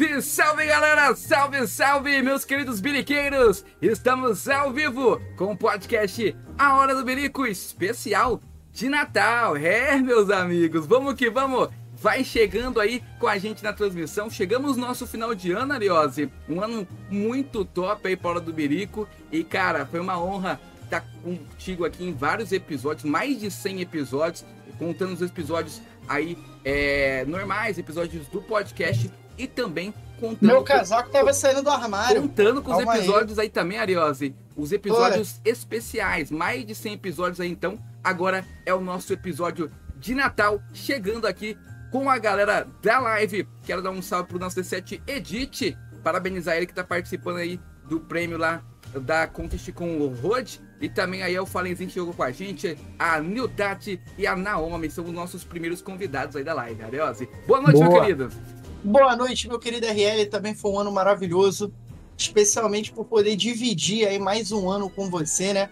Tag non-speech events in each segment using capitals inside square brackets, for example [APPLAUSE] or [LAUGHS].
Salve, salve galera! Salve, salve, meus queridos biriqueiros! Estamos ao vivo com o podcast A Hora do Birico especial de Natal. É, meus amigos, vamos que vamos! Vai chegando aí com a gente na transmissão. Chegamos no nosso final de ano, Ariose. Um ano muito top aí para Hora do Birico. E cara, foi uma honra estar contigo aqui em vários episódios, mais de 100 episódios, contando os episódios aí é, normais, episódios do podcast e também contando. Meu casaco com, tava saindo do armário. Contando com Calma os episódios aí. aí. também, Ariose. Os episódios Olha. especiais, mais de 100 episódios aí então. Agora é o nosso episódio de Natal, chegando aqui com a galera da live. Quero dar um salve pro nosso D7 Edit, parabenizar ele que tá participando aí do prêmio lá da Conquist com o Rod. E também aí é o Falenzinho que jogou com a gente, a Nildati e a Naomi são os nossos primeiros convidados aí da live, Ariose. Boa noite, Boa. meu querido. Boa noite, meu querido RL. Também foi um ano maravilhoso, especialmente por poder dividir aí mais um ano com você, né?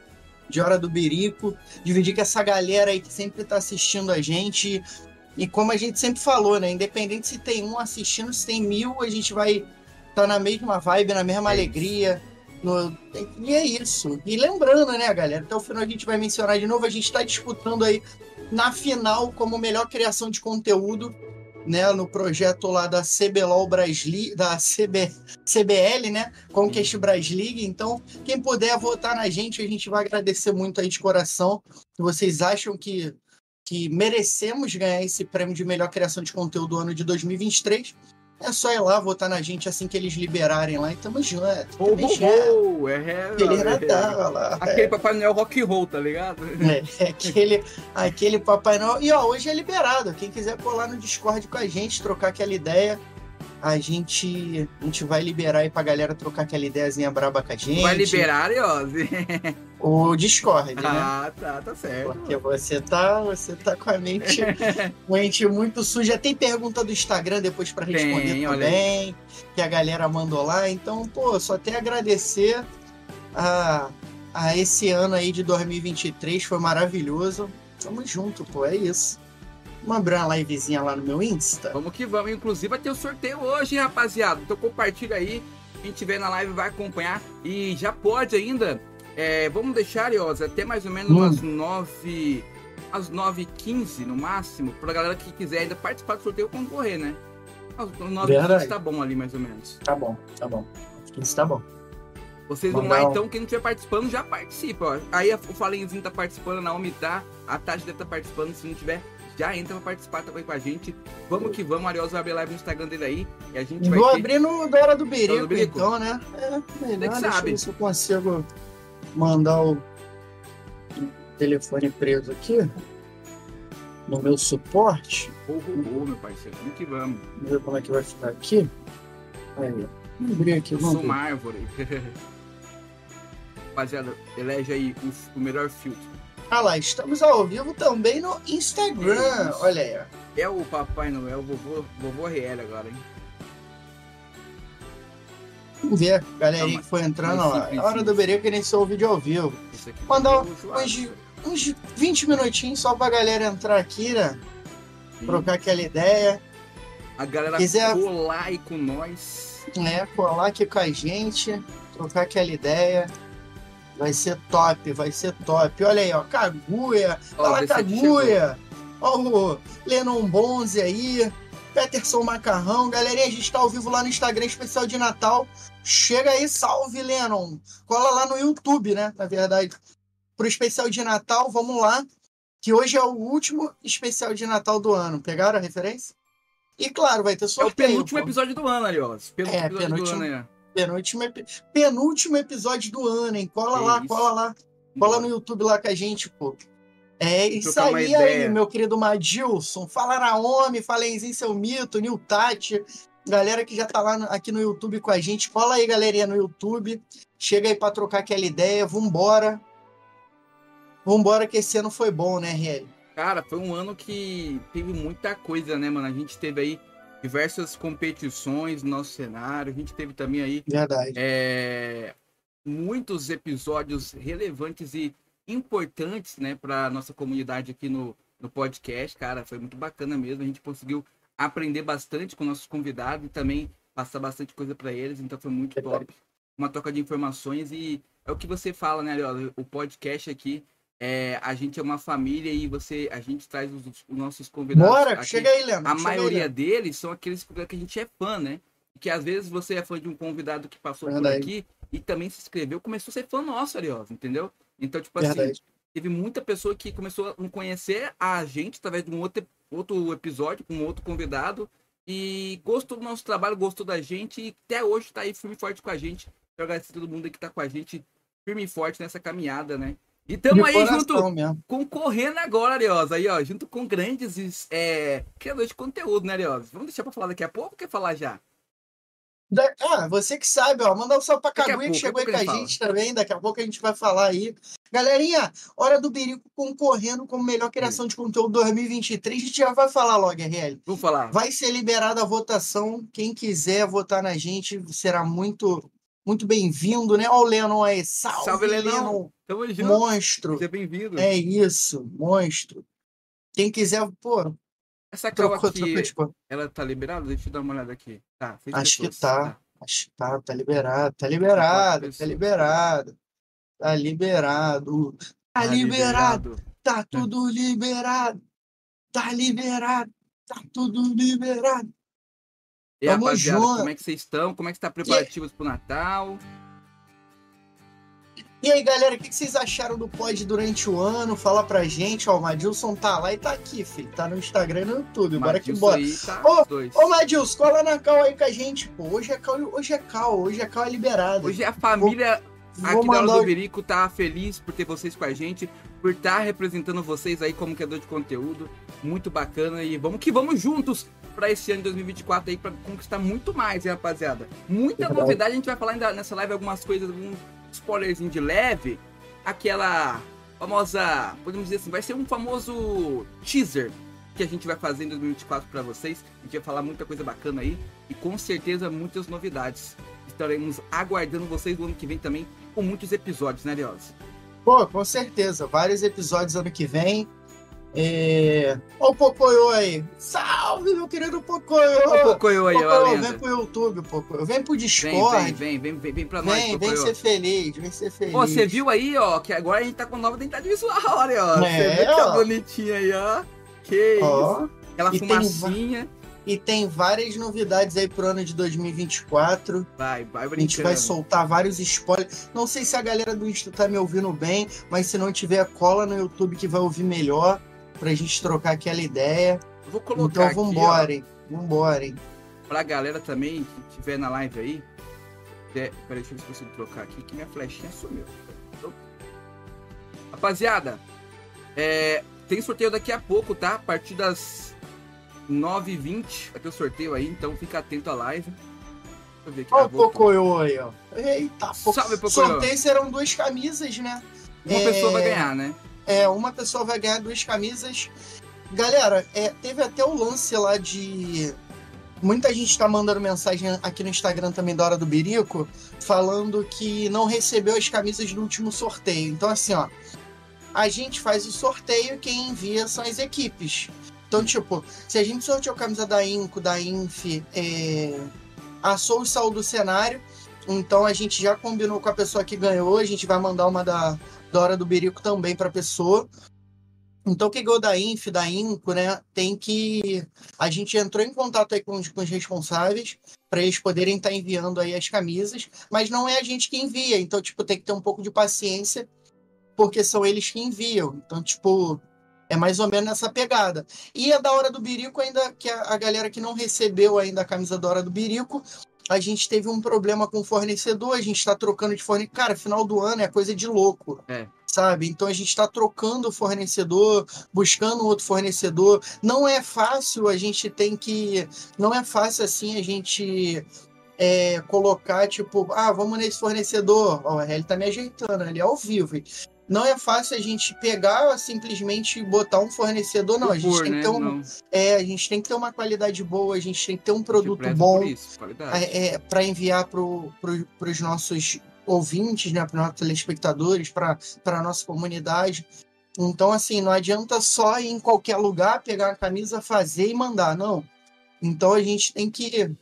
De Hora do Berico, dividir com essa galera aí que sempre tá assistindo a gente. E como a gente sempre falou, né? Independente se tem um assistindo, se tem mil, a gente vai estar tá na mesma vibe, na mesma é alegria. No... E é isso. E lembrando, né, galera, até o final a gente vai mencionar de novo, a gente está disputando aí na final como melhor criação de conteúdo, né, no projeto lá da CBLOL Brasli, da CB, CBL, né, Conquest Bras League. Então, quem puder votar na gente, a gente vai agradecer muito aí de coração. Vocês acham que que merecemos ganhar esse prêmio de melhor criação de conteúdo do ano de 2023? É só ir lá votar na gente assim que eles liberarem lá e tamo junto. É, oh, oh, oh, é, Feliz Natal lá. Aquele é. Papai Noel rock and roll, tá ligado? É, é, aquele, aquele Papai Noel. E ó, hoje é liberado. Quem quiser colar no Discord com a gente, trocar aquela ideia, a gente, a gente vai liberar aí pra galera trocar aquela ideiazinha braba com a gente. Vai liberar, Ozzy? [LAUGHS] O Discord, né? Ah, tá, tá certo. Porque você tá, você tá com a mente, [LAUGHS] mente muito suja. Tem pergunta do Instagram depois para responder Tem, também, que a galera mandou lá. Então, pô, só até agradecer a, a esse ano aí de 2023, foi maravilhoso. Tamo junto, pô, é isso. Vamos abrir uma livezinha lá no meu Insta? Vamos que vamos. Inclusive vai ter o um sorteio hoje, hein, rapaziada. Então compartilha aí. Quem tiver na live vai acompanhar. E já pode ainda. É, vamos deixar, Iosa, até mais ou menos hum. umas 9. Às 9h15 no máximo. Pra galera que quiser ainda participar do sorteio concorrer, né? Às 9h15 tá bom ali, mais ou menos. Tá bom, tá bom. 15 tá bom. Vocês vão lá, então, quem não estiver participando já participa. Ó. Aí o Falenzinho tá participando, a Naomi tá, a Tati deve estar tá participando, se não tiver, já entra pra participar também com a gente. Vamos que vamos, Arioso vai abrir live no Instagram dele aí. E a gente vai. Vou ter... abrir no da hora do Berico, do Berico. então, né? É, melhor, que sabe. se eu consigo mandar o telefone preso aqui no meu suporte. Oh, meu parceiro, vamos que vamos. Vamos ver como é que vai ficar aqui. Aí, vamos abrir aqui. Eu sou uma árvore. [LAUGHS] Rapaziada, elege aí o, o melhor filtro. Ah lá, estamos ao vivo também no Instagram. Olha aí. É o Papai Noel, vovô, vovô Riel agora, hein? Vamos ver, galerinha que foi entrando lá. É hora do Berê que nem sou o vídeo ao vivo. Mandar uns, uns 20 minutinhos só pra galera entrar aqui, né? Sim. Trocar aquela ideia. A galera Quiser... colar aí com nós. É, colar aqui com a gente, trocar aquela ideia. Vai ser top, vai ser top. Olha aí, ó, Kaguya. Olha lá, Kaguya. Ó o Lennon Bonze aí. Peterson Macarrão. Galerinha, a gente tá ao vivo lá no Instagram especial de Natal. Chega aí, salve, Lennon. Cola lá no YouTube, né? Na verdade. Pro especial de Natal, vamos lá. Que hoje é o último especial de Natal do ano. Pegaram a referência? E claro, vai ter sorteio. É o penúltimo pô. episódio do ano, aliás. Penúltimo é, penúltimo. Ano, é penúltimo, penúltimo episódio do ano, hein? Cola é lá, isso. cola lá. Cola no YouTube lá com a gente, pô. É isso aí, aí, meu querido Madilson. Fala Naomi, Falenzinho, seu mito, Nil Tati. Galera que já tá lá aqui no YouTube com a gente. Cola aí, galerinha, no YouTube. Chega aí pra trocar aquela ideia. Vambora. Vambora que esse ano foi bom, né, RL? Cara, foi um ano que teve muita coisa, né, mano? A gente teve aí diversas competições no nosso cenário. A gente teve também aí é, muitos episódios relevantes e importantes, né, para nossa comunidade aqui no, no podcast, cara. Foi muito bacana mesmo. A gente conseguiu aprender bastante com nossos convidados e também passar bastante coisa para eles, então foi muito top. Uma troca de informações e é o que você fala, né, Léo? O podcast aqui, é, a gente é uma família e você, a gente traz os, os nossos convidados. Bora, aqui. chega aí, Leandro. A maioria aí, deles são aqueles que a gente é fã, né? Que às vezes você é fã de um convidado que passou Verdade. por aqui e também se inscreveu, começou a ser fã nosso, Ariosa, entendeu? Então, tipo assim, Verdade. teve muita pessoa que começou a conhecer a gente através de um outro, outro episódio, com um outro convidado, e gostou do nosso trabalho, gostou da gente, e até hoje tá aí firme e forte com a gente. Quero agradecer a todo mundo que tá com a gente firme e forte nessa caminhada, né? E tamo De aí junto, mesmo. concorrendo agora, Ariosa, aí, ó, junto com grandes é, criadores de conteúdo, né, Ariosa? Vamos deixar pra falar daqui a pouco ou quer falar já? Da- Ah, você que sabe, ó. Manda um salve pra Caguinha que chegou aí com a pouco gente também. Daqui a pouco a gente vai falar aí. Galerinha, Hora do Berico concorrendo como melhor criação de conteúdo 2023. A gente já vai falar logo, RL. Vamos falar. Vai ser liberada a votação. Quem quiser votar na gente será muito, muito bem-vindo, né? Ó, o Lennon aí. Salve, Salve, Lennon. Lennon. Tamo junto. Monstro. Seja bem-vindo. É isso, monstro. Quem quiser, pô, Essa trocou, aqui, ela tá liberada? Deixa eu dar uma olhada aqui. Tá, Acho que pessoas. tá. Acho que tá, tá liberado, tá liberado, tá pessoas. liberado. Tá liberado. Tá liberado, tá tudo liberado. Tá liberado, tá tudo liberado. E Tamo rapaziada, junto. como é que vocês estão? Como é que tá preparativos pro Natal? E aí, galera, o que que vocês acharam do pod durante o ano? Fala pra gente, ó, o Madilson tá lá e tá aqui, filho. Tá no Instagram e no YouTube, bora que bora. aí tá Ô. Ô, Madilson, cola na cal aí com a gente, pô. Hoje é cal, hoje é cal, hoje é cal é liberado. Hoje a família Vou aqui da Hora mandar do Berico tá feliz por ter vocês com a gente, por estar representando vocês aí como criador de conteúdo. Muito bacana e vamos que vamos juntos pra esse ano de 2024 aí pra conquistar muito mais, hein, rapaziada. Muita novidade, a gente vai falar ainda nessa live algumas coisas, um spoilerzinho de leve, aquela famosa, podemos dizer assim, vai ser um famoso teaser que a gente vai fazer em 2024 pra vocês. A gente vai falar muita coisa bacana aí e com certeza muitas novidades. Estaremos aguardando vocês no ano que vem também com muitos episódios, né, Leoz? Pô, com certeza. Vários episódios ano que vem. É... O Pocoyo aí. Salve, meu querido Pocoyo! Ô, Pocoyo aí, ó, a Pocoyo, vem pro YouTube, Pocoyo. Vem pro Vem, Discord. vem, vem, vem, vem, vem pra nós, Vem, vem Pocoyo. ser feliz, vem ser feliz. Ó, você viu aí, ó, que agora a gente tá com nova identidade visual, olha, ó. É, você viu que tá ó. bonitinha aí, ó. Que isso. Ó, Aquela e tem fumacinha. e tem várias novidades aí pro ano de 2024. Vai, vai A brincando. gente vai soltar vários spoilers. Não sei se a galera do Insta tá me ouvindo bem, mas se não tiver, cola no YouTube que vai ouvir melhor. Pra gente trocar aquela ideia. Eu Vou colocar Então aqui, vambora? Vambora, hein? ó, pra galera também que tiver na live aí. É, peraí, deixa eu ver se consigo trocar aqui, que minha flechinha sumiu. Então, Rapaziada, é, tem sorteio daqui a pouco, tá? A partir das 9h20 vai ter o sorteio aí, então fica atento à live. Deixa eu ver aqui. Ó ah, o. Pocoyo aí, ó. Eita, pô. Salve, Pocoyo. Sorteio serão duas camisas, né? Uma É, pessoa vai ganhar, né? É, uma pessoa vai ganhar duas camisas. Galera, é, teve até o lance lá de. Muita gente tá mandando mensagem aqui no Instagram também da Hora do Birico, falando que não recebeu as camisas do último sorteio. Então, assim, ó. A gente faz o sorteio e quem envia são as equipes. Então, tipo, se a gente sorteou camisa da Inco, da Inf, é, a Soul saiu do cenário. Então a gente já combinou com a pessoa que ganhou. A gente vai mandar uma da, da Hora do Berico também para a pessoa. Então, quem ganhou da Inf, da Inco, né, tem que. A gente entrou em contato aí com os, com os responsáveis para eles poderem estar enviando aí as camisas, mas não é a gente que envia. Então, tipo, tem que ter um pouco de paciência, porque são eles que enviam. Então, tipo, é mais ou menos nessa pegada. E a da Hora do Birico, ainda que a, a galera que não recebeu ainda a camisa da Hora do Birico, a gente teve um problema com o fornecedor, a gente está trocando de fornecedor. Cara, final do ano é coisa de louco. É. Sabe? Então a gente está trocando o fornecedor, buscando outro fornecedor. Não é fácil, a gente tem que. Não é fácil assim a gente é, colocar, tipo, ah, vamos nesse fornecedor. Ó, ele tá me ajeitando, ele é ao vivo. Não é fácil a gente pegar simplesmente botar um fornecedor, não. A gente tem né? que ter um, Não, é, a gente tem que ter uma qualidade boa, a gente tem que ter um produto bom qualidade. é, para enviar para pro, os nossos ouvintes, né, para os nossos telespectadores, para a nossa comunidade. Então, assim, não adianta só ir em qualquer lugar, pegar a camisa, fazer e mandar, não. Então a gente tem que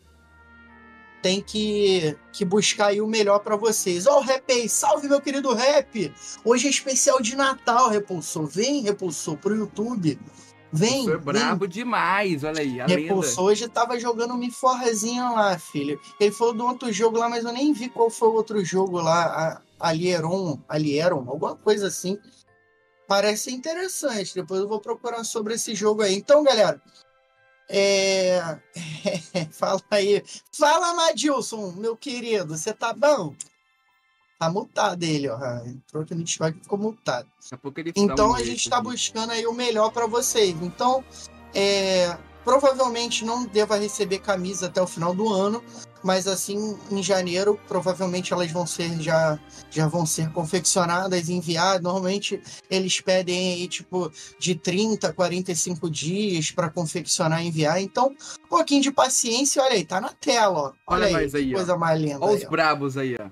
tem que, que buscar aí o melhor para vocês. Ó, o rap aí, salve meu querido rap! Hoje é especial de Natal, Repulsor. Vem, Repulsor, pro YouTube. Vem. Foi brabo demais, olha aí. A Repulsor lenda. hoje tava jogando um forrazinha lá, filho. Ele falou do outro jogo lá, mas eu nem vi qual foi o outro jogo lá. Alieron, Alieron, alguma coisa assim. Parece interessante. Depois eu vou procurar sobre esse jogo aí. Então, galera, é... [LAUGHS] Fala aí. Fala, Madilson, meu querido, você tá bom? Tá mutado ele, ó. Entrou aqui no Discord e ficou mutado. então a gente tá buscando aí o melhor para vocês. Então, é... provavelmente não deva receber camisa até o final do ano, mas assim em janeiro provavelmente elas vão ser já já vão ser confeccionadas e enviadas. Normalmente eles pedem aí tipo de 30 a 45 dias para confeccionar e enviar. Então, um pouquinho de paciência, olha aí, tá na tela, ó. Olha, olha aí, aí, coisa ó. mais linda. Olha os brabos aí, ó.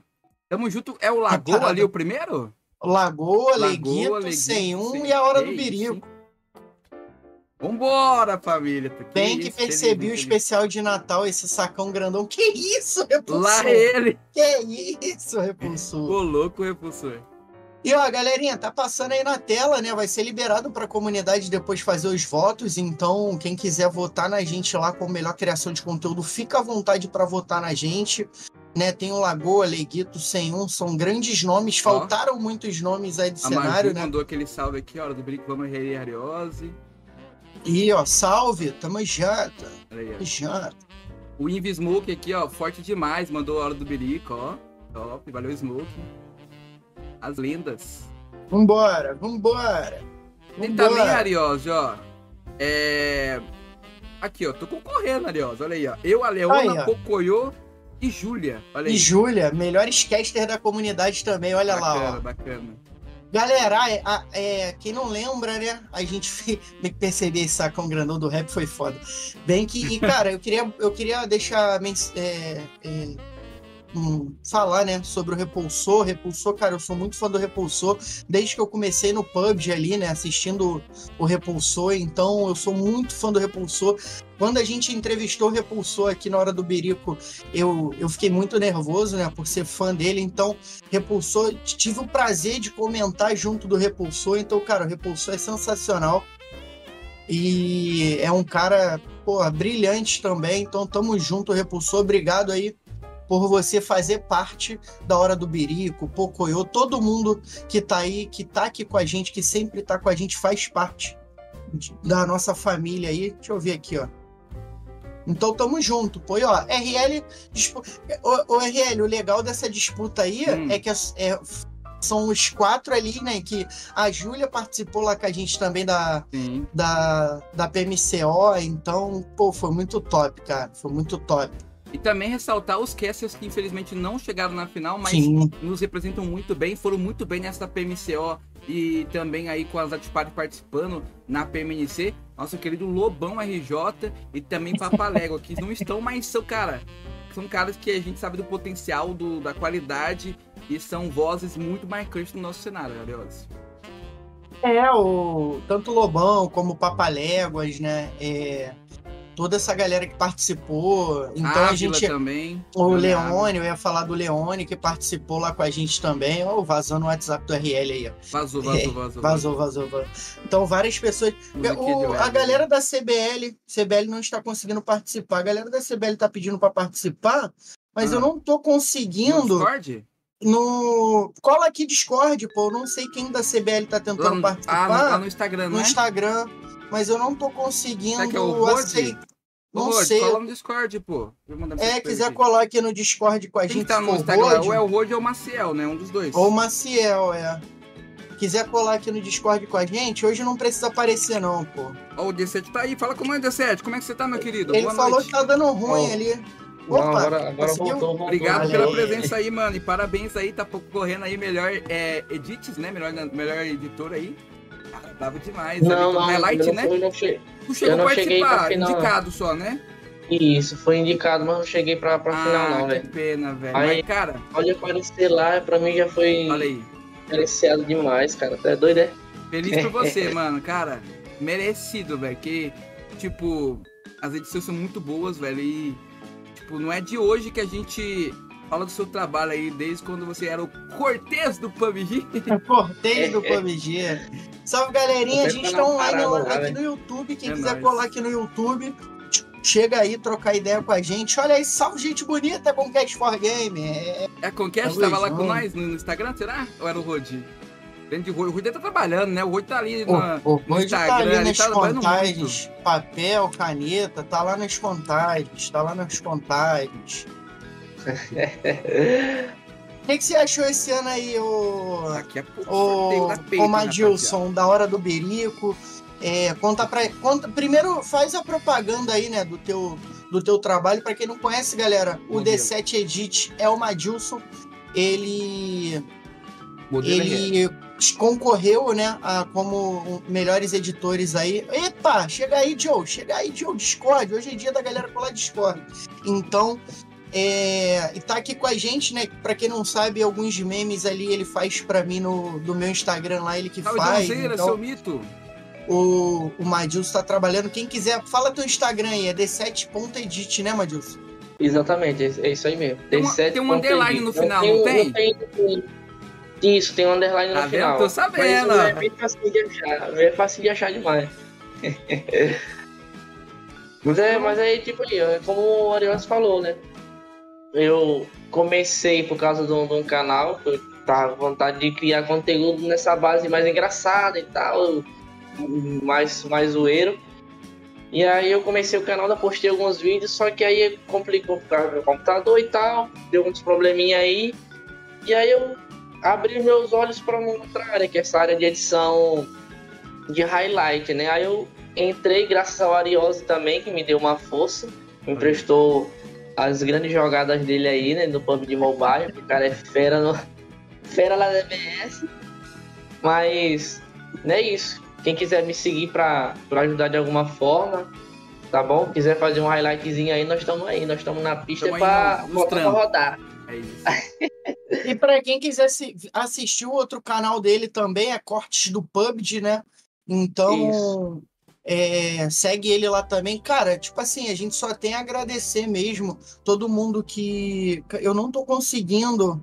Tamo junto. É o Lagoa ali o primeiro? Lagoa, Lagoa Leguito, Leguito, sem um e a Hora do Birico. Vambora, família. Que Bem que percebi o especial de Natal, esse sacão grandão. Que isso, repulsor? Lá ele. Que isso, repulsor? Ô, louco, repulsor. E ó, galerinha, tá passando aí na tela, né? Vai ser liberado para a comunidade depois fazer os votos. Então, quem quiser votar na gente lá com melhor criação de conteúdo, fica à vontade para votar na gente. Né, tem o Lagoa, Leguito, 101, são grandes nomes, faltaram muitos nomes aí do a cenário, Maju né? mandou aquele salve aqui, hora do brinco, vamos Ariose. E ó, salve, tamo junto. Tamo junto. O Invi Smoke aqui, ó, forte demais, mandou a hora do berico, ó. Top, valeu Smoke. As lendas. Vambora, vambora. Tem também, Ariose, ó. É. Aqui, ó, tô concorrendo, Ariose, olha aí, ó. Eu, a Leona, Cocoyô e Júlia. Olha aí. E Júlia, melhores caster da comunidade também, olha bacana, lá, ó. Bacana, Galera, é, é, quem não lembra, né? A gente [LAUGHS] perceber esse sacão grandão do rap foi foda. Bem que, e, [LAUGHS] cara, eu queria, eu queria deixar é, é, falar, né, sobre o Repulsor. Repulsor, cara, eu sou muito fã do Repulsor. Desde que eu comecei no PUBG ali, né, assistindo o Repulsor. Então, eu sou muito fã do Repulsor. Quando a gente entrevistou o Repulsor aqui na hora do Berico, eu, eu fiquei muito nervoso, né, por ser fã dele. Então, Repulsor, tive o prazer de comentar junto do Repulsor. Então, cara, o Repulsor é sensacional. E é um cara, pô, brilhante também. Então, tamo junto, Repulsor. Obrigado aí por você fazer parte da Hora do Birico, Pocoyo, todo mundo que tá aí, que tá aqui com a gente, que sempre tá com a gente, faz parte da nossa família aí. Deixa eu ver aqui, ó. Então tamo junto. Pô, e, ó, RL. O, o RL, o legal dessa disputa aí hum. é que é, é, são os quatro ali, né? Que a Júlia participou lá com a gente também da, da, da PMCO. Então, pô, foi muito top, cara. Foi muito top. E também ressaltar os casters que infelizmente não chegaram na final, mas Sim. nos representam muito bem, foram muito bem nessa PMCO e também aí com as Atipari participando na PMNC. Nosso querido Lobão RJ e também Papalégua, [LAUGHS] que não estão, mas são, cara, são caras que a gente sabe do potencial, do, da qualidade e são vozes muito marcantes no nosso cenário, Ariose. É, o, tanto Lobão como o Papaléguas, né? É, toda essa galera que participou. Então a gente. também. O Leone, eu ia falar do Leone, que participou lá com a gente também. Ó, vazando o WhatsApp do RL aí, ó. Vazou, vazou, [LAUGHS] é, vazou. Vazou, vazou, vazou. Então, várias pessoas. O, a galera da CBL, CBL não está conseguindo participar. A galera da CBL tá pedindo para participar, mas ah. eu não tô conseguindo. No Discord? No. Cola aqui Discord, pô. Eu não sei quem da CBL tá tentando participar. Ah, no, no Instagram, No né? Instagram mas eu não tô conseguindo Será que é o aceitar. Não Rod, sei. Cola no Discord, pô. É, quiser colar aqui no Discord com a Quem gente. tá no Instagram, ou é o Rod ou o Maciel, né? Um dos dois. Ou o Maciel, é. Quiser colar aqui no Discord com a gente, hoje não precisa aparecer, não, pô. Ó, o D7 tá aí. Fala como é, D7. Como é que você tá, meu querido? Ele Boa falou noite. que tá dando ruim ali. Opa, não, agora, agora voltou, voltou, Obrigado pela presença aí, mano. E parabéns aí, tá correndo aí melhor é, edits, né? Melhor, melhor editor aí. Tava demais. Não, não, highlight, eu né? não, eu não tu chegou eu não cheguei pra final, indicado só, né? Isso, foi indicado, mas não cheguei pra, pra ah, final, não, que velho. pena, velho. Aí- Mas, cara, Pode aparecer lá, pra mim já foi olha aí. diferenciado demais, cara. Tu é doido, é? Feliz por [LAUGHS] você, mano. Cara, merecido, velho. Que, tipo, as edições são muito boas, velho. E, tipo, não é de hoje que a gente fala do seu trabalho aí, desde quando você era o Cortez do PUBG. [LAUGHS] Cortez do PUBG. Salve, galerinha. A gente tá online parada aqui né? no YouTube. Quem É quiser nóis. colar aqui no YouTube, chega aí, trocar ideia com a gente. Olha aí, salve, gente bonita com Cat for Game. É, É a Conquest tava lá com nós no Instagram, será? Ou era o Rodi? Dentro de Rodi. O Rodi tá trabalhando, né? O Rodi tá ali o, na- o, no hoje tá Instagram, ali nas tá contagens, papel, caneta, tá lá nas contagens, tá lá nas contagens. [LAUGHS] O que, que você achou esse ano aí, ô, Daqui a pouco sorteio Ô, da peita, ô hein, Madilson, da hora do Berico. É, conta pra, conta, primeiro faz a propaganda aí, né, do teu, do teu trabalho. Pra quem não conhece, galera, o Modelo. D7 Edit é o Madilson. Ele. Modelo é ele concorreu, né, a, como melhores editores aí. Epa, chega aí, Joe, chega aí, Joe, Discord. Hoje é dia da galera colar Discord. Então, é, e tá aqui com a gente, né? Pra quem não sabe, alguns memes ali ele faz pra mim no do meu Instagram lá, ele que Salve, faz. Donzeira, Então, seu mito. o, o Madilson tá trabalhando. Quem quiser, fala teu Instagram aí, é d7.edit, né, Madilson? Exatamente, é é isso aí mesmo. Tem uma- T7 tem um underline no Não final, tem, não tem? tem- Isso, tem um underline no Tá vendo? final. Tô sabendo, Mas é bem fácil de achar. É fácil de achar demais. [LAUGHS] mas, é, mas aí, tipo aí, é como o Arias falou, né? Eu comecei por causa de um, de um canal, eu tava com vontade de criar conteúdo nessa base mais engraçada e tal, mais, mais zoeiro. E aí eu comecei o canal, postei alguns vídeos, só que aí complicou por causa do meu computador e tal, deu uns probleminha aí. E aí eu abri meus olhos para uma outra área, que é essa área de edição de highlight, né? Aí eu entrei graças ao Ariose também, que me deu uma força, me emprestou as grandes jogadas dele aí, né, no PUBG Mobile, que o cara é fera no [LAUGHS] fera lá da DBS. Mas não é isso. Quem quiser me seguir para ajudar de alguma forma, tá bom? Quiser fazer um highlightzinho aí, nós estamos aí, nós estamos na pista para rodar. É isso. E pra quem quiser se, assistir o outro canal dele também, é Cortes do PUBG, né? Então, é, segue ele lá também. Cara, tipo assim, a gente só tem a agradecer mesmo todo mundo que. Eu não tô conseguindo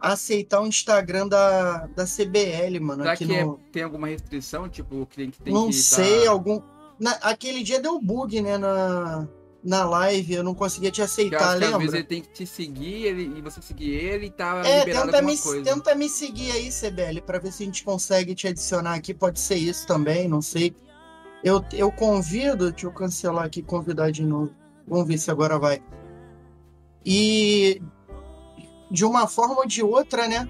aceitar o Instagram da, da CBL, mano. Será que é- no, tem alguma restrição? Tipo, o cliente tem não que sei, tá... algum. na- aquele dia deu bug, né? Na, na live, eu não conseguia te aceitar, que às vezes lembra? ele tem que te seguir ele, e você seguir ele e tá É, liberado tenta me, coisa. tenta me seguir aí, CBL, pra ver se a gente consegue te adicionar aqui. Pode ser isso também, não sei. Eu, eu convido, deixa eu cancelar aqui, convidar de novo. Vamos ver se agora vai. E de uma forma ou de outra, né?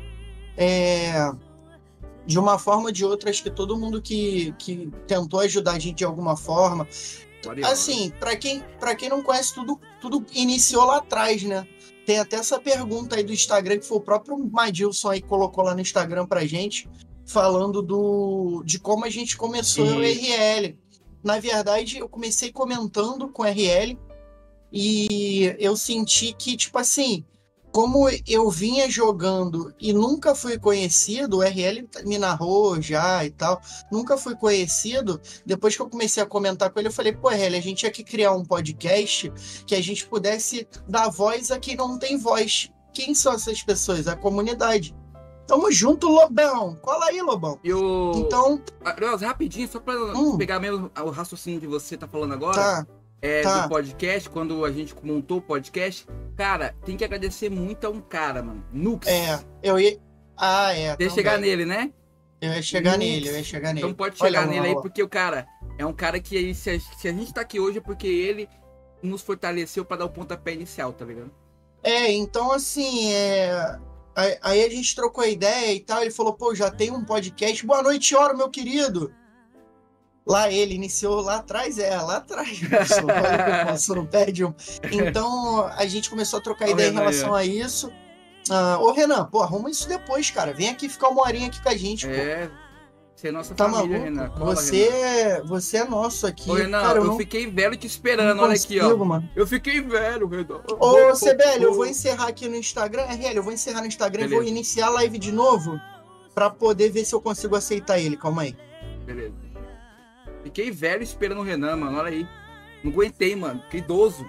É, de uma forma ou de outra, acho que todo mundo que, que tentou ajudar a gente de alguma forma. Assim, pra quem, pra quem não conhece, tudo, tudo iniciou lá atrás, né? Tem até essa pergunta aí do Instagram, que foi o próprio Madilson aí que colocou lá no Instagram pra gente, falando do, de como a gente começou o. RL. Na verdade, eu comecei comentando com RL e eu senti que, tipo assim, como eu vinha jogando e nunca fui conhecido, o RL me narrou já e tal, nunca fui conhecido, depois que eu comecei a comentar com ele, eu falei, pô, RL, a gente tinha que criar um podcast que a gente pudesse dar voz a quem não tem voz. Quem são essas pessoas? A comunidade. Tamo junto, Lobão. Cola aí, Lobão. E o... Então, Ariel, rapidinho, só pra Hum. pegar mesmo o raciocínio que você tá falando agora. tá. é, tá. do podcast, quando a gente montou o podcast, cara, tem que agradecer muito a um cara, mano. Nux. É, eu ia. Ah, é. Também. chegar nele, né? Eu ia chegar Nux. nele, eu ia chegar nele. Então pode Olha chegar lá, nele aí, porque o cara é um cara que aí, se a, se a gente tá aqui hoje é porque ele nos fortaleceu pra dar o pontapé inicial, tá ligado? É, então assim, é... aí- aí a gente trocou ideia e tal. Ele falou, pô, já tem um podcast. Boa noite, Oro, meu querido. Lá ele iniciou lá atrás, é, lá atrás. Olha [LAUGHS] não perde um. Então a gente começou a trocar ideia em Renan relação a isso. Ah, ô, Renan, pô, arruma isso depois, cara. Vem aqui ficar uma horinha aqui com a gente, pô. É. Você é nossa Tá família, maluco? Renan. Cola, você, Renan. é- você é nosso aqui. Ô, Renan, cara, eu, não, fiquei velho te esperando, não olha aqui, consigo, ó. mano. Eu fiquei velho, Renan. Ô, CBL, eu vou encerrar aqui no Instagram. RL, eu vou encerrar no Instagram e vou Beleza. iniciar a live de novo pra poder ver se eu consigo aceitar ele. Calma aí. Beleza. Fiquei velho esperando o Renan, mano. Olha aí. Não aguentei, mano. Fiquei idoso.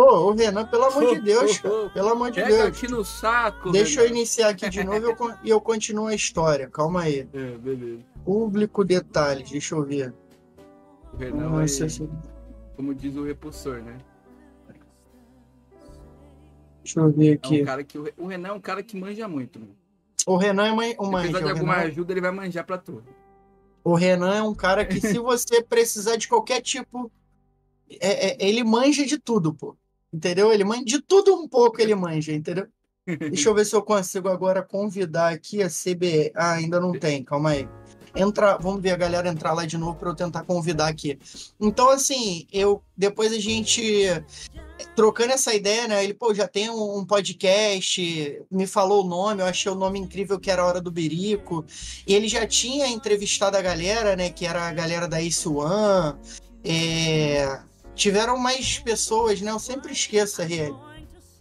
Pô, o Renan, pelo amor de Deus, cara. [LAUGHS] Pelo amor de Deus. aqui no saco. Deixa eu Renan. iniciar aqui de novo e eu eu continuo a história. Calma aí. É, beleza. Público detalhes, deixa eu ver. O Renan Nossa, esse- como diz o repulsor, né? deixa eu ver É aqui. um cara que, o Re- o Renan é um cara que manja muito, mano. O Renan é um Se manja. precisar de alguma Renan, ajuda, ele vai manjar pra tu. o Renan é um cara que, se [LAUGHS] você precisar de qualquer tipo. é- é- ele manja de tudo, pô. Entendeu? Ele manja de tudo um pouco, ele manja, entendeu? Deixa eu ver se eu consigo agora convidar aqui a CBE. Ah, ainda não tem, calma aí. Entra, vamos ver a galera entrar lá de novo para eu tentar convidar aqui. Então, assim, eu depois a gente trocando essa ideia, né? Ele, pô, já tem um, um podcast, me falou o nome, eu achei o nome incrível que era a Hora do Berico. E ele já tinha entrevistado a galera, né? Que era a galera da Ace One. É, Tiveram mais pessoas, né? Eu sempre esqueço, RL.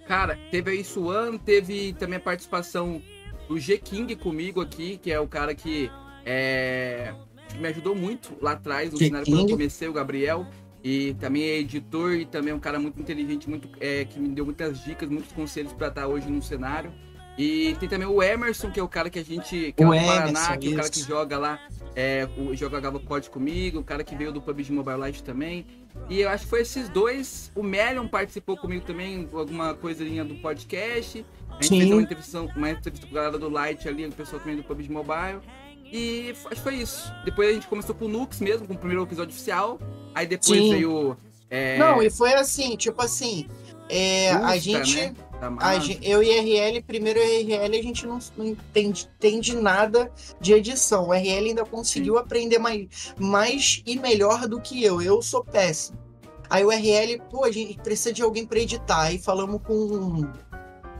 Cara, teve a Isuan, teve também a participação do G-King comigo aqui, que é o cara que é, me ajudou muito lá atrás, no cenário quando eu comecei, o Gabriel. E também é editor e também é um cara muito inteligente, muito é, que me deu muitas dicas, muitos conselhos para estar hoje no cenário. E tem também o Emerson, que é o cara que a gente. Que O é do Paraná, que é o cara que joga lá, é, o, joga Gava Pod comigo, o cara que veio do PUBG Mobile Lite também. E eu acho que foi esses dois. O Melion participou comigo também, alguma coisinha do podcast. A gente Sim. fez uma entrevista, uma entrevista com a galera do Light ali, o pessoal também do PUBG Mobile. E acho que foi isso. Depois a gente começou com o Nux mesmo, com o primeiro episódio oficial. Aí depois Sim. veio. É, Não, e foi assim, tipo assim, é, a gente, né, a Masa. gen- eu e RL, primeiro RL, a gente não, não entende, entende nada de edição. O RL ainda conseguiu aprender mais, mais e melhor do que eu. Eu sou péssimo. Aí o RL, pô, a gente precisa de alguém pra editar. Aí falamos com,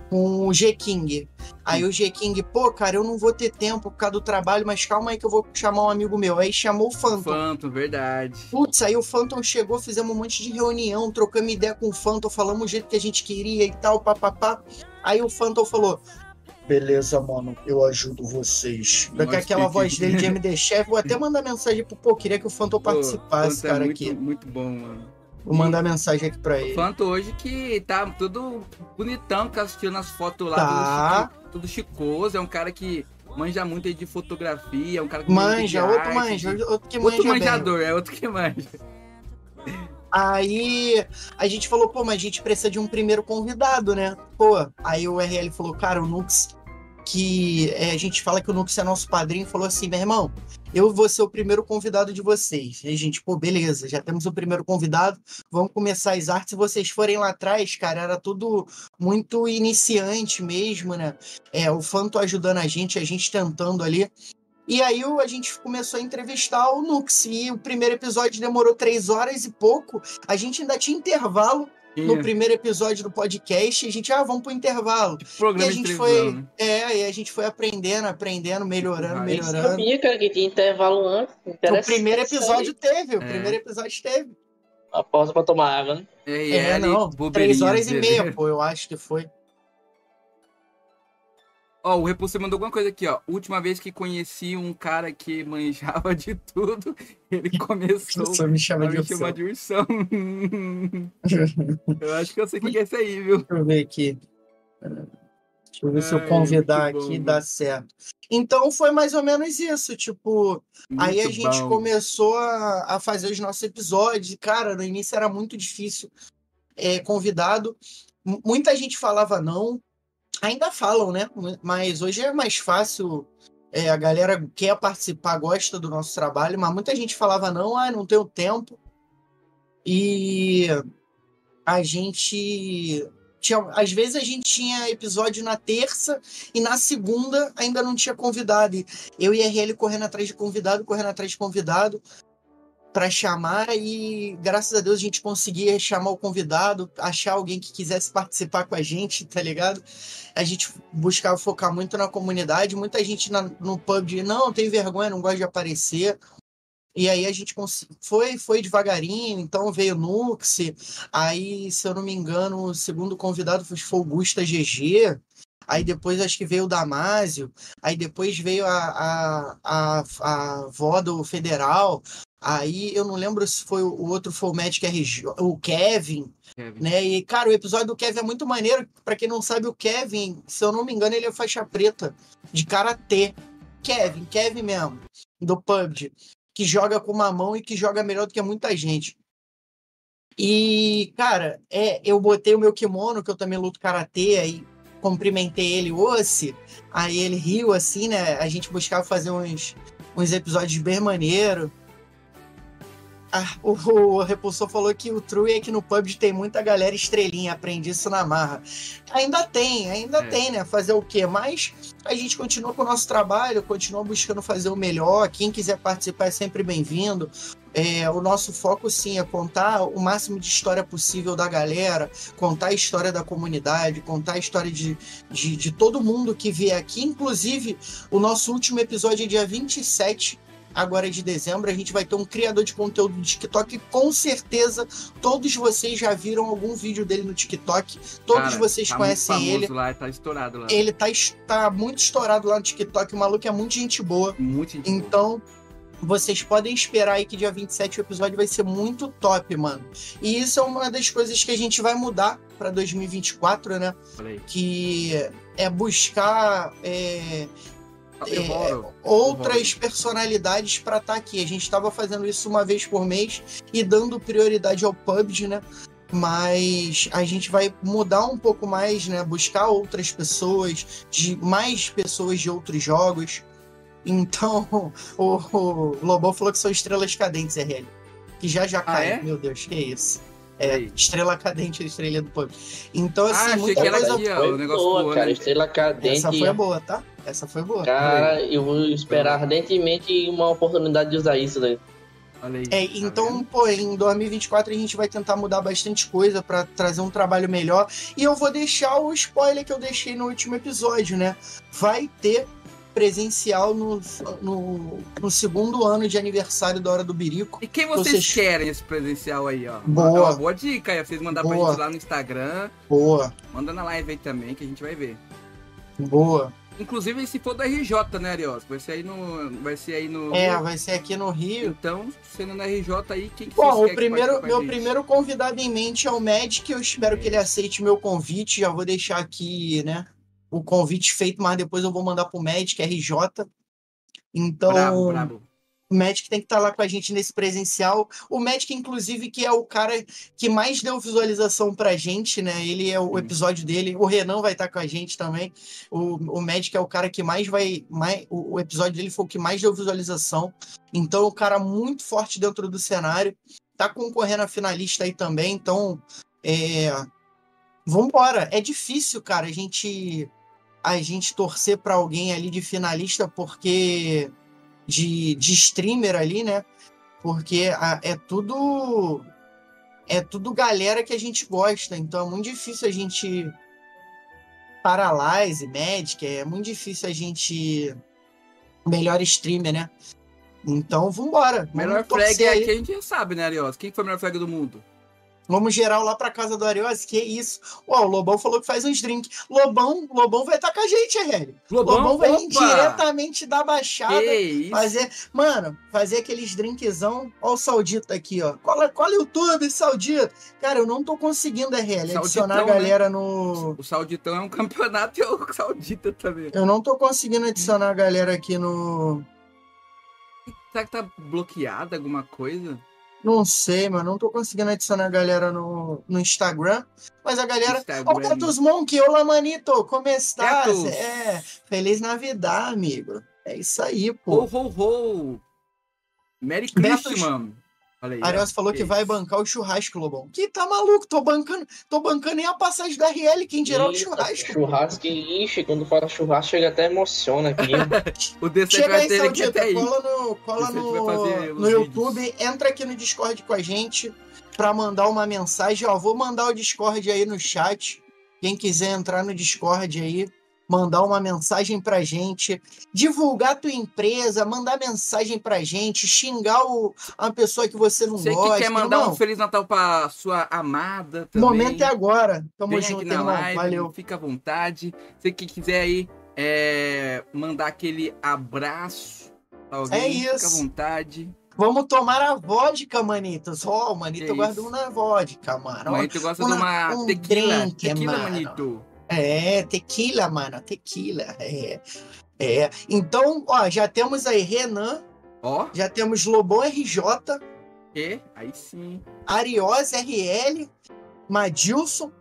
com o G-King. Aí o G-King, pô, cara, eu não vou ter tempo por causa do trabalho, mas calma aí que eu vou chamar um amigo meu. Aí chamou o Phantom. Phantom, verdade. Putz, aí o Phantom chegou, fizemos um monte de reunião, trocamos ideia com o Phantom, falamos o jeito que a gente queria e tal, papapá. Aí o Phantom falou: Beleza, mano, eu ajudo vocês. Daqui Nossa, aquela que- voz dele de MD Chef, vou até [LAUGHS] mandar mensagem pro pô, queria que o Phantom Pô, participasse, é cara, muito, aqui. Muito bom, mano. Vou mandar mensagem aqui pra O ele. Phantom hoje que tá tudo bonitão, que assistindo as fotos lá, Tá. tudo, tudo chicoso. É um cara que manja muito aí de fotografia, é um cara que Manja, de outro arte, manja, outro que manja Outro bem. manjador, é outro que manja. Aí a gente falou, pô, mas a gente precisa de um primeiro convidado, né? Pô, aí o RL falou, cara, o Nux, que é, a gente fala que o Nux é nosso padrinho, falou assim, meu irmão, eu vou ser o primeiro convidado de vocês. E a gente, pô, beleza, já temos o primeiro convidado, vamos começar as artes. Se vocês forem lá atrás, cara, era tudo muito iniciante mesmo, né? É, o Fanto ajudando a gente, a gente tentando ali. E aí a gente começou a entrevistar o Nux. E o primeiro episódio demorou três horas e pouco. A gente ainda tinha intervalo no primeiro episódio do podcast. E a gente, ah, vamos pro intervalo. E Programa a de gente foi. né? É, e a gente foi aprendendo, aprendendo, melhorando, Ah, Eu melhorando. sabia, cara, que tinha intervalo antes. O primeiro episódio teve, o É. primeiro episódio teve. Uma pausa pra tomar água, né? É, É, não, três horas e meia, [LAUGHS] pô, eu acho que foi. Ó, o Repulsor mandou alguma coisa aqui, ó. Última vez que conheci um cara que manjava de tudo, [LAUGHS] ele começou Só me chama a de chamar de ursão. [LAUGHS] eu acho que eu sei o que é esse aí, viu? Deixa eu ver aqui. Deixa eu ver se eu convidar muito bom, aqui dá certo. Então foi mais ou menos isso, tipo, Aí a Muito gente bom. começou a, a fazer os nossos episódios. Cara, no início era muito difícil é, convidado. M- Muita gente falava não. Ainda falam, né? Mas hoje é mais fácil. é, a galera quer participar, gosta do nosso trabalho, mas muita gente falava não, ah, não tenho tempo. E a gente. Tinha, às vezes a gente tinha episódio na terça e na segunda ainda não tinha convidado. E eu e a RL correndo atrás de convidado, correndo atrás de convidado para chamar e graças a Deus a gente conseguia chamar o convidado, achar alguém que quisesse participar com a gente, tá ligado? A gente buscava focar muito na comunidade, muita gente na- no pub de não, tem vergonha, não gosta de aparecer. E aí a gente foi, foi devagarinho, então veio Nux, aí, se eu não me engano, o segundo convidado foi o Gusta GG, aí depois acho que veio o Damásio, Aí depois veio a, a, a, a vó do Federal. Aí eu não lembro se foi o outro foi o Magic RG, o Kevin. Kevin. né? E, cara, o episódio do Kevin é muito maneiro. Pra quem não sabe, o Kevin, se eu não me engano, ele é faixa preta de karatê. Kevin, Kevin mesmo, do PUBG, que joga com uma mão e que joga melhor do que muita gente. E, cara, é, eu botei o meu kimono, que eu também luto karatê, aí cumprimentei ele, Ossi. Aí ele riu assim, né? A gente buscava fazer uns, uns episódios bem maneiro. [LAUGHS] Ah, o, o Repulsor falou que o True é que no PUBG tem muita galera estrelinha, aprendi isso na marra. Ainda tem, ainda É. tem, né? Fazer o quê? Mas a gente continua com o nosso trabalho, continua buscando fazer o melhor. Quem quiser participar é sempre bem-vindo. É, o nosso foco, sim, é contar o máximo de história possível da galera, contar a história da comunidade, contar a história de, de, de todo mundo que vier aqui. Inclusive, o nosso último episódio é dia 27 agora de dezembro, a gente vai ter um criador de conteúdo do TikTok e com certeza todos vocês já viram algum vídeo dele no TikTok. Todos Cara, vocês tá conhecem ele. Lá, tá estourado lá. Ele tá, tá muito estourado lá no TikTok. O maluco é muito gente boa. Muito gente boa. Então, vocês podem esperar aí que dia 27 o episódio vai ser muito top, mano. E isso é uma das coisas que a gente vai mudar pra 2024, né? Que é buscar é, é, outras personalidades para estar aqui. A gente estava fazendo isso uma vez por mês e dando prioridade ao PUBG, né? Mas a gente vai mudar um pouco mais, né? Buscar outras pessoas, de mais pessoas de outros jogos. Então, [LAUGHS] o, o Lobão falou que são estrelas cadentes, RL. Que já já cai. é? Meu Deus, que isso. É, estrela cadente, estrela do PUBG. Então, assim, Ah, achei muita que era coisa. aqui, ó, o negócio boa, voando. cara. Estrela cadente. Essa foi boa, tá? Essa foi boa. Cara, eu vou esperar ardentemente uma oportunidade de usar isso? Olha aí. É, tá então, vendo? pô, em 2024 a gente vai tentar mudar bastante coisa pra trazer um trabalho melhor. E eu vou deixar o spoiler que eu deixei no último episódio, né? Vai ter presencial no, no, no segundo ano de aniversário da Hora do Birico. E quem vocês, vocês- querem esse presencial aí, ó? Boa. É uma boa dica aí, pra vocês mandar pra Boa. gente lá no Instagram. Boa, Manda na live aí também, que a gente vai ver. boa. Inclusive, se for do RJ, né, Arios? Vai ser aí no. Vai ser aí no. É, vai ser aqui no Rio. Então, sendo no RJ aí, quem que Bom, o primeiro, meu primeiro convidado em mente é o Magic. Eu espero que ele aceite meu convite. Já vou deixar aqui, né? O convite feito, mas depois eu vou mandar pro Magic RJ. Então, Brabo, brabo. O Magic tem que estar lá com a gente nesse presencial. O Magic, inclusive, que é o cara que mais deu visualização pra gente, né? Ele é o episódio dele. O Renan vai estar com a gente também. O, o Magic é o cara que mais vai. Mais, o, o episódio dele foi o que mais deu visualização. Então, é um cara muito forte dentro do cenário. Tá concorrendo a finalista aí também. Então, é. Vambora. É difícil, cara, a gente. A gente torcer pra alguém ali de finalista, porque de, de streamer ali, né? Porque a- é tudo. É tudo galera que a gente gosta. Então é muito difícil a gente. Paralyze, Magic, é muito difícil a gente. Melhor streamer, né? Então vambora. Melhor torcer flag aí. aqui a gente já sabe, né, Arios? Quem foi o melhor flag do mundo? Vamos geral lá pra casa do Ariose, que isso. Ó, o Lobão falou que faz uns drinks. Lobão, Lobão vai estar com a gente, RL. Lobão vai vir opa! diretamente da Baixada. Que isso? Fazer, mano, fazer aqueles drinkzão. Ó, o Saudito aqui, ó. Cola, cola YouTube, Saudito. Cara, eu não tô conseguindo, RL, adicionar a né? galera no. O Sauditão é um [LAUGHS] campeonato e o Saudita também. Eu não tô conseguindo adicionar a galera aqui no. Será que tá bloqueado alguma coisa? Não sei, mano. Não tô conseguindo adicionar a galera no, no Instagram. Mas a galera. Ó, o Instagram. Gatos Monk, olá, manito, como estás? É, feliz Navidad, amigo. É isso aí, pô. Ho, ho, ho! Merry Christmas! Olha aí. Arias ó. falou que isso. vai bancar o churrasco, Lobão. Que tá maluco, tô bancando, tô bancando nem a passagem da RL, quem dirá o churrasco. Churrasco, ixi, quando fala churrasco, chega até emociona aqui. [LAUGHS] O D7 Chega vai aí, ter que Saudita, até cola no, cola no, no vídeos. YouTube, entra aqui no Discord com a gente pra mandar uma mensagem. Ó, vou mandar o Discord aí no chat. Quem quiser entrar no Discord aí, mandar uma mensagem pra gente, divulgar a tua empresa, mandar mensagem pra gente, xingar o, a pessoa que você não Você gosta. que quer mandar irmão, um Feliz Natal pra sua amada O também. momento é agora. Tamo Vem junto, na irmão. live, Valeu. fica à vontade. Você que quiser aí é, mandar aquele abraço alguém, É fica à isso. vontade. Vamos tomar a vodka, manitos. Ó, o manito de isso? uma vodka, mano. Mas tu gosta uma- de uma um tequila. drink, tequila, mano. manito. É, tequila, mano, tequila. É. É. Então, ó, já temos aí Renan, Ó, já temos Lobão RJ, que? Aí sim. Ariós RL, Madilson.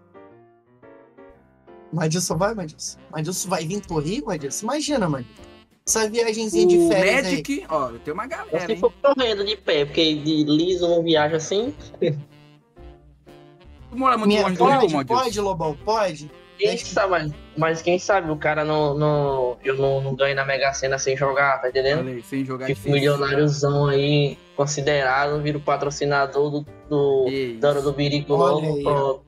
Madilson vai, Madilson? Madilson vai vir pro Rio, Madilson? Imagina, mano. Essa viagenzinha de O férias aí. Magic, ó, tem uma galera, se hein? for correndo de pé, porque de liso não viaja assim. Tu mora muito Minha, longe do Rio, pode, Madilson? pode, Lobão, pode? Quem sabe, mas, mas quem sabe o cara não, não, eu não, não ganho na Mega Sena sem jogar, tá entendendo? Falei, sem jogar Fico difícil. milionáriozão aí, considerado, viro patrocinador do, do do Birico pronto.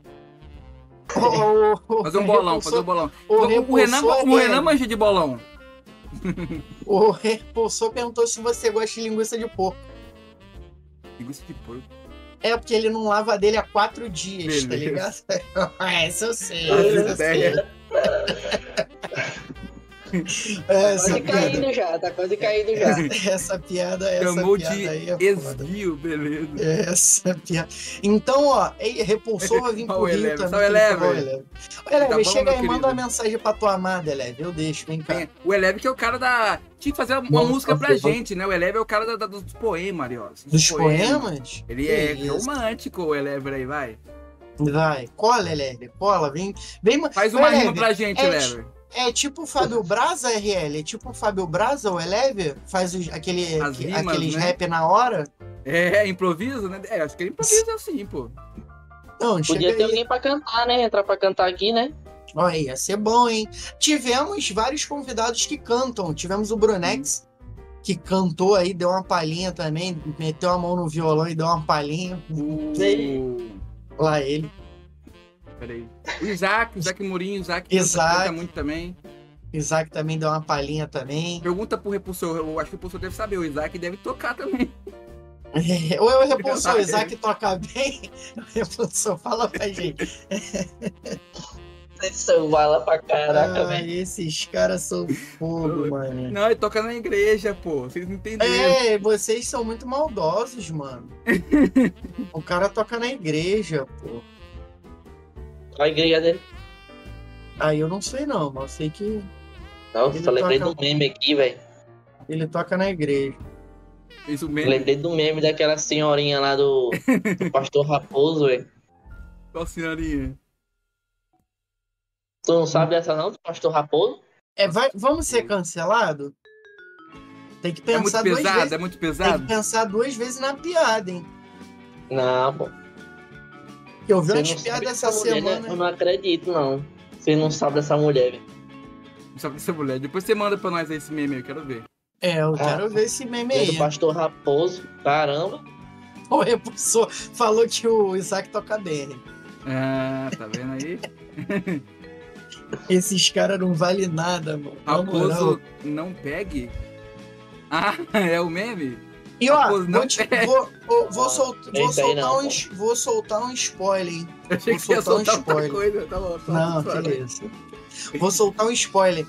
Fazer um bolão, fazer um bolão. O O, o Renan, o é- Renan manja de bolão. [LAUGHS] O repulsor perguntou se você gosta de linguiça de porco. Linguiça de porco. É porque ele não lava dele há quatro dias, tá ligado? [LAUGHS] Beleza. Essa eu sei, essa eu sei. [LAUGHS] ideia. [LAUGHS] Essa Quase piada, caindo já, tá quase caindo já. [LAUGHS] essa piada, essa Chamou piada de aí é foda. Esguio, beleza. Essa piada. Então, ó, ei, repulsor vai vir [LAUGHS] pro Ó o Rio Eleve, também. só o que ele Eleve. Eleve. Tá bom, chega aí, manda uma mensagem pra tua amada, Eleve. Eu deixo, vem cá. Tem- O Eleve que é o cara da... Tinha que fazer uma Nossa, música pra nossa. gente, né? O Eleve é o cara da- da- dos poemas, Ariós. Dos poemas? Ele Que é isso. romântico, o Eleve aí, vai. Vai, cola, Eleve, cola, vem. vem Faz uma Eleve, rima pra gente, é- Eleve. É tipo o Fábio Braza, RL? É tipo o Fábio Braza, o Eleve? Faz os- aquele, As que- rimas, aqueles né? rap na hora? É, improviso, né? É, acho que ele improvisa assim, pô. Não, Podia chega ter aí. alguém pra cantar, né? Entrar pra cantar aqui, né? Olha, ia ser bom, hein? Tivemos vários convidados que cantam. Tivemos o Brunex, que cantou aí, deu uma palhinha também, meteu a mão no violão e deu uma palhinha. Sei. Lá ele. Peraí. O Isaac, o Isaac Mourinho, o Isaac Isaac. canta muito também. Isaac também deu uma palhinha também. Pergunta pro Repulsor, eu acho que o Repulsor deve saber, o Isaaak deve tocar também. [LAUGHS] Ou o Repulsor, o Isaac toca bem. [LAUGHS] O Repulsor, fala pra gente. Vocês são bala pra caraca, Ah, velho. esses caras são fogo, [LAUGHS] mano. Não, ele toca na igreja, pô. Vocês não entenderam. É, vocês são muito maldosos, mano. o cara toca na igreja, pô. Olha a igreja dele. Aí eu não sei não, mas eu sei que Nossa, Ele só lembrei toca- do meme aqui, velho. ele toca na igreja. Isso mesmo. Lembrei do meme daquela senhorinha lá do, do [LAUGHS] pastor Raposo, velho. Ó, senhorinha. Tu não sabe dessa não, do pastor Raposo? É, vai, vamos ser cancelados? Tem que É muito pensar duas pesado, vezes. é muito Tem que pesado. pensar duas vezes na piada, hein? Não, pô. Eu vi umas não sabe piadas dessa essa mulher, né? semana. Eu não acredito, não. Você não sabe dessa mulher, velho. Só pra essa mulher. Depois você manda pra nós aí esse meme, eu quero ver. É, eu Ah. quero ver esse meme aí. do pastor Raposo. Caramba. O repulsor falou que o Isaac toca bem. Ah, tá vendo aí? [LAUGHS] Esses caras não valem nada, mano. Raposo não pegue? Ah, [LAUGHS] é o meme? E ó, vou, te- vou, vou, [LAUGHS] vou sol- vou aí soltar não, um, es- vou soltar um spoiler, hein? Eu achei que Vou você ia soltar um spoiler. coisa. Tá bom, Não, que isso. Vou soltar um spoiler.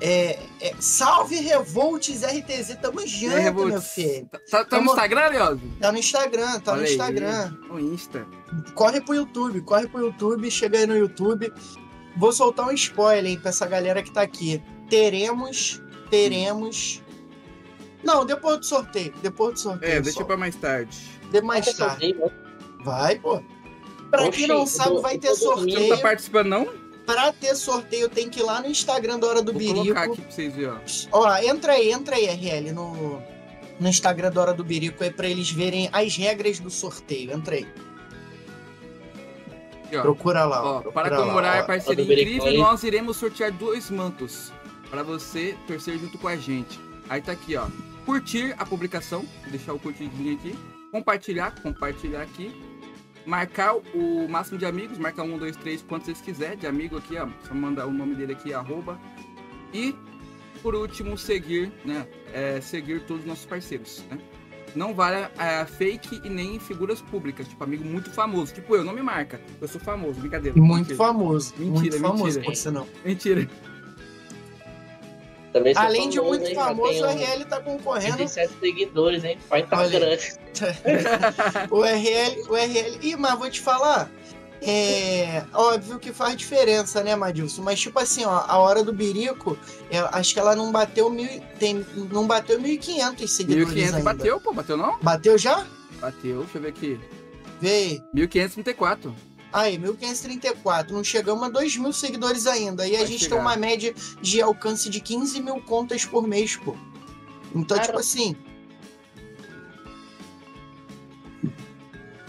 É, é, salve Revolts RTZ, tamo aí, junto, Revolts? meu filho. Tá, tá no Tamo- Instagram, Leoz? Tá no Instagram, tá Olha no aí. Instagram. No Insta. Corre pro YouTube, corre pro YouTube, chega aí no YouTube. Vou soltar um spoiler, hein, pra essa galera que tá aqui. Teremos, teremos... Não, depois do sorteio, depois do sorteio. É, deixa só. pra mais tarde. De mais Essa tarde. aí, velho. Vai, pô. Pra Oxi, quem não sabe, vai ter dormindo. Você não tá sorteio. participando, não? Pra ter sorteio, tem que ir lá no Instagram da Hora do Vou Birico. colocar aqui pra vocês verem, ó. Ó, entra aí, entra aí, RL, no, no Instagram da Hora do Birico aí pra eles verem as regras do sorteio. Entra aí. Aqui, ó. Procura lá. Ó, procura para comemorar a parceria incrível, aí. nós iremos sortear dois mantos para você torcer junto com a gente. Aí tá aqui, ó. Curtir a publicação, deixar o curtidinho aqui. Compartilhar, compartilhar aqui. Marcar o máximo de amigos, marcar um, dois, três, quantos vocês quiser de amigo aqui, ó. Só mandar o nome dele aqui, arroba. E, por último, seguir, né? É, seguir todos os nossos parceiros, né? Não vale é, fake e nem figuras públicas, tipo amigo muito famoso. Tipo eu, não me marca. Eu sou famoso, brincadeira. Muito Mentira. famoso. Mentira, muito famoso, mentira. sinal. Mentira. Também Além de famoso, muito hein? Famoso, o RL tá concorrendo. 27 seguidores, hein? Pai tá grande. [LAUGHS] O RL, o RL. Ih, mas vou te falar. É óbvio que faz diferença, né, Madilson? Mas, tipo assim, ó, a hora do Birico, eu acho que ela não bateu mil, tem, não bateu 1.500 seguidores 1.500 ainda. bateu, pô, bateu não? Bateu já? Bateu, deixa eu ver aqui. Vê aí. 1.534. Aí, 1.534. Não chegamos a 2 mil seguidores ainda. E a Vai gente chegar. tem uma média de alcance de 15 mil contas por mês, pô. Então, Cara. tipo assim.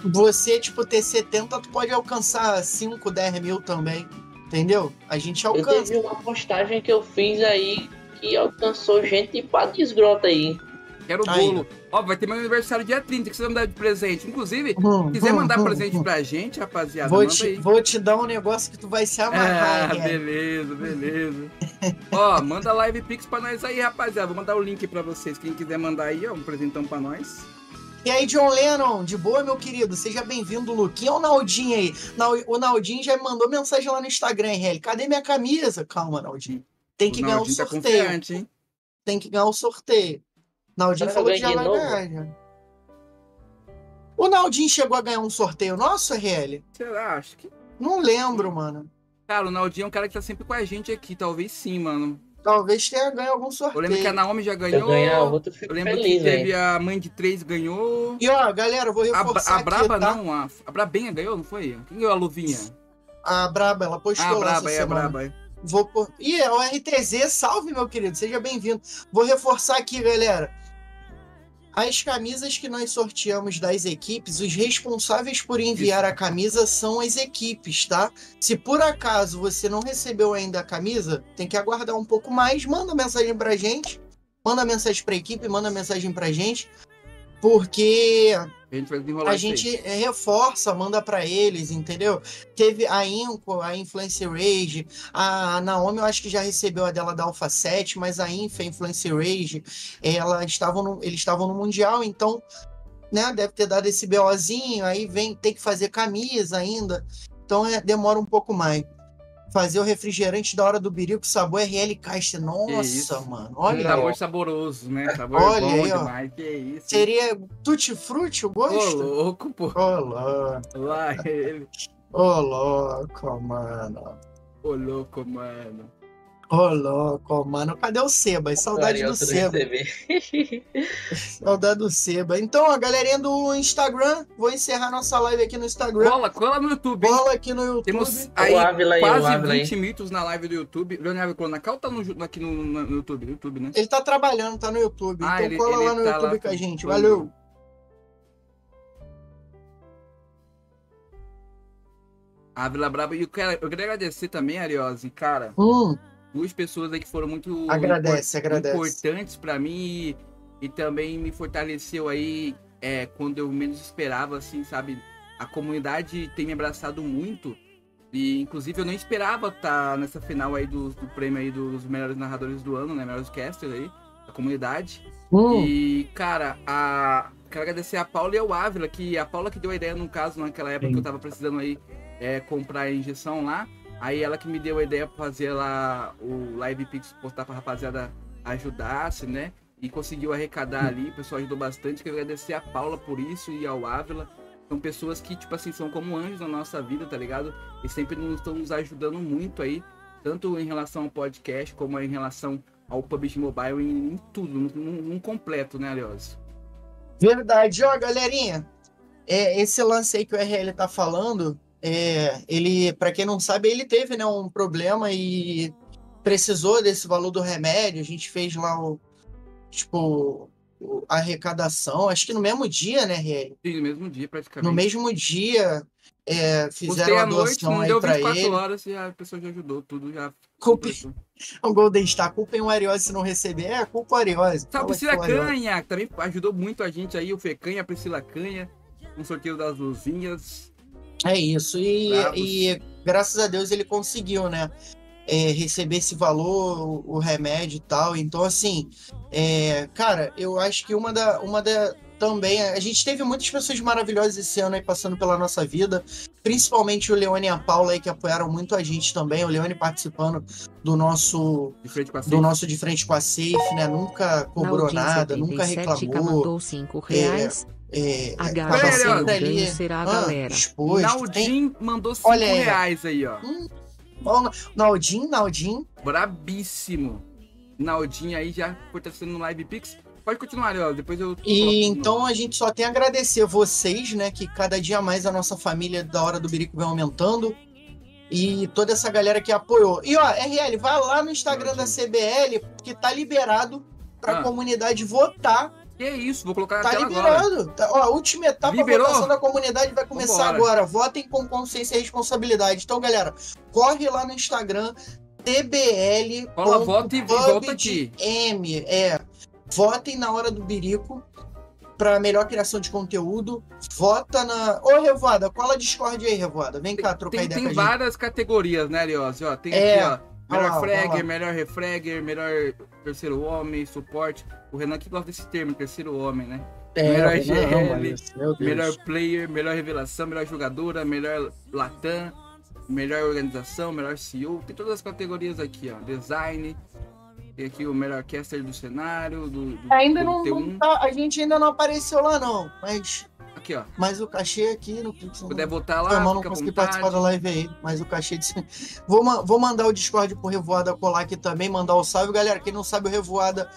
Você, tipo, ter 70, tu pode alcançar 5, 10 mil também. Entendeu? A gente Eu alcança. teve uma postagem que eu fiz aí que alcançou gente pra desgrota aí. Quero o Aí. bolo. Ó, vai ter meu aniversário dia 30, que vocês vão me dar de presente. Inclusive, Hum, se quiser hum, mandar hum, presente hum. pra gente, rapaziada, Vou te, aí. vou te dar um negócio que tu vai se amarrar, Ah, hein, beleza, beleza. [LAUGHS] ó, manda live pix pra nós aí, rapaziada. Vou mandar o link pra vocês. Quem quiser mandar aí, ó, um presentão pra nós. E aí, John Lennon, de boa, meu querido? Seja bem-vindo, Luquinha ou o Naldinho aí? O Naldinho já me mandou mensagem lá no Instagram, RL. Cadê minha camisa? Calma, Naldinho. Tem que O ganhar o Naldinho tá sorteio. confiante, hein? Tem que ganhar o sorteio. Naldinho que falou eu que já vai de novo? ganhar. já. O Naldinho chegou a ganhar um sorteio nosso, RL? Será? Acho que. Não lembro, mano. Cara, o Naldinho é um cara que tá sempre com a gente aqui. Talvez sim, mano. Talvez tenha ganho algum Eu sorteio. lembro que a Naomi já Se eu ganhou. ganhar outro, eu Eu lembro que feliz, teve velho. a mãe de três ganhou. E ó, galera, eu vou A, reforçar a Braba aqui, tá? não, a, a Brabenha ganhou, não foi? Quem ganhou a luvinha? A Braba, ela postou Ah, a Braba, essa é a semana. Braba. é. Vou por... Ih, é o RTZ, salve, meu querido, seja bem-vindo. Vou reforçar aqui, galera. As camisas que nós sorteamos das equipes, os responsáveis por enviar a camisa são as equipes, tá? Se por acaso você não recebeu ainda a camisa, tem que aguardar um pouco mais, manda mensagem pra gente, manda mensagem pra equipe, manda mensagem pra gente, porque A gente vai desenrolar a aí. gente eh, reforça, manda pra eles, entendeu? Teve a Inco, a Influencer Rage, a Naomi eu acho que já recebeu a dela da Alpha 7, mas a Infa, a Influencer Rage, ela estavam no, eles estavam no Mundial, então, né, deve ter dado esse BOzinho, aí vem, tem que fazer camisa ainda, então é, demora um pouco mais. Fazer o refrigerante da hora do birico, sabor RL Caixa. Nossa, mano, Um olha. sabor saboroso, né? [LAUGHS] Sabor Olha bom aí, ó. demais. Que isso. Seria tutti-frutti o Ô, gosto? louco, pô. Ô, louco. Lá ele. Ô, louco, mano. Ô, louco, mano. Ô, louco, mano. Cadê o Seba? Saudade do Ariel, Seba. [LAUGHS] Saudade do Seba. Então, a galerinha do Instagram, vou encerrar nossa live aqui no Instagram. Cola, cola no YouTube? Bola aqui no YouTube. Temos aí o Ávila aí, o quase Ávila aí. 20 mitos na live do YouTube. Leonardo ou tá no, aqui no, no, YouTube? No YouTube, né? Ele tá trabalhando, tá no YouTube. Ah, então ele- cola ele lá no tá YouTube lá com a gente. com- Valeu. Ávila Braba. E eu quero, eu queria agradecer também, Ariose, cara, Hum, duas pessoas aí que foram muito agradece, agradece. importantes pra mim e, e também me fortaleceu aí é, quando eu menos esperava, assim, sabe? A comunidade tem me abraçado muito e inclusive eu não esperava estar nessa final aí do, do prêmio aí dos melhores narradores do ano, né? Melhores casters aí, da comunidade. Hum, E, cara, a... quero agradecer a Paula e ao Ávila, que a Paula que deu a ideia, no caso, naquela época Sim. que eu tava precisando aí é, comprar a injeção lá. Aí ela que me deu a ideia pra fazer lá o Live Pix, postar pra rapaziada ajudasse, né? E conseguiu arrecadar ali, o pessoal ajudou bastante. Quero agradecer a Paula por isso e ao Ávila. São pessoas que, tipo assim, são como anjos na nossa vida, tá ligado? E sempre nos estão nos ajudando muito aí, tanto em relação ao podcast, como em relação ao PUBG Mobile, em, em tudo, num, num completo, né, Aliose? Verdade. Ó, galerinha, é, esse lance aí que o RL tá falando, é, ele, para quem não sabe, ele teve né, um problema e precisou desse valor do remédio. A gente fez lá o, tipo, a arrecadação, acho que no mesmo dia, né, RL? Sim, no mesmo dia, praticamente. No mesmo dia, é, fizeram a noite, doação aí 24 ele. horas e a pessoa já ajudou, tudo já Culpe, [LAUGHS] o Golden Star, culpem o Ariose se não receber. É, culpa o Ariose. Salve Fala Priscila Ariose. Canha, que também ajudou muito a gente aí, o Fecanha, a Priscila Canha, no sorteio das luzinhas. É isso. E, e graças a Deus ele conseguiu, né? é, receber esse valor, o, o remédio e tal. Então, assim, é, cara, eu acho que uma, da, uma da, também. A gente teve muitas pessoas maravilhosas esse ano aí passando pela nossa vida, principalmente o Leone e a Paula aí que apoiaram muito a gente também. O Leone participando do nosso De frente com a do nosso de frente com a Safe, né? Nunca cobrou nada, nunca 77 reclamou. mandou 5 reais. É, A tava galera ali. será a ah, galera. exposto. Tem- Naldin mandou 5 Olha aí. reais aí, ó. Ó, Naldin, Naldin. Brabíssimo. Naldin aí já fortalecendo no Live Pix. Pode continuar, ó. Depois eu. E então a gente só tem a agradecer vocês, né? Que cada dia mais a nossa família da Hora do Birico vem aumentando. E toda essa galera que apoiou. E ó, RL, vai lá no Instagram da CBL, que tá liberado pra Ah. comunidade votar. Que isso, vou colocar na Tá tela agora. liberado. Tá- ó, a última etapa Liberou? da votação da comunidade vai começar Vambora. agora. Votem com consciência e responsabilidade. Então, galera, corre lá no Instagram, tbl. Cola, volta e volta aqui. M, é. Votem na hora do Birico para melhor criação de conteúdo. Vota na. Ô, Revoada, cola Discord aí, Revoada. Vem cá trocar Tem, ideia tem com a gente. várias categorias, né, Liose? Ó, tem É. aqui, ó. Melhor lá. fragger, melhor refragger, melhor terceiro homem, suporte. O Renan que gosta desse termo, terceiro homem, né? É, melhor não, GL. Melhor player, melhor revelação, melhor jogadora, melhor Latam, melhor organização, melhor CEO. Tem todas as categorias aqui, ó. Design. Tem aqui o melhor caster do cenário, do, do Ainda do não, T1. não tá- a gente ainda não apareceu lá, não. Mas, Aqui, ó. mas o cachê aqui no Pix. Se puder botar lá, não à consegui participar da live aí, mas o cachê de. Vou, ma- vou mandar o Discord pro Revoada colar aqui também, mandar o salve. Galera, quem não sabe, o Revoada.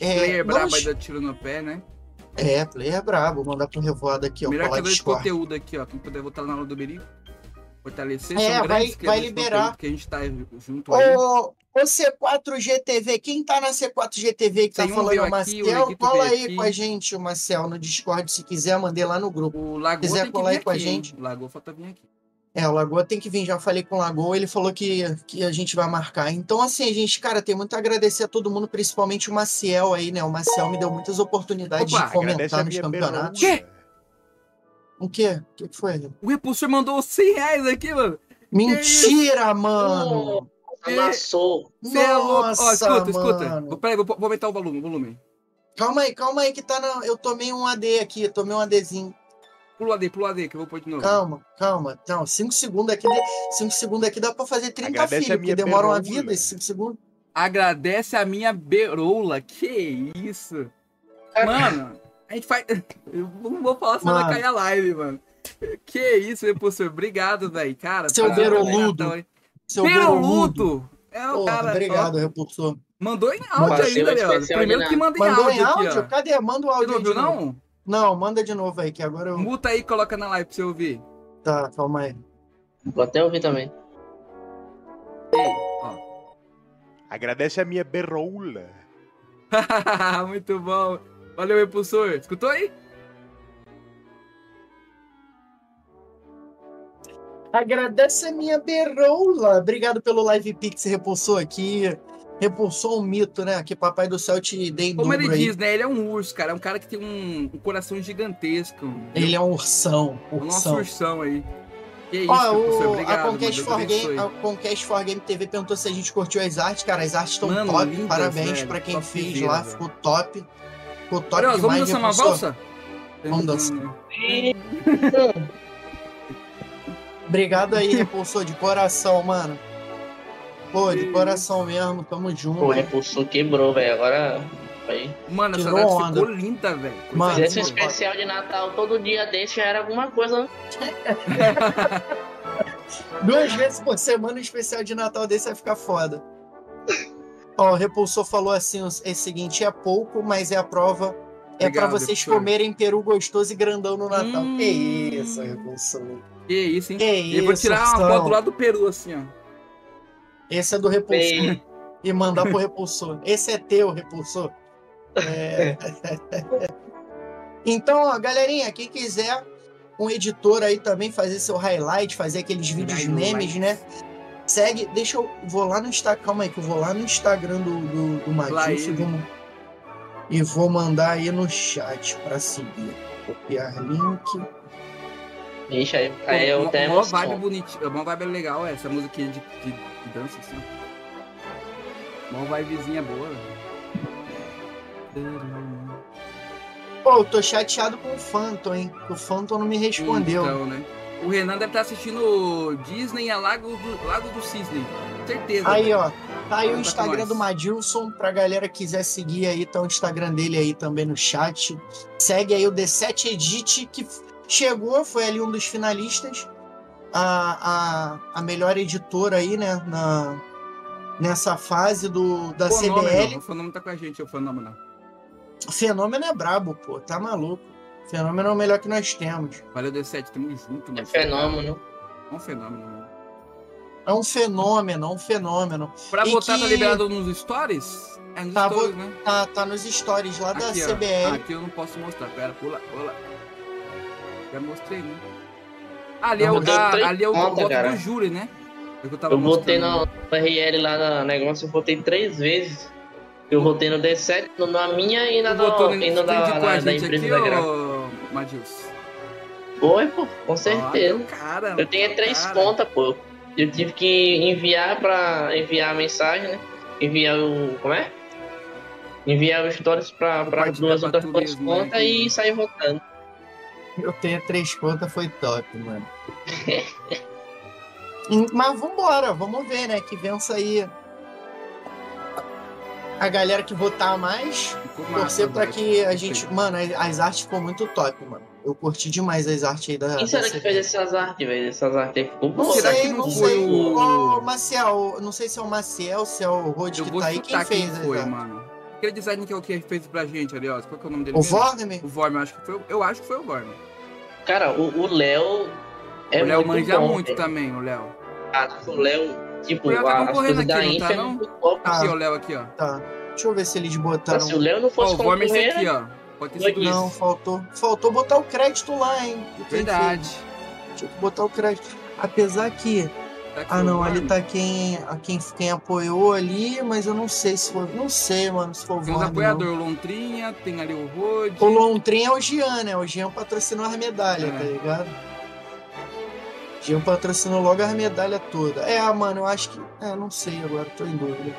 É, Player não brabo es- aí dá tiro no pé, né? é, player brabo. Vou mandar pro Revoada aqui, ó. Melhor colar de conteúdo aqui, ó. Quem puder botar na aula do Berico. Fortalecer. É, vai- vai liberar. Que a gente tá junto aí. Ô, ô C4GTV, quem tá na C4GTV que tá um falando é o aqui, Marcel, cola aí aqui. com a gente, o Marcel, no Discord, se quiser, mandei lá no grupo. O Lagoa quiser colar aí com a aqui, gente. O Lagoa falta vir aqui. É, o Lagoa tem que vir, já falei com o Lagoa, ele falou que, que a gente vai marcar. Então, assim, a gente, cara, tem muito a agradecer a todo mundo, principalmente o Maciel aí, né? O Maciel me deu muitas oportunidades Opa, de comentar nos campeonatos. berrola. O quê? O que que foi? O Repulsor mandou 100 reais aqui, mano. Mentira, mano! Amassou. Você é louco. Ó, Nossa, escuta, escuta. mano. Vou- Peraí, vou, vou aumentar o volume. o volume. Calma aí, calma aí, que tá na... Eu tomei um AD aqui, tomei um ADzinho. Pula AD, pula AD, que eu vou pôr de novo. Calma, calma. Não, 5 segundos aqui, 5 segundos aqui dá pra fazer 30 Agradece filhos, a que demora uma berrola. vida, esses 5 segundos. Agradece a minha berola. Que isso? Mano, a gente faz. [LAUGHS] Eu não vou falar, senão vai cair a live, mano. Que isso, Repulsor. Obrigado, velho. Cara, Seu parabéns, beroludo. obrigadão? Seu. Beroludo! É o Porra, cara. obrigado, repulsor. mandou em áudio Mandou ainda, Leandro. especial Primeiro que manda em Mandou áudio, em áudio? aqui. Cadê? Manda o Você áudio não aí de ouviu, não? Não, manda de novo aí, que agora eu... Muta aí e coloca na live pra você ouvir. Tá, calma aí. Vou até ouvir também. Ei, ó. Agradece a minha berrola. [LAUGHS] Muito bom. Valeu, Repulsor. Escutou aí? Agradece a minha berola. Obrigado pelo Live Pix, repulsou aqui. Repulsou um mito, né? Que Papai do Céu te dê em Como ele aí. diz, né? Ele é um urso, cara. É um cara que tem um, um coração gigantesco. Ele é um ursão. o nosso Ursão. ursão aí. Que isso, Ó, o, Obrigado, a, Conquest mano. for Game, a Conquest for Game TV perguntou se a gente curtiu as artes. Cara, as artes estão Mano, top. lindas, Parabéns pra quem Top fez lá. velho. Ficou top. Ficou top Olha, vamos demais. dançar uma valsa? Vamos dançar. Obrigado aí, repulsor, de coração, mano. Pô, de coração mesmo, tamo junto. Pô, o repulsor quebrou, velho. Agora. Aí. Mano, essa arte onda. ficou linda, velho. Mano, esse especial de Natal todo dia desse já era alguma coisa, né? [LAUGHS] Duas vezes por semana um especial de Natal desse vai ficar foda. Ó, o Repulsor falou assim: o é o seguinte, é pouco, mas é a prova. É pra Obrigado, vocês comerem peru gostoso e grandão no Natal. Hum. Que isso, Repulsor. Que isso, hein? Que isso. E eu vou tirar uma foto lá do Peru, assim, ó. Esse é do Repulsor. Ei, [LAUGHS] E mandar pro Repulsor. Esse é teu, Repulsor. É. [LAUGHS] então, ó, galerinha, quem quiser um editor aí também fazer seu highlight, fazer aqueles vídeos memes, né? Segue, deixa eu. Vou lá no Instagram. Calma aí, que eu vou lá no Instagram do, do, do Matheus e vou, e vou mandar aí no chat pra seguir. Copiar link. Ixi, aí, aí eu Mó- tenho emoção. vibe bonitinha, mó vibe legal essa musiquinha de, de, de dança, assim. Mó vibezinha boa. Pô, eu tô chateado com o Phantom, hein? O Phantom não me respondeu. Então, né? O Renan deve estar assistindo Disney a Lago do, Lago do Cisne. Certeza. Aí, ó. Tá aí o Instagram do Madilson, pra galera que quiser seguir aí, tá o Instagram dele aí também no chat. Segue aí o D7 Edit, que chegou, foi ali um dos finalistas. A, a, a melhor editora aí, né, na, nessa fase do, da Fenômeno. CBL. O Fenômeno tá com a gente, é o Fenômeno. O Fenômeno é brabo, pô, tá maluco. O Fenômeno é o melhor que nós temos. Valeu, D7, tamo junto, É mano. fenômeno. É um fenômeno, mano. É um fenômeno, é um fenômeno. Pra E botar, tá que- liberado nos stories? É nos Tá, stories, né? Tá, tá nos stories lá da Aqui, ó. CBL. Aqui eu não posso mostrar. Pera, pula, pula. Já mostrei, né? Ali é o, da, ali é o contas, voto do júri, né? É eu Eu votei mostrando. no RL lá no negócio, eu votei três vezes. Eu votei no D7, no- na minha e na no, e no da, da, empresa aqui, da Gra. ô Madilson? Foi, pô, com certeza. teu cara, Eu tenho três cara. contas, pô. Eu tive que enviar pra enviar a mensagem, né? Enviar o. Como é? Enviar os stories pra, pra duas outras né, contas que- e sair votando. [LAUGHS] Eu tenho três contas, foi top, mano. Mas vambora, vamos ver, né? Que vença aí a galera que votar mais. Massa, Torcer pra que a gente. Mano, as- artes ficou muito top, mano. Eu curti demais as artes aí da. Quem da será que fez essas artes, velho? Essas artes aí ficou Não boas. Será que não não foi sei. o- Ô, Maciel, não sei se é o Maciel, se é o Rod que tá aí. Quem chutar quem fez as foi, artes? mano. Aquele design que é o que fez pra gente ali, ó. Qual que é o nome dele? O? Vorneme? O Vorm, eu acho que foi. o- Eu acho que foi o Vorm. Cara, o o Léo. É o Léo muito manja bom, muito velho. também, o Léo. Ah, O Léo, tipo, O Léo tá a- as coisas aqui, tá, é não? muito top. Ah. Aqui, ó, o Léo aqui, ó. Tá. Deixa eu ver se eles botaram. Se o Léo não Ó, fosse o Vorm é esse concorrer, aqui, né? ó. Não, isso. faltou. Faltou botar o crédito lá, hein? Verdade. Tinha que botar o crédito. Apesar que. Tá Ah, o não, ali tá quem, quem, quem apoiou ali, mas eu não sei se foi. Não sei, mano, se foi o Tem os apoiadores, o Lontrinha, tem ali o Rod. O Lontrin é o Jean, né? O Jean patrocinou as medalhas, É. tá ligado? O Jean patrocinou logo as medalhas todas. É, mano, eu acho que. É, não sei agora, tô em dúvida.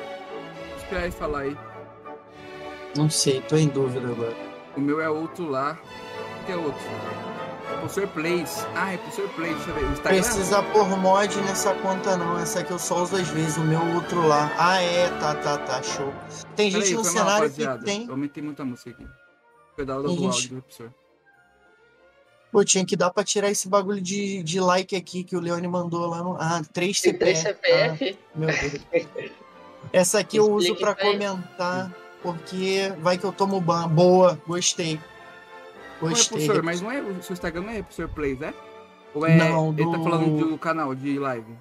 Espera aí falar aí. Não sei, tô em dúvida agora. O meu é outro lá. Que é outro? Professor Plays. Ah, é Professor Plays, deixa eu ver. O Instagram. Precisa pôr mod nessa conta, não. Essa aqui eu só uso às vezes, o meu outro lá. Ah, é, tá, tá, tá, show. Tem gente Peraí, no mal, cenário rapaziada. que tem. Eu aumentei muita música aqui. Tem do gente- áudio do professor. Pô, tinha que dar pra tirar esse bagulho de, de like aqui que o Leone mandou lá no. Ah, 3 Tem CPF. três CPF. Ah, meu Deus. Essa aqui eu uso pra comentar, porque vai que eu tomo ban. Boa, gostei. Não é professor, mas não é. O seu Instagram não é Professor Plays, é? Ou é. Não, Ele tá do- falando do canal de live.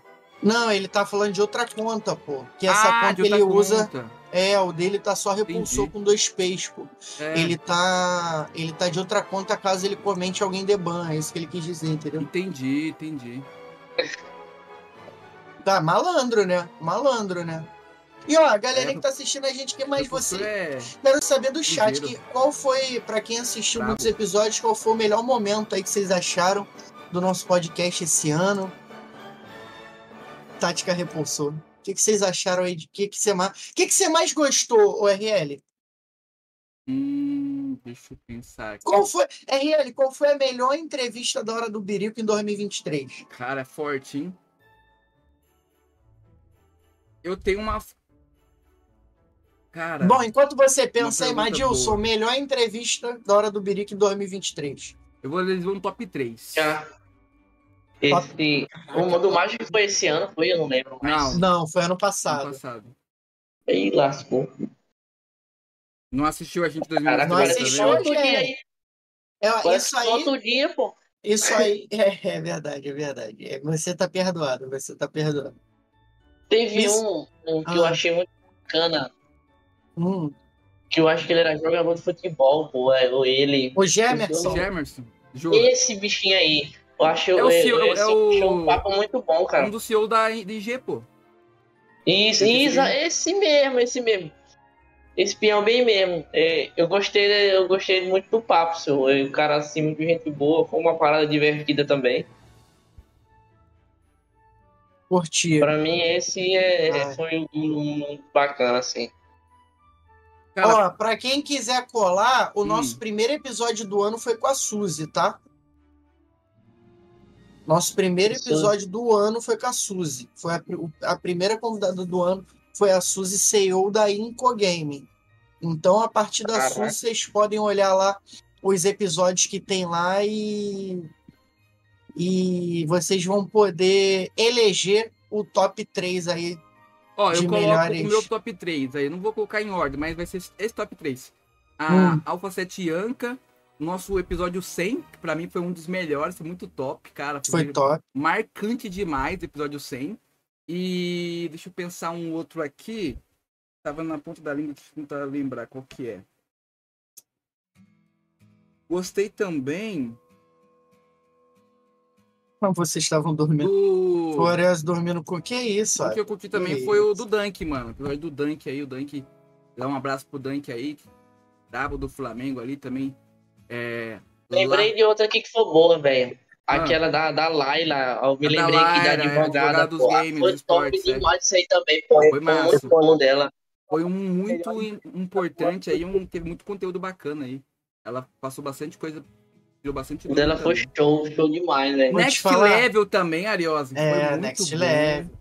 Não, ele tá falando de outra conta, pô. Que essa ah, conta ele usa. conta. É, o dele tá só repulsou Entendi. com dois P's, pô. É, Ele tá. Ele tá de outra conta caso ele comente alguém de ban. É isso que ele quis dizer, entendeu? Entendi, entendi. Tá, malandro, né? Malandro, né? E ó, a galera É, que tá assistindo a gente, quem mais O você? É... Quero saber do chat que, qual foi, pra quem assistiu Bravo. muitos episódios, qual foi o melhor momento aí que vocês acharam do nosso podcast esse ano? Tática repulsou. O que, que vocês acharam aí? De que que você mais, o que, que você mais gostou, o RL? Hum, deixa eu pensar aqui. Qual foi, RL, qual foi a melhor entrevista da Hora do Birico em 2023? Cara, é forte, hein? Eu tenho uma. Cara, Bom, enquanto você pensa aí, Madilson, boa. melhor entrevista da Hora do Birico em 2023. eu vou eles vão no top 3. Já. Esse. O do mágico foi esse ano, foi? Eu não lembro mais. Não. Não, foi ano Ano passado. passado. Aí lascou. Não assistiu a gente em Caraca, 2023, Não tá que assistiu, foi outro é. dia. É, isso que aí, outro dia, pô. isso aí, [LAUGHS] é, é verdade, é verdade. É, Você tá perdoado, você tá perdoado. Teve Isso- um, um que eu Ah. achei muito bacana. Hum. Que eu acho que ele era jogador de futebol, pô. É, ou ele. O Gemerson, O Gemerson. Esse bichinho aí. Eu acho É o é, CEO, é esse o- bicho um papo muito bom, cara. Um do CEO da IG, pô. Isso, Esse isso, esse mesmo, esse mesmo. Esse peão bem mesmo. É, eu gostei, eu gostei muito do papo, seu. É, O cara assim, muito gente boa, foi uma parada divertida também. curti. Pra mim esse é, Ah. foi um, um bacana assim. Cara, Ó, pra quem quiser colar, o Hum. nosso primeiro episódio do ano foi com a Suzy, tá? Nosso primeiro episódio do ano foi com a Suzy. Foi a, a primeira convidada do ano foi a Suzy CEO da Incogame. Então, a partir da Caraca. Suzy, vocês podem olhar lá os episódios que tem lá e e vocês vão poder eleger o top 3 aí. Ó, eu coloco melhores. o meu top 3 aí. Não vou colocar em ordem, mas vai ser esse top 3. A Hum. Alpha 7 Anca, nosso episódio 100, que pra mim foi um dos melhores, foi muito top, cara. Foi top. marcante demais, episódio 100. E deixa eu pensar um outro aqui. Tava na ponta da língua, deixa eu tentar lembrar qual que é. Gostei também Mas vocês estavam dormindo. do. Flores dormindo com o que é isso? O que ó? eu curti também Que foi o isso. do Dunk, mano. O episódio do Dunk aí, o Dunk. Dá um abraço pro Dunk aí. Brabo do Flamengo ali também. É. Lembrei de outra aqui que foi boa, velho. Ah. Aquela da, da Laila, eu me A da lembrei aqui da Laila, é, advogada. advogada dos pô. games, foi top esportes, é. demais isso aí também, pô. Foi Foi massa. muito dela. Foi um muito im- importante aí, um, teve muito conteúdo bacana aí. Ela passou bastante coisa, tirou bastante O dela foi também. show, show demais, te Next falar. Level também, Ariosa. É, foi muito Next bom. Level.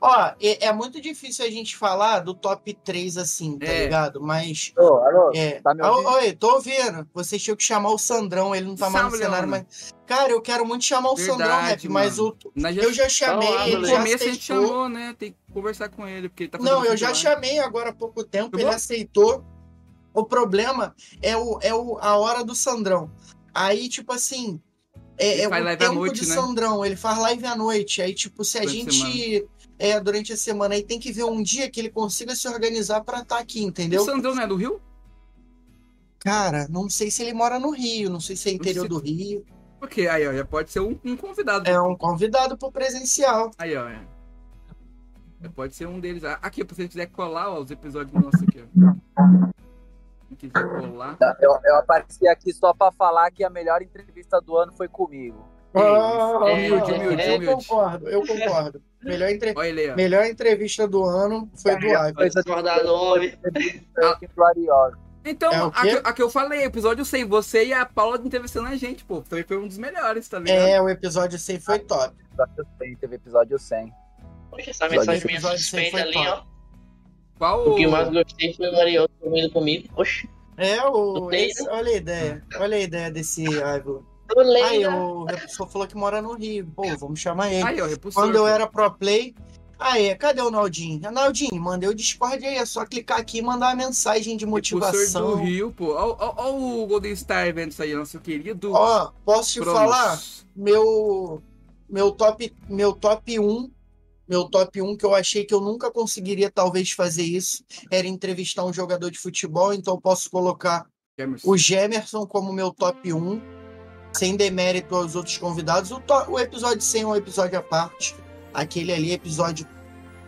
Ó, é, é muito difícil a gente falar do top 3 assim, tá É. ligado? Mas. Alô, alô, É. tá me Ah? Oi, tô ouvindo. Vocês tinham que chamar o Sandrão, ele não tá mais no cenário, Leona. mas. Cara, eu quero muito chamar o Sandrão, Verdade, rap, mas o, eu já chamei, Tá lá, ele no já começo a gente aceitou. chamou, né? Tem que conversar com ele, porque ele tá fazendo Não, eu já chamei agora há pouco tempo, ele bom? aceitou. O problema é, o, é o, a hora do Sandrão. Aí, tipo assim, é, é o tempo noite, de né? Sandrão, ele faz live à noite. Aí, tipo, se a Durante a gente. É, durante a semana, aí tem que ver um dia que ele consiga se organizar pra estar aqui, O entendeu? Sandrão não é do Rio? Cara, não sei se ele mora no Rio, não sei se é interior sei. do Rio. Porque aí, ó, já pode ser um, um convidado. É um convidado pro presencial. Aí, ó. É. Pode ser um deles. Aqui, se você quiser colar, ó, os episódios nossos aqui, ó. Se quiser colar. Eu, eu apareci aqui só pra falar que a melhor entrevista do ano foi comigo. Ah, Humilde, É, humilde, é, eu humilde. concordo, eu concordo. Melhor, entre... Olha. Melhor entrevista do ano foi do Ariosa. Então, É o a, que, a que eu falei, episódio 100, você e a Paula entrevistando a gente, pô. Também foi um dos melhores, tá ligado? É, o episódio 100 foi top. Episódio 100, teve episódio 100. Poxa, essa mensagem minha suspeita ali, ó. Qual O que mais gostei foi o Marioto dormindo comigo. Oxe, É, o, Gostei, esse- olha a ideia. Olha a ideia desse eu Aí, o pessoa falou que mora no Rio. Pô, vamos chamar ele. Aí, ó, repulsor. Quando eu era pro play. Aí, cadê o Naldinho? Ah, Naldinho, mandei o Discord aí. É só clicar aqui e mandar uma mensagem de Repulsor do motivação. Rio, pô. Ó o Golden Star vendo isso aí, nosso querido. Ó, posso te falar? Meu, meu top, meu top 1, meu top 1 que eu achei que eu nunca conseguiria talvez fazer isso, era entrevistar um jogador de futebol, então eu posso colocar Jamerson. o Gemerson como meu top 1, sem demérito aos outros convidados. O, to- o episódio 100 é um episódio à parte. Aquele ali, episódio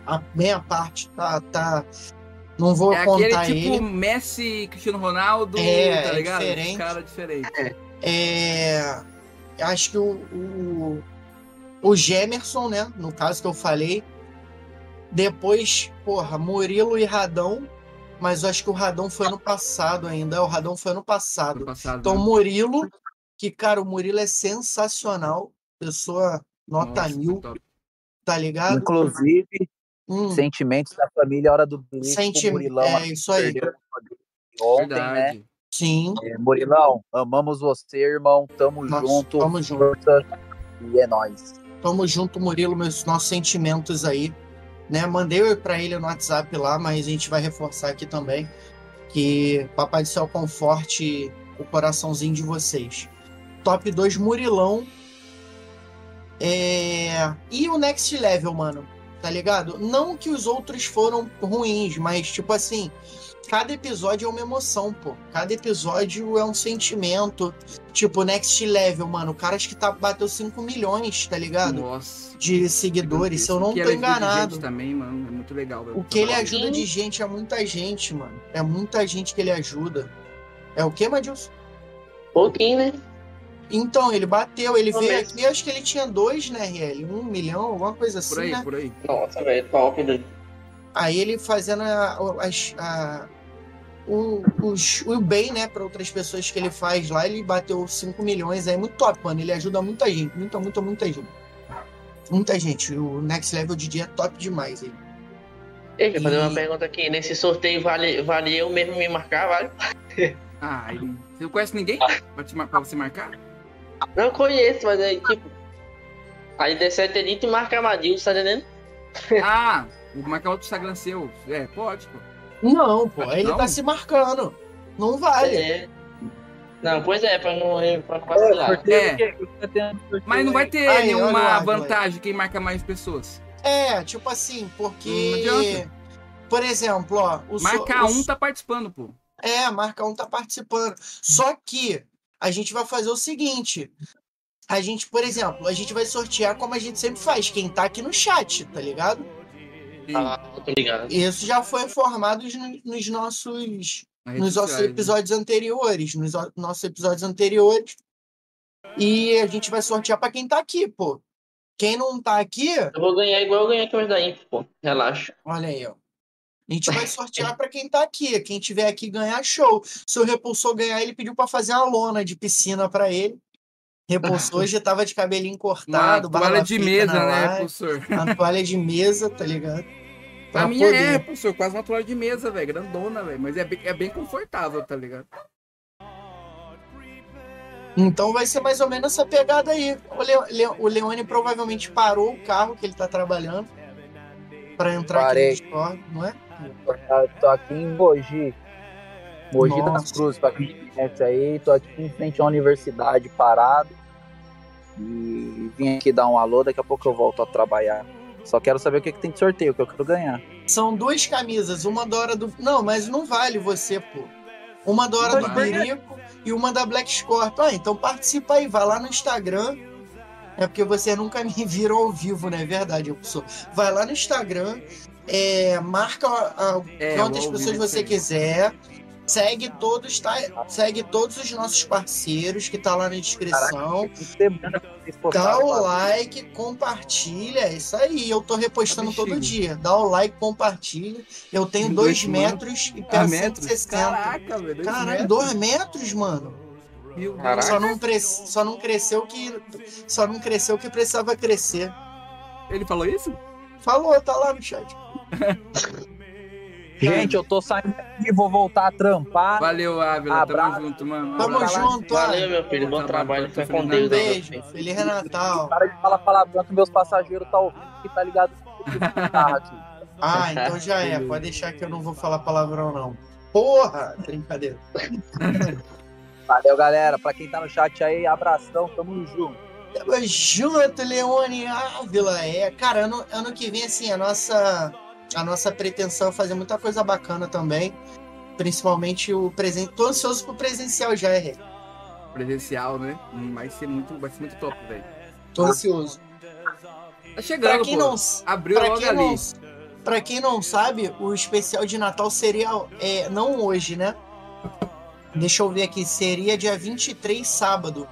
a meia parte, tá, tá. Não vou É aquele contar tipo ele. Messi, Cristiano Ronaldo, É, tá é ligado? diferente. Esse cara diferente. É, acho que o, o, o Gemerson, né? No caso que eu falei. Depois, porra, Murilo e Radão. Mas eu acho que o Radão foi ano passado ainda. O Radão foi ano No passado. passado. Então, né? Murilo, que, cara, o Murilo é sensacional. Pessoa nota Nossa, mil, top. tá ligado? Inclusive, Hum, sentimentos da família, hora do Bilico, senti- o Murilão é isso aí. ontem, né? Sim. É, Murilão, amamos você, irmão. Tamo Nossa, junto. tamo junto. E é nóis. Tamo junto, Murilo, meus nossos sentimentos aí. Né? Mandei para ele no WhatsApp lá, mas a gente vai reforçar aqui também que Papai do Céu conforte o coraçãozinho de vocês. Top 2 Murilão. É... E o Next Level, mano. Tá ligado? Não que os outros foram ruins, mas tipo assim, cada episódio é uma emoção, pô. Cada episódio é um sentimento. Tipo, Next Level, mano. O cara acho que tá, bateu 5 milhões, tá ligado? Nossa. de seguidores, se eu não tô enganado. também, mano. É muito legal. O que ele ajuda de gente é muita gente, mano. É muita gente que ele ajuda. É o que, Madilson? Pouquinho, né? Então, ele bateu, ele veio aqui, acho que ele tinha dois, né, RL? Um milhão, alguma coisa assim, Por aí, né? por aí. Nossa, velho, top. doido. Aí ele fazendo a, as- a- o, os- o bem, né, para outras pessoas que ele faz lá, ele bateu 5 milhões aí, muito top, mano. Ele ajuda muita gente, muita, muita, muita gente. Muita gente. O Next Level DJ é top demais aí. Deixa eu fazer uma pergunta aqui. Nesse sorteio vale, vale eu mesmo me marcar, vale? [LAUGHS] Ah, ele- você não conhece ninguém pra, te pra você marcar? Não conheço, mas aí, tipo. Aí ele te marca a Madil, tá entendendo? Ah, vou marcar outro Instagram seu. É, pode, pô. Não, pô, aí ele Não? tá se marcando. Não vale. É. Não, pois é, pra não, pra não É, vacilar. sorteio É. que tá Mas não vai ter Aí, nenhuma vantagem quem marca mais pessoas. É, tipo assim, porque. Por exemplo, ó. O so- Marcar o um tá participando, pô. É, marca um tá participando. Só que a gente vai fazer o seguinte. A gente, por exemplo, a gente vai sortear como a gente sempre faz, quem tá aqui no chat, tá ligado? Ah, tô ligado. Isso já foi informado no- nos nossos, nos nossos né? episódios anteriores, nos nossos episódios anteriores. E a gente vai sortear pra quem tá aqui, pô. Quem não tá aqui, Eu vou ganhar igual eu ganhei os da Imp, pô. Relaxa. olha aí, ó. A gente vai sortear pra quem tá aqui. Quem tiver aqui ganhar, show. Se o Repulsor ganhar, ele pediu pra fazer uma lona de piscina pra ele. Repulsor hoje tava de cabelinho Uma cortado, toalha barba de mesa, né, professor? Uma toalha de mesa, tá ligado? Pra A minha é, poder. professor, quase uma toalha de mesa, velho. Grandona, velho. Mas é bem, é bem confortável, tá ligado? Então vai ser mais ou menos essa pegada aí. O, Le- Le- o Leone provavelmente parou o carro que ele tá trabalhando pra entrar Parei. aqui no Discord, não é? Eu tô aqui em Mogi. Mogi das Nossa. Cruzes, pra quem conhece aí. Tô aqui em frente à universidade parado. E vim aqui dar um alô, daqui a pouco eu volto a trabalhar. Só quero saber o que, que tem de sorteio, que eu quero ganhar. São duas camisas, uma da hora do. Não, mas não vale você, pô. Uma da hora do vale. Berico e uma da Black Scorpio. Ah, então participa aí, vai lá no Instagram. É porque você nunca [LAUGHS] me viram ao vivo, né? É verdade, eu sou. Vai lá no Instagram, é, marca a- a- É, quantas pessoas é você isso aí. Segue todos, tá? Segue todos os nossos parceiros que tá lá na descrição. Vocês Dá o like, compartilha, é isso aí. Eu tô repostando todo dia. Dá o like, compartilha. Eu tenho Em 2 dois metros e peso metros? 160. Caraca, velho. dois Caralho, metros. 2 metros, mano. Só não, cres... Só não cresceu que. Só não cresceu que precisava crescer. Ele falou isso? Falou, tá lá no chat. [LAUGHS] Gente, eu tô saindo aqui, vou voltar a trampar. Valeu, Ávila. Abraço. Tamo junto, mano. Tamo junto, Valeu, ó. meu filho. Bom Bom trabalho. Fica com Deus. Beijo. Feliz Natal. Para de falar palavrão que meus passageiros tá ouvindo que tá ligado no carro aqui. Ah, então já é. Pode deixar que eu não vou falar palavrão, não. Porra! [LAUGHS] Brincadeira. Valeu, galera. Pra quem tá no chat aí, abração, tamo junto. Tamo junto, Leone Ávila. É, cara, ano, ano que vem, assim, a nossa, a nossa pretensão é fazer muita coisa bacana também. Principalmente o presente. Tô ansioso pro presencial já, é. Presencial, né? Hum, Vai ser muito, vai ser muito top, velho. Tô ansioso. Tá Pra chegando, quem pô. não, Abriu pra quem ali. não, pra quem não sabe, o especial de Natal seria. É, não hoje, né? Deixa eu ver aqui. Seria dia 23, sábado.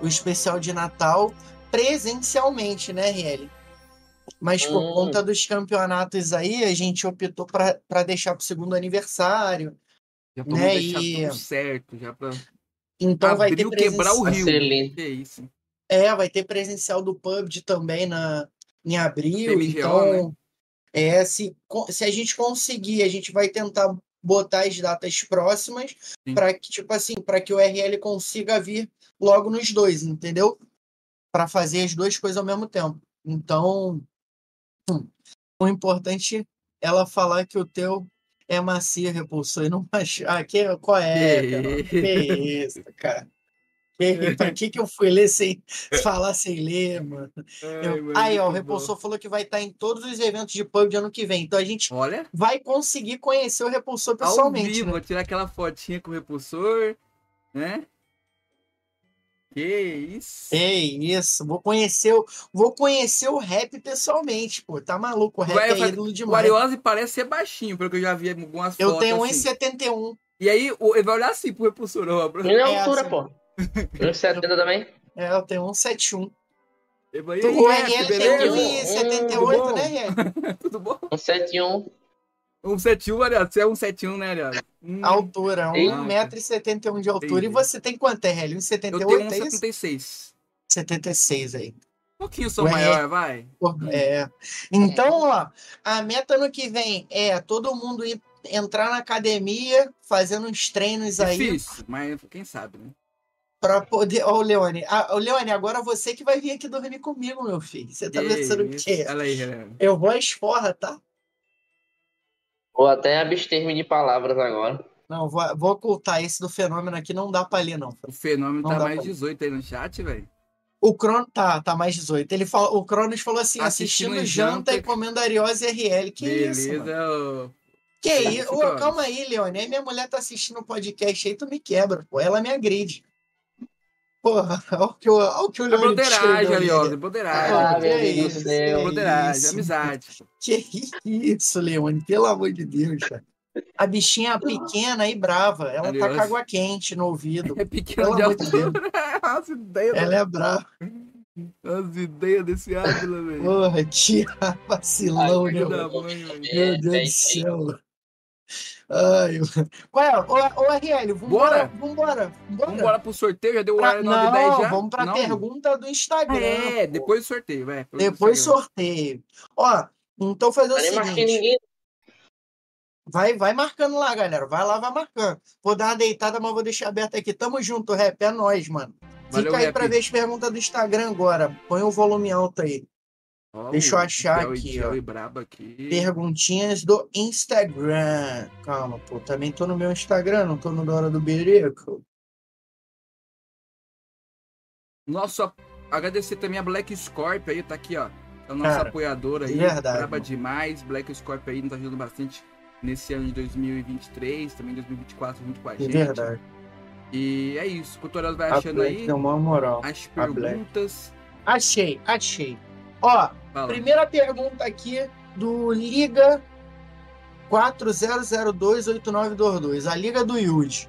O especial de Natal presencialmente, né, RL? Mas por Hum. conta dos campeonatos aí, a gente optou pra pra deixar pro segundo aniversário. Já vamos né, deixar e- tudo certo, já pra Então vai ter o quebrar o rio. Que isso. É, vai ter presencial do PUBG também na, em abril. PMGO, então, né? é, se, se a gente conseguir, a gente vai tentar botar as datas próximas para que, tipo assim, para que o RL consiga vir logo nos dois, entendeu? Para fazer as duas coisas ao mesmo tempo. Então, o importante é ela falar que o teu é macia, repulsor, e não [LAUGHS] achar que qual é, cara? Que isso, cara? Que, pra que, que eu fui ler sem [LAUGHS] falar sem ler, mano? Eu- mano, aí, ó, o Repulsor falou que vai estar em todos os eventos de pub de ano que vem. Então a gente bom. Olha, vai conseguir conhecer o Repulsor ao pessoalmente. vivo, né? vou tirar aquela fotinha com o repulsor, né? Que isso. Ei, isso. Vou conhecer, o, vou conhecer o rap pessoalmente, pô. Tá maluco? O rap Vai é fazer- ídolo O demais. Ariose parece ser baixinho, pelo que eu já vi algumas Eu fotos. tenho assim. 1,71. E aí, o- ele vai olhar assim pro repulsor. Minha É, altura, assim. pô. 1,70 também. É, eu tenho 1,71. Ele vai, "E Tu- O RL tem Tudo 1,78, bom? né, RL? [LAUGHS] Tudo bom? 171. 171, aliás. Você é 171, né, aliás? Hum, altura, Ei. 1,71m de altura. Entendi. E você tem quanto, RL? eu 1,78m? tenho é isso? 176. 76 aí. Um pouquinho sou Ué. maior, vai. Pô, É. Então, ó, a meta ano que vem é todo mundo ir, entrar na academia, fazendo uns treinos aí Difícil, mas quem sabe, né? pra poder. Ó, o Leone. Ah, ô, Leone, agora você que vai vir aqui dormir comigo, meu filho. Você tá pensando o quê? Aí. Eu vou às porra, tá? Vou até abster-me de palavras agora. Não, vou, vou ocultar esse do fenômeno aqui, não dá pra ler, não. O fenômeno Não tá mais pra- 18 aí no chat, velho. O Crono tá, tá mais 18. Ele fala, o Cronos falou assim: Assistindo assistindo, janta janta e- comendo Ariose RL. Que isso? Mano? Beleza, ô. Que Isso, isso? Ô, calma aí, Leone. Aí minha mulher tá assistindo o podcast aí, tu me quebra, pô. Ela me agride. Porra, [LAUGHS] olha o que o, olha o, que o É broderagem, ali. Aliose, broderagem. Ah, que meu Deus do isso, que broderagem, isso. amizade. Que isso, Leone? Pelo amor de Deus, cara. A bichinha pequena e brava. Ela tá Aliás. com água quente no ouvido. É pequeno Pelo de Deus. altura. [LAUGHS] As ideias, Ela é brava. as ideias desse Ávila, velho. Porra, tia vacilão, Ai, né, velho. Meu É, Deus é do céu. Ai, [LAUGHS] mano. Ué, ô, ô RL, vambora. Bora? Vambora. Vambora. Vamos embora pro sorteio, já deu o Pra- horário 9 não, 10 já? vamos pra Não? pergunta do Instagram. É, pô. depois do sorteio, vai. do Depois Instagram. sorteio. Ó, então fazer o seguinte. ninguém. Vai, vai marcando lá, galera. Vai lá, vai marcando. Vou dar uma deitada, mas vou deixar aberto aqui. Tamo junto, rap. É nóis, mano. Valeu, Fica aí Rap. pra ver as perguntas do Instagram agora. Põe o volume alto aí. Deixa eu achar Kel e aqui, ó. aqui. Perguntinhas do Instagram. Calma, pô. Também tô no meu Instagram, não tô no da hora do Berico. Nosso, agradecer também a Black Scorpio aí, tá aqui, ó. É o nosso Cara, apoiador aí. de verdade, Braba mano. demais. Black Scorpio aí nos ajudando bastante nesse ano de 2023, também 2024, junto com a De gente. verdade. E é isso. O Tutorial vai A achando Black aí deu uma moral. as perguntas. Achei, achei. Ó, Fala. primeira pergunta aqui do Liga 40028922. A Liga do aí.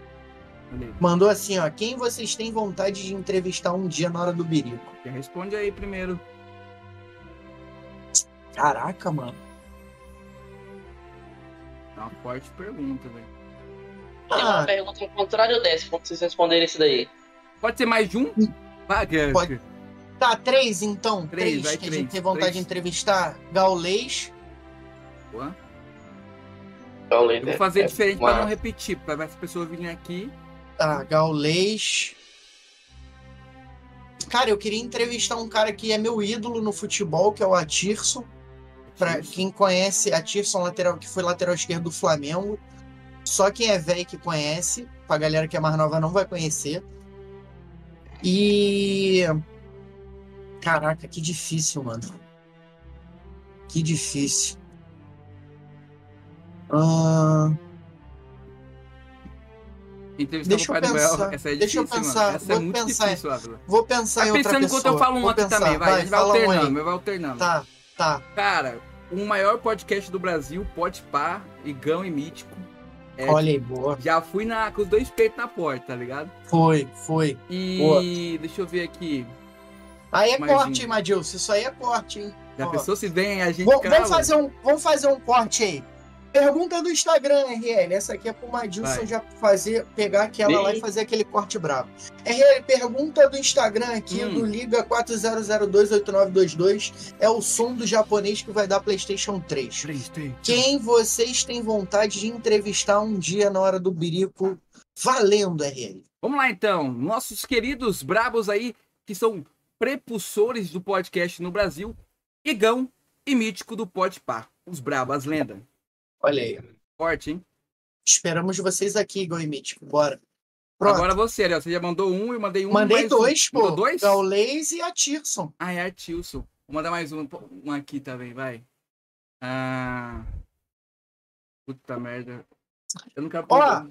Mandou assim, ó. Quem vocês têm vontade de entrevistar um dia na hora do birico? Responde aí primeiro. Caraca, mano. É uma forte pergunta, velho. Tem uma Ah, pergunta ao contrário dessa, quando vocês responderem isso daí. Pode ser mais de um? Pode. Tá, três então. Três, Três, vai, que a três, gente tem vontade três. de entrevistar. Gaulês. Boa. Eu Eu vou fazer diferente uma- pra não repetir, pra ver se as pessoas virem aqui. Tá, Gaulês. Cara, eu queria entrevistar um cara que é meu ídolo no futebol, que é o Atirson. Pra quem conhece, Atirson, lateral, que foi lateral esquerdo do Flamengo. Só quem é velho que conhece. Pra galera que é mais nova não vai conhecer. E. Caraca, que difícil, mano. Que difícil. Ah, Deixa o eu Noel. pensar, Essa é deixa eu pensar, mano. Essa é vou muito pensar. difícil, Ávila. vou pensar Vai em outra pensando pessoa. enquanto eu falo um Vou aqui pensar. também, vai. a gente vai fala um alternando, vai alternando. Tá, tá. Cara, o maior podcast do Brasil, Podpah, Igão e Mítico. É, Olha aí, boa. Já fui na, com os dois peitos na porta, tá ligado? Foi, foi. E Boa. deixa eu ver aqui. Aí é Mais corte, um. hein, Madilson? Isso aí é corte, hein? Já Ó. pensou se vem a gente Vamos, cala? vamos fazer um, vamos fazer um corte aí. Pergunta do Instagram, RL. Essa aqui é pro Madilson Vai. já fazer, pegar aquela lá e fazer aquele corte brabo. RL, pergunta do Instagram aqui, Hum. do Liga 40028922. É o som do japonês que vai dar PlayStation 3. Três, três. Quem vocês têm vontade de entrevistar um dia na hora do birico? Valendo, RL. Vamos lá então, nossos queridos brabos aí, que são prepulsores do podcast no Brasil, Igão e Mítico do Podpah. Os brabos, as lendas. Olha aí. Forte, hein? Esperamos vocês aqui, Igor e Mítico. Bora. Pronto. Agora você, Ariel. Você já mandou um, eu mandei um. Mandei mais dois, um. pô. Mandou dois? Gaulês e a Tirson. Ah, é Artilson. Vou mandar mais um, um aqui também, vai. Ah. Puta merda. Eu não quero. Ó,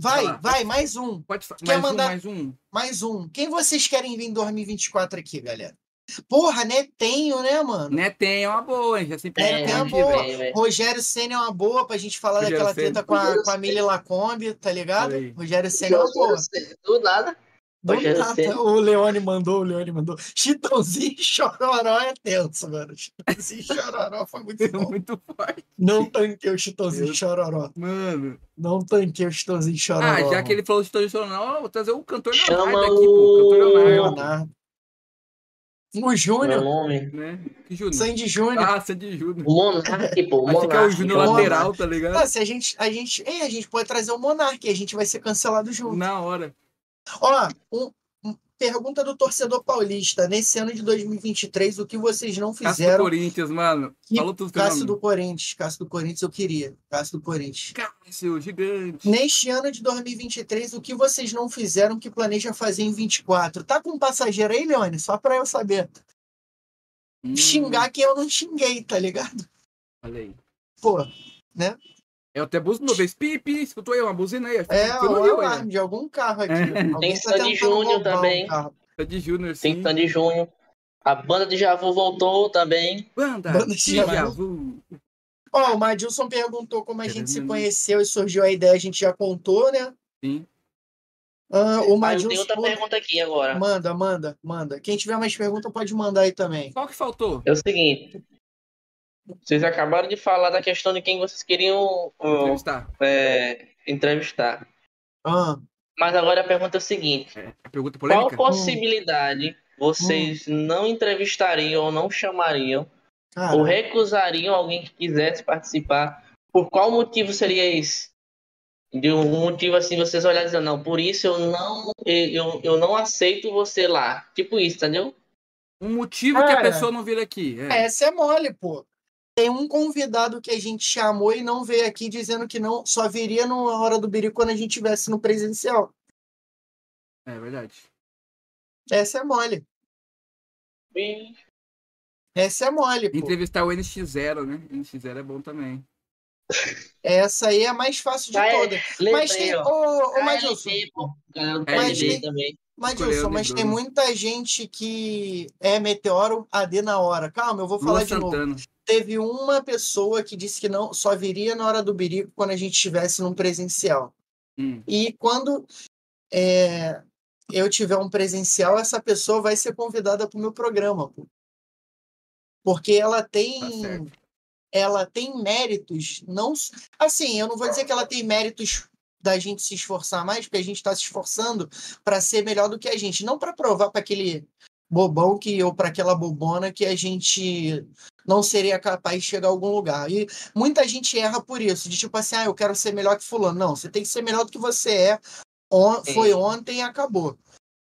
Vai, Vai mais um. Pode fa- quer mais mandar- um, mais um. Mais um. Quem vocês querem vir em 2024 aqui, galera? Porra, Netenho, né, mano? Netem é uma boa, hein? Já sempre É, é, tem uma boa. velho. Rogério Senna é uma boa pra gente falar Rogério daquela treta com a, com a Milly Lacombe, tá ligado? Rogério Senna é uma boa. Do nada. Do Rogério nada, o Leone mandou, o Leone mandou. Chitãozinho e Chororó é tenso, mano. Chitãozinho e Chororó foi muito bom. muito forte. Não tanquei o Chitãozinho e Chororó. Mano. Não tanquei o Chitãozinho e Chororó. Ah, já que ele falou de tradicional, vou trazer o cantor Chama Leonardo aqui, pô. Cantor o- Leonardo, Leonardo. O Júnior, nome. né? Júnior? Sandy Júnior. Ah, Sandy Júnior. O Monark, pô. O Acho que é o Monark. Júnior Monark. lateral, tá ligado? Ah, se a gente, a gente, é, a gente pode trazer o Monark, a gente vai ser cancelado junto. Na hora. Ó, um- um- pergunta do torcedor paulista. Nesse ano de 2023, o que vocês não Cássio do fizeram? Corinthians, mano. Que- Falou tudo Cássio do Corinthians. Cássio do Corinthians eu queria. Cássio do Corinthians. Cássio, gigante. Neste ano de 2023, o que vocês não fizeram que planeja fazer em 24? Tá com um passageiro aí, Leone? Só pra eu saber. Hum, Xingar que eu não xinguei, tá ligado? Olha aí. Pô, Eu até buzinou, vez pipi, escutou aí uma buzina aí. acho que é o alarme de algum carro aqui. É. Alguém Tem tá Sandy Júnior também. Tá de Júnior, Tem sim. Sandy Júnior. A banda de Javu voltou também. Banda, Banda de Javu. Javu. Ó, o Madilson perguntou como a gente se conheceu e surgiu a ideia, a gente já contou, né? Sim. Ah, o Ah, eu Madilson. outra pergunta aqui agora. Manda, manda, manda. Quem tiver mais pergunta pode mandar aí também. Qual que faltou? É o seguinte. Vocês acabaram de falar da questão de quem vocês queriam ó, Entrevistar. é, entrevistar. Ah, Mas agora a pergunta é o seguinte: É, a pergunta qual polêmica? possibilidade vocês não entrevistariam ou não chamariam cara, ou recusariam alguém que quisesse participar? Por qual motivo seria esse? De um motivo assim, vocês olharem e dizer, não, por isso eu não, eu, eu não aceito você lá. Tipo isso, entendeu? Um motivo que a Cara, pessoa não vir aqui. É. essa é mole, pô. Tem um convidado que a gente chamou e não veio aqui dizendo que não só viria na hora do biri quando a gente estivesse no presencial. É verdade. Essa é mole. E Essa é mole, pô. Entrevistar o NX0, né? NX0 é bom também. Essa aí é a mais fácil de todas. Mas tem. Ô, ô Madilson. Mas tem- Madilson, Escolheu mas tem muita gente que é meteoro AD na hora. Calma, eu vou falar Lua de novo. Santana. Teve uma pessoa que disse que não só viria na hora do birico quando a gente estivesse num presencial. Hum. E quando é, eu tiver um presencial, essa pessoa vai ser convidada para o meu programa. pô. Porque ela Tá tem certo. ela tem méritos, não assim, eu não vou dizer que ela tem méritos da gente se esforçar mais, porque a gente está se esforçando para ser melhor do que a gente, não para provar para aquele bobão que ou para aquela bobona que a gente não seria capaz de chegar a algum lugar. E muita gente erra por isso, de tipo assim, ah, eu quero ser melhor que fulano. Não, você tem que ser melhor do que você é. On- foi ontem e acabou.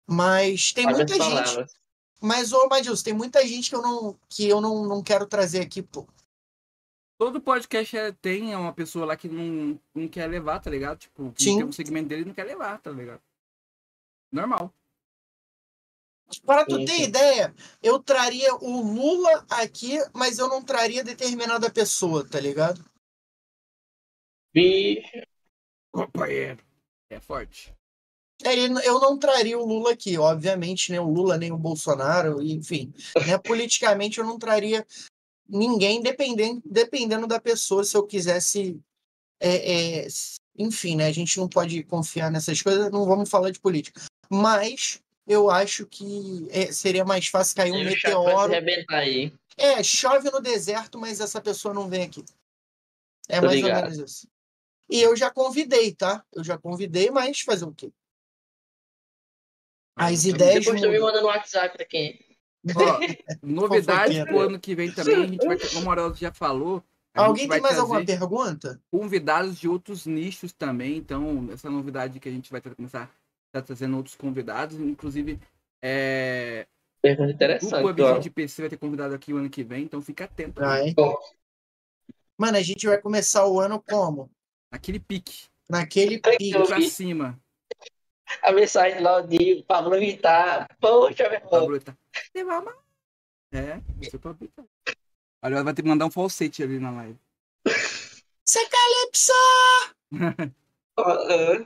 Mas tem Olha muita gente palavras. mas, ô, Madilson, tem muita gente que eu não, que eu não, não quero trazer aqui, pô. Todo podcast é- tem uma pessoa lá que não, não quer levar, tá ligado? Tipo, que Sim. tem um segmento dele e não quer levar, tá ligado? Normal. Para tu ter ideia, eu traria o Lula aqui, mas eu não traria determinada pessoa, tá ligado? E Companheiro. É forte. É, eu não traria o Lula aqui, obviamente, nem o Lula, nem o Bolsonaro, enfim. Né? Politicamente eu não traria ninguém, dependendo, dependendo da pessoa, se eu quisesse. é, é, enfim, né? A gente não pode confiar nessas coisas, não vamos falar de política. Mas eu acho que é, seria mais fácil cair um meteoro. aí. É, chove no deserto, mas essa pessoa não vem aqui. É Tô mais ou ligado. menos isso. E eu já convidei, tá? Eu já convidei, mas fazer o quê? As ideias Depois tu me manda no WhatsApp aqui. Ó, [LAUGHS] novidade pro ano que vem também, a gente vai ter, como o Aurélio já falou, Alguém tem mais alguma pergunta? convidados de outros nichos também, então essa novidade que a gente vai começar a trazendo outros convidados, inclusive é, Pergunta o interessante. PUBG ó. de PC vai ter convidado aqui o ano que vem, então fica atento. Bom, Mano, a gente vai começar o ano como? Aquele pique, Naquele pique. Pra cima. [LAUGHS] a mensagem lá de Pablo Vittar. Poxa, meu irmão. Pablo tá. Você vai amar. É, você pode Vittar. Olha, vai ter que mandar um falsete ali na live. [LAUGHS] Você calypso! [LAUGHS] Ah,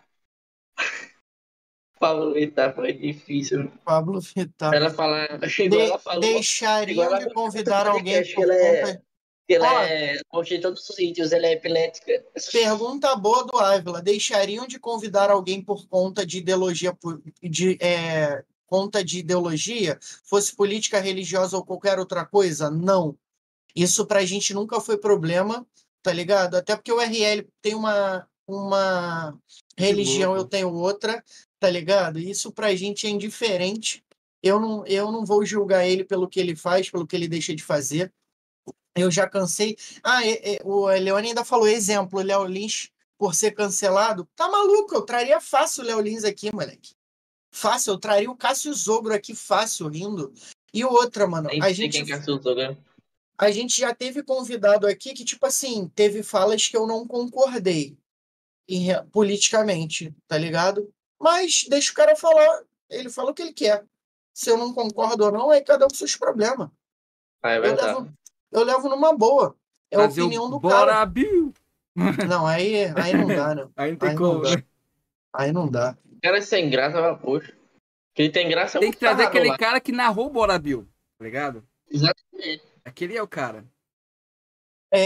Pablo Vittar foi difícil. Pablo Vittar. Ela falar. De- Chegou, ela falou. deixariam de convidar alguém por ela é- conta... Ela Ó. é. Postei em todos os sítios, ela é epilética. Pergunta boa do Ávila. Deixariam de convidar alguém por conta de ideologia de é, conta de ideologia, fosse política religiosa ou qualquer outra coisa? Não. Isso pra gente nunca foi problema, tá ligado? Até porque o RL tem uma uma religião, eu tenho outra, tá ligado? Isso pra gente é indiferente. Eu não, eu não vou julgar ele pelo que ele faz, pelo que ele deixa de fazer. Eu já cansei. Ah, é- é, o Leone ainda falou exemplo, o Léo Lins por ser cancelado. Tá maluco? Eu traria fácil o Léo Lins aqui, moleque. Fácil, eu traria o Cássio Zogro aqui fácil, rindo. E outra, mano, Nem a gente, é Zogan. a gente já teve convidado aqui que, tipo assim, teve falas que eu não concordei em politicamente, tá ligado? Mas deixa o cara falar, ele fala o que ele quer. Se eu não concordo ou não, aí cada um com seus problemas. Ah, é Eu verdade. levo, eu levo numa boa. É a opinião do Bora cara. Bill! Não, aí, aí não dá, não. [LAUGHS] Aí não tem Aí não como, dá. né? Aí não dá. O cara é sem graça, vai, poxa. Quem tem graça é Tem o que trazer aquele lá. cara que narrou o Bora Bill, tá ligado? Exatamente. Aquele é o cara. É,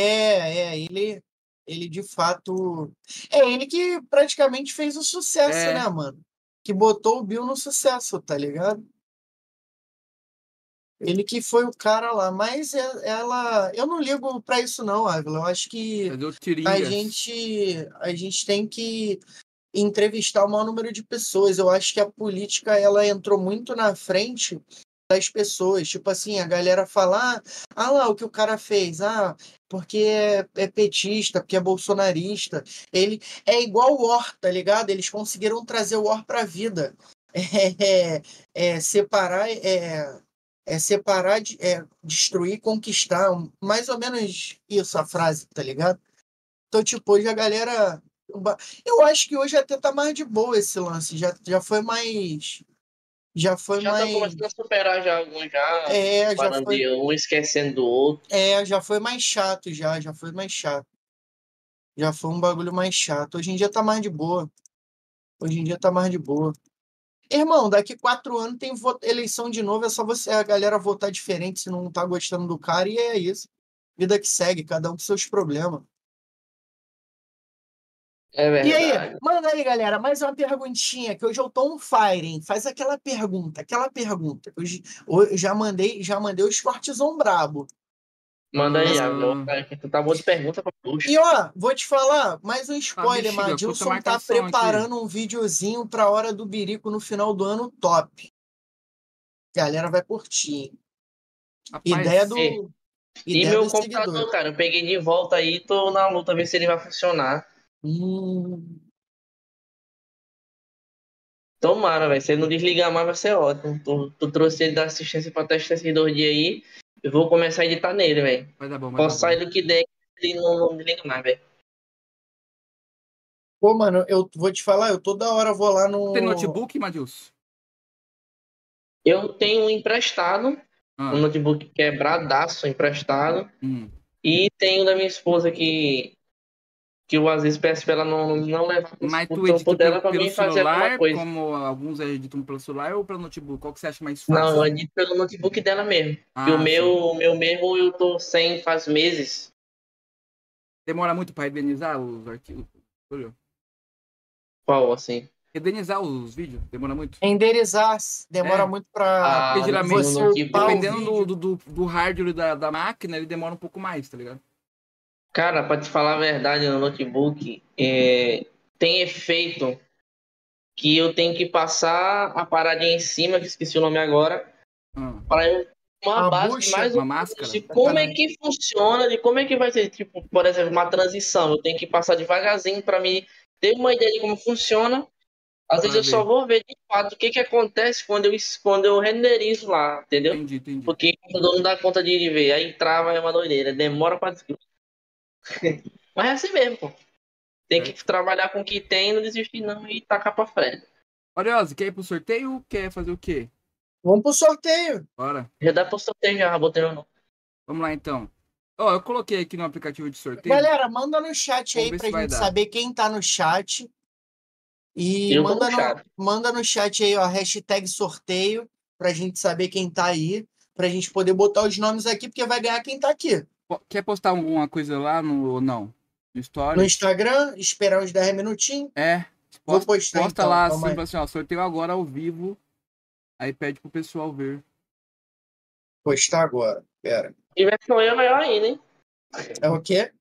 é, ele, ele de fato. É ele que praticamente fez o sucesso, É. né, mano? Que botou o Bill no sucesso, tá ligado? Ele que foi o cara lá, mas é- ela. Eu não ligo pra isso, não, Ávila. Eu acho que a gente, a gente tem que entrevistar o maior número de pessoas. Eu acho que a política ela entrou muito na frente das pessoas. Tipo assim, a galera fala, ah, ah lá o que o cara fez, ah, porque é, é petista, porque é bolsonarista. Ele é igual o War, tá ligado? Eles conseguiram trazer o War pra vida. [LAUGHS] É, é separar, é, é separar, de- é destruir, conquistar. Mais ou menos isso a frase, tá ligado? Então, tipo, hoje a galera. Eu acho que hoje até tá mais de boa esse lance. Já, já foi mais. Já foi Já tá mais. começando a superar já alguns já. É, já foi, de um esquecendo do outro. é, já foi mais chato, já. Já foi mais chato. Já foi um bagulho mais chato. Hoje em dia tá mais de boa. Hoje em dia tá mais de boa. Irmão, daqui quatro anos tem eleição de novo. É só você, a galera votar diferente se não tá gostando do cara. E é isso. Vida que segue, cada um com seus problemas. É E verdade. aí, manda aí, galera, mais uma perguntinha, que hoje eu tô on fire, hein? Faz aquela pergunta, aquela pergunta. eu já mandei, já mandei os cortezão brabo. Manda aí, Ah. Abel. Tu tá boa de pergunta pra puxa. E ó, vou te falar, mais um spoiler, bexiga, puta Madilson tá marcação aqui. preparando um videozinho pra hora do Birico no final do ano top. Galera vai curtir. Rapaz, Ideia do. E Ideia meu do computador, seguidor. cara, eu peguei de volta aí, tô na luta, ver se ele vai funcionar. Hum, Tomara, velho. Se ele não desligar mais, vai ser ótimo. Tu, tu trouxe ele da assistência pra testar esses dois dias aí. Eu vou começar a editar nele, velho. Vai dar bom, vai Posso dar bom. sair do que der, ele não, não desliga mais, velho. Pô, mano, eu vou te falar, eu toda hora vou lá no. Tem notebook, Madilson? Eu tenho um emprestado, Ah, um notebook quebradaço emprestado. hum. E tenho da minha esposa que. Que eu às vezes peço pra ela não, não levar Mas o tu edita dela pelo, pra mim fazer celular, alguma coisa. como alguns editam pelo celular ou pelo notebook? Qual que você acha mais fácil? Não, eu edito pelo notebook dela mesmo. Ah, e o sim. meu, o meu mesmo eu tô sem faz meses. Demora muito pra renderizar os arquivos? Olha. Qual, assim? Renderizar os vídeos? Demora muito? Renderizar demora É. muito pra. Ah, geralmente o Dependendo do, do, do hardware da, da máquina, ele demora um pouco mais, tá ligado? Cara, pra te falar a verdade, no notebook é, tem efeito que eu tenho que passar a paradinha em cima, que esqueci o nome agora, Ah, para eu uma Uma base bucha, mais uma máscara? de como é que funciona, de como é que vai ser, tipo, por exemplo, uma transição. Eu tenho que passar devagarzinho para mim ter uma ideia de como funciona. Às vezes eu só vou ver de fato o que que acontece quando eu, quando eu renderizo lá, entendeu? entendi, entendi. Porque o computador não dá conta de ver. Aí trava, é uma doideira. Demora descrever. [LAUGHS] Mas é assim mesmo, pô. Tem que trabalhar com o que tem, não desistir não e tacar pra frente. Oriosa, quer ir pro sorteio? Quer fazer o quê? Vamos pro sorteio. Bora. Já dá pra sorteio já, botei no nome. Vamos lá então. Ó, eu coloquei aqui no aplicativo de sorteio. Galera, manda no chat Vamos aí pra gente dar. saber quem tá no chat. E Eu manda no no, chat. manda no chat aí, ó, hashtag sorteio, pra gente saber quem tá aí, pra gente poder botar os nomes aqui, porque vai ganhar quem tá aqui. Quer postar alguma coisa lá no ou não? No story? No Instagram, esperar uns 10 minutinhos. É. Vou Posta, postar posta então, lá assim, assim, ó, sorteio agora ao vivo. Aí pede pro pessoal ver. Postar agora. Pera. Se tiver só eu, é melhor ainda, hein? É o quê?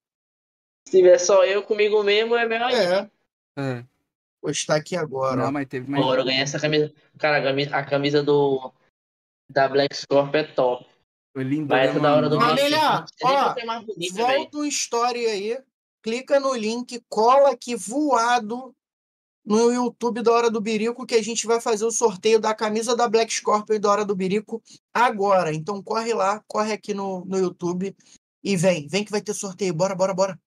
Se tiver só eu comigo mesmo, é melhor ainda. É. É. Postar aqui agora. Não, mas teve mais. Agora eu ganhei essa camisa. Cara, a camisa, a camisa do. Da Black Scorp é top. Foi lindo. Mas né, essa da hora do nem ó. Volta um story aí. Clica no link, cola aqui voado no YouTube da Hora do Birico que a gente vai fazer o sorteio da camisa da Black Scorpion da Hora do Birico agora. Então corre lá, corre aqui no, no YouTube e vem. Vem que vai ter sorteio. Bora, bora, bora.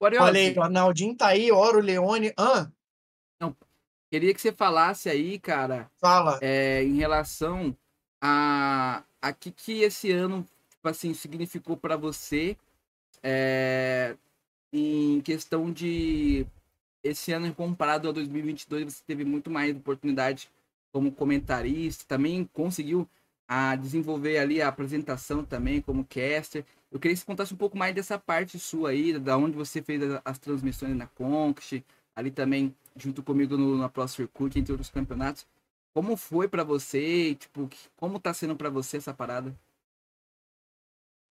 Olha aí, o Arnaldinho tá aí, Oro Leone. Ah, queria que você falasse aí, cara, fala. é, em relação a a que que esse ano, tipo assim, significou pra você é, em questão de esse ano comparado a 2022, você teve muito mais oportunidade como comentarista, também conseguiu a desenvolver ali a apresentação também como caster. Eu queria que você contasse um pouco mais dessa parte sua aí, da onde você fez as transmissões na Conquest, ali também junto comigo no, na Pro Circuit, entre outros campeonatos. Como foi pra você? Tipo, como tá sendo pra você essa parada?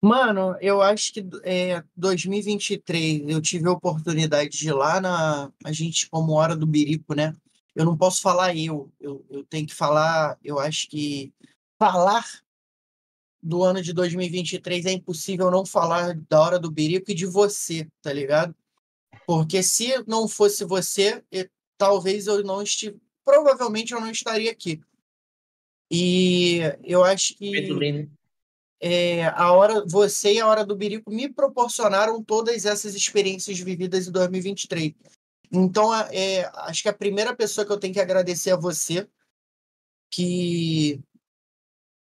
Mano, eu acho que é, 2023 eu tive a oportunidade de ir lá na. A gente, como Hora do Birico, né? Eu não posso falar eu, eu, eu tenho que falar. Eu acho que falar do ano de 2023 é impossível não falar da Hora do Birico e de você, tá ligado? Porque se não fosse você, talvez eu não estive. Provavelmente eu não estaria aqui. E eu acho que Brino. é, a hora, você e a Hora do Birico me proporcionaram todas essas experiências vividas em 2023. Então, a- é, acho que a primeira pessoa que eu tenho que agradecer é você, que,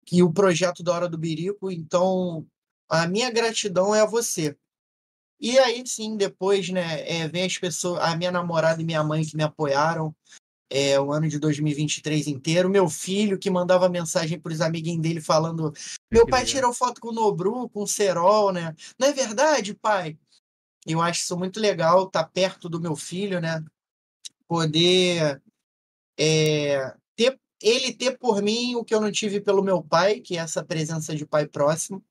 que o projeto da Hora do Birico. Então, a minha gratidão é a você. E aí, sim, depois, né, é, vem as pessoas, a minha namorada e minha mãe que me apoiaram é, o ano de 2023 inteiro. Meu filho que mandava mensagem para os amiguinhos dele falando meu pai tirou foto com o Nobru, com o Serol, né? Não é verdade, pai? Eu acho isso muito legal, estar perto do meu filho, né? Poder é, ele ter por mim o que eu não tive pelo meu pai, que é essa presença de pai próximo.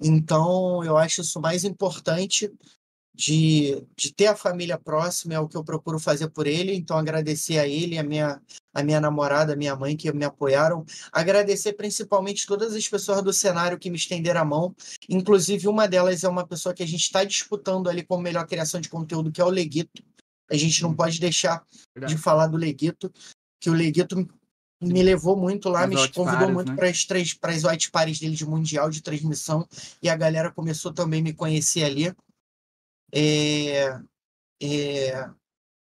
Então, eu acho isso mais importante de, de ter a família próxima, é o que eu procuro fazer por ele. Então, agradecer a ele, a minha, a minha namorada, a minha mãe que me apoiaram. Agradecer principalmente todas as pessoas do cenário que me estenderam a mão. Inclusive, uma delas é uma pessoa que a gente está disputando ali como melhor criação de conteúdo, que é o Leguito. A gente não pode deixar de falar do Leguito, que o Leguito me levou muito lá, As me convidou parties, muito né? para as três para as white pares dele de mundial de transmissão e a galera começou também a me conhecer ali. É, é,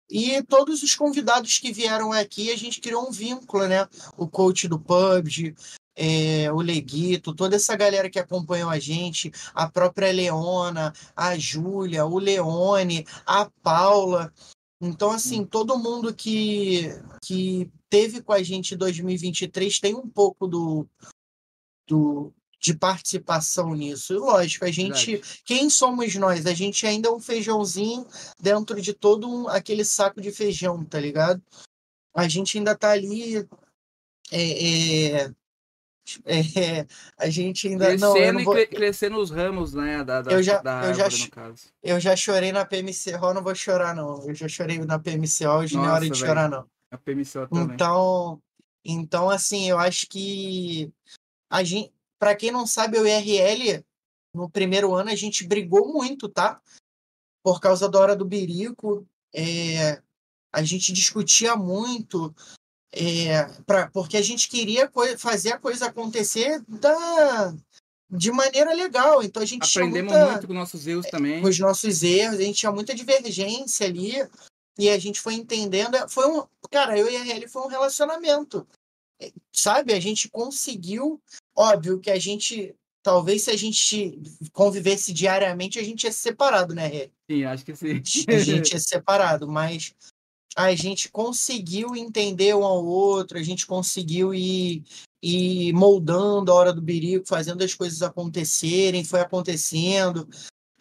e todos os convidados que vieram aqui, a gente criou um vínculo, né? O coach do PUBG, é, o Leguito, toda essa galera que acompanhou a gente, a própria Leona, a Júlia, o Leone, a Paula. Então, assim, todo mundo que, que teve com a gente em 2023 tem um pouco do, do, de participação nisso. E lógico, a gente. Verdade. Quem somos nós? A gente ainda é um feijãozinho dentro de todo um- aquele saco de feijão, tá ligado? A gente ainda tá ali. é, é, [LAUGHS] é, a gente ainda. Não, eu, Crescendo não e vou- cre- crescendo os ramos, né? Da, da, Eu já- da eu já árvore, no caso. eu já chorei na PMCO, não vou chorar, não. Eu já chorei na PMCO, hoje não é hora de Nossa, chorar, não. A PMCO também. Então, então assim, eu acho que a gente, para quem não sabe, o IRL no primeiro ano a gente brigou muito, tá? Por causa da hora do birico, é, a gente discutia muito, é, pra, porque a gente queria fazer a coisa acontecer da, de maneira legal. Então a gente Aprendemos muita, muito com nossos erros também. com os nossos erros, a gente tinha muita divergência ali e a gente foi entendendo. Foi um, cara, eu e a RL foi um relacionamento, eh, sabe? A gente conseguiu, óbvio que a gente, talvez se a gente convivesse diariamente, a gente ia ser separado, né, RL? Sim, acho que sim. A gente ia ser separado, mas a gente conseguiu entender um ao outro, a gente conseguiu ir, ir moldando a hora do birico, fazendo as coisas acontecerem, foi acontecendo.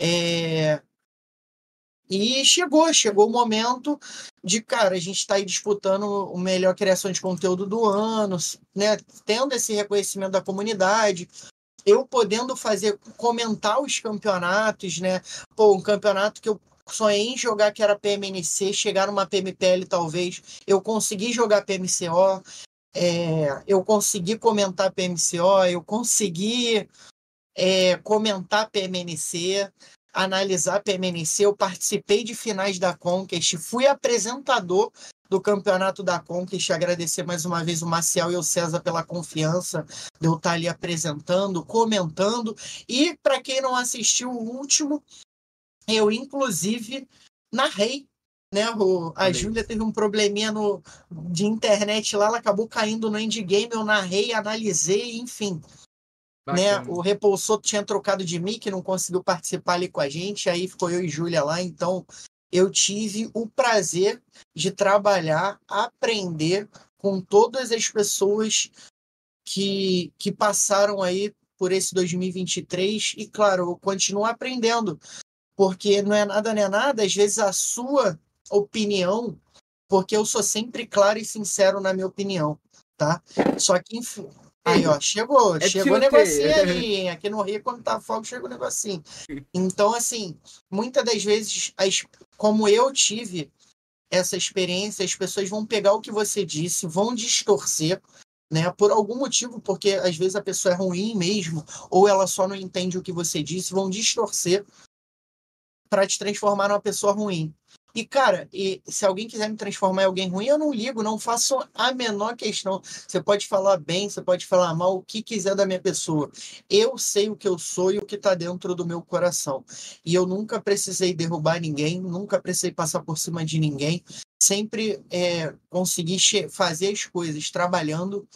É... E chegou, chegou o momento de, cara, a gente está aí disputando o melhor criação de conteúdo do ano, né? Tendo esse reconhecimento da comunidade, eu podendo fazer, comentar os campeonatos, né? Pô, um campeonato que eu sonhei em jogar que era PMNC, chegar numa PMPL talvez, eu consegui jogar PMCO, é, eu consegui comentar PMCO, eu consegui é, comentar PMNC, analisar PMNC, eu participei de finais da Conquest, fui apresentador do campeonato da Conquest, agradecer mais uma vez o Marcial e o César pela confiança de eu estar ali apresentando, comentando, e para quem não assistiu o último, eu inclusive narrei né? O, a Júlia teve um probleminha no, de internet lá, ela acabou caindo no endgame, eu narrei, analisei, enfim. Né? O Repulsor tinha trocado de mic, não conseguiu participar ali com a gente, aí ficou eu e Júlia lá, então eu tive o prazer de trabalhar, aprender com todas as pessoas que, que passaram aí por esse 2023 e claro, eu continuo aprendendo, porque não é nada nem é nada, às vezes a sua opinião, porque eu sou sempre claro e sincero na minha opinião, tá? Só que Aí, ó, chegou, é chegou o negocinho [LAUGHS] aí. Aqui no Rio, quando tá fogo, chega o negocinho. Então, assim, muitas das vezes, as, como eu tive essa experiência, as pessoas vão pegar o que você disse, vão distorcer, né? Por algum motivo, porque às vezes a pessoa é ruim mesmo, ou ela só não entende o que você disse, vão distorcer para te transformar numa pessoa ruim. E, cara, e se alguém quiser me transformar em alguém ruim, eu não ligo, não faço a menor questão. Você pode falar bem, você pode falar mal, o que quiser da minha pessoa. Eu sei o que eu sou e o que está dentro do meu coração. E eu nunca precisei derrubar ninguém, nunca precisei passar por cima de ninguém. Sempre é, consegui fazer as coisas trabalhando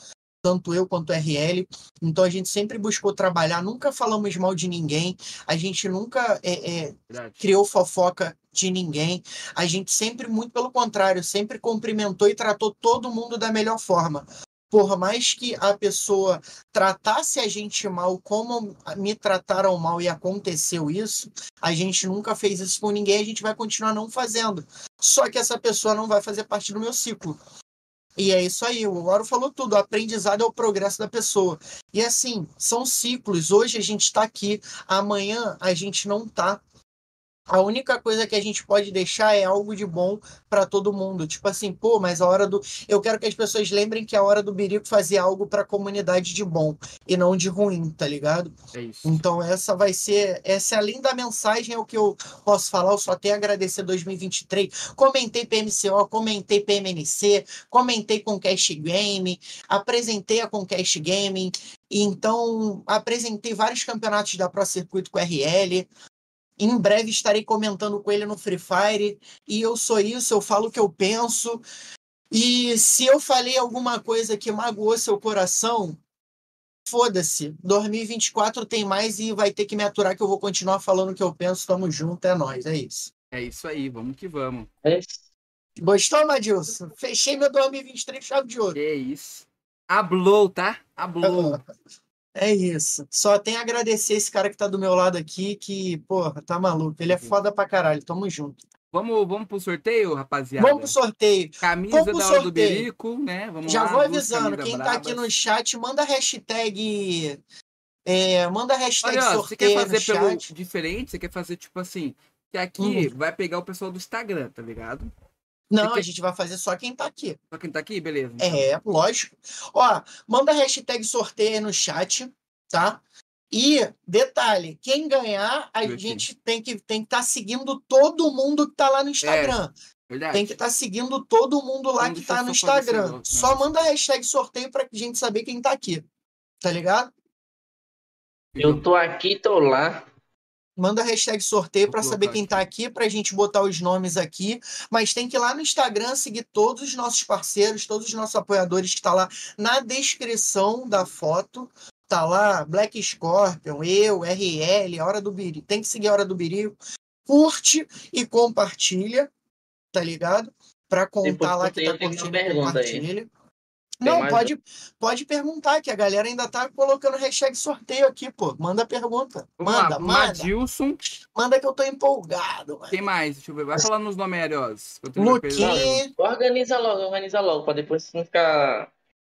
tanto eu quanto o RL. Então a gente sempre buscou trabalhar, nunca falamos mal de ninguém, a gente nunca é, é, criou fofoca de ninguém. A gente sempre, muito pelo contrário, sempre cumprimentou e tratou todo mundo da melhor forma. Por mais que a pessoa tratasse a gente mal, como me trataram mal e aconteceu isso, a gente nunca fez isso com ninguém, a gente vai continuar não fazendo. Só que essa pessoa não vai fazer parte do meu ciclo. E é isso aí, o Oro falou tudo, o aprendizado é o progresso da pessoa. E assim, são ciclos. Hoje a gente está aqui, amanhã a gente não está. A única coisa que a gente pode deixar é algo de bom para todo mundo. Tipo assim, pô, mas a hora do. Eu quero que as pessoas lembrem que a hora do Birico fazia algo para a comunidade de bom e não de ruim, tá ligado? É isso. Então, essa vai ser. Essa é a linda mensagem, é o que eu posso falar. Eu só tenho a agradecer 2023. Comentei PMCO, comentei PMNC, comentei com Cash Game, apresentei a Conquest Gaming. Então, apresentei vários campeonatos da Pro Circuito com RL. Em breve estarei comentando com ele no Free Fire. E eu sou isso, eu falo o que eu penso. E se eu falei alguma coisa que magoou seu coração, foda-se. 2024 tem mais e vai ter que me aturar que eu vou continuar falando o que eu penso. Tamo junto, é nóis, é isso. É isso aí, vamos que vamos. É Gostou, Madilson? Fechei meu 2023 chave de ouro. Que isso. Ablou, tá? Ablou. [LAUGHS] É isso. Só tenho a agradecer esse cara que tá do meu lado aqui, que, porra, tá maluco. Ele é foda pra caralho. Tamo junto. Vamos, vamos pro sorteio, rapaziada? Vamos pro sorteio. Camisa Vamos pro da hora do sorteio. Birico, né? Vamos Já lá, vou avisando, quem tá aqui no chat, manda hashtag. é, manda hashtag Olha, ó, você sorteio quer fazer pelo chat. diferente? Você quer fazer tipo assim? Que aqui Uhum. vai pegar o pessoal do Instagram, tá ligado? Não, a gente vai fazer só quem tá aqui. Só quem tá aqui, beleza. então. É, lógico. Ó, manda hashtag sorteio aí no chat, tá? E, detalhe, quem ganhar, a Eu aqui. gente tem que tem que estar seguindo todo mundo que tá lá no Instagram. Verdade. Tem que estar seguindo todo mundo lá que tá no Instagram. Só né? manda hashtag sorteio pra gente saber quem tá aqui. Tá ligado? Eu tô aqui, tô lá. Manda hashtag sorteio para saber quem tá aqui, pra gente botar os nomes aqui. Mas tem que ir lá no Instagram seguir todos os nossos parceiros, todos os nossos apoiadores que tá lá na descrição da foto. Tá lá, Black Scorpion, eu, RL, a Hora do Biri. Tem que seguir a Hora do Biri. Curte e compartilha, tá ligado? pra contar Depois lá que tá curtindo, aí. compartilha. Tem Não, mais pode, pode perguntar, que a galera ainda tá colocando hashtag sorteio aqui, pô. Manda pergunta. Vamos Manda, lá, manda. Madilson. Manda que eu tô empolgado, mano. Quem mais? Deixa eu ver. Vai falando nos nomes aí, ó. Enquanto eu já perdi a pergunta. Luquinha, Organiza logo, organiza logo, pra depois não ficar.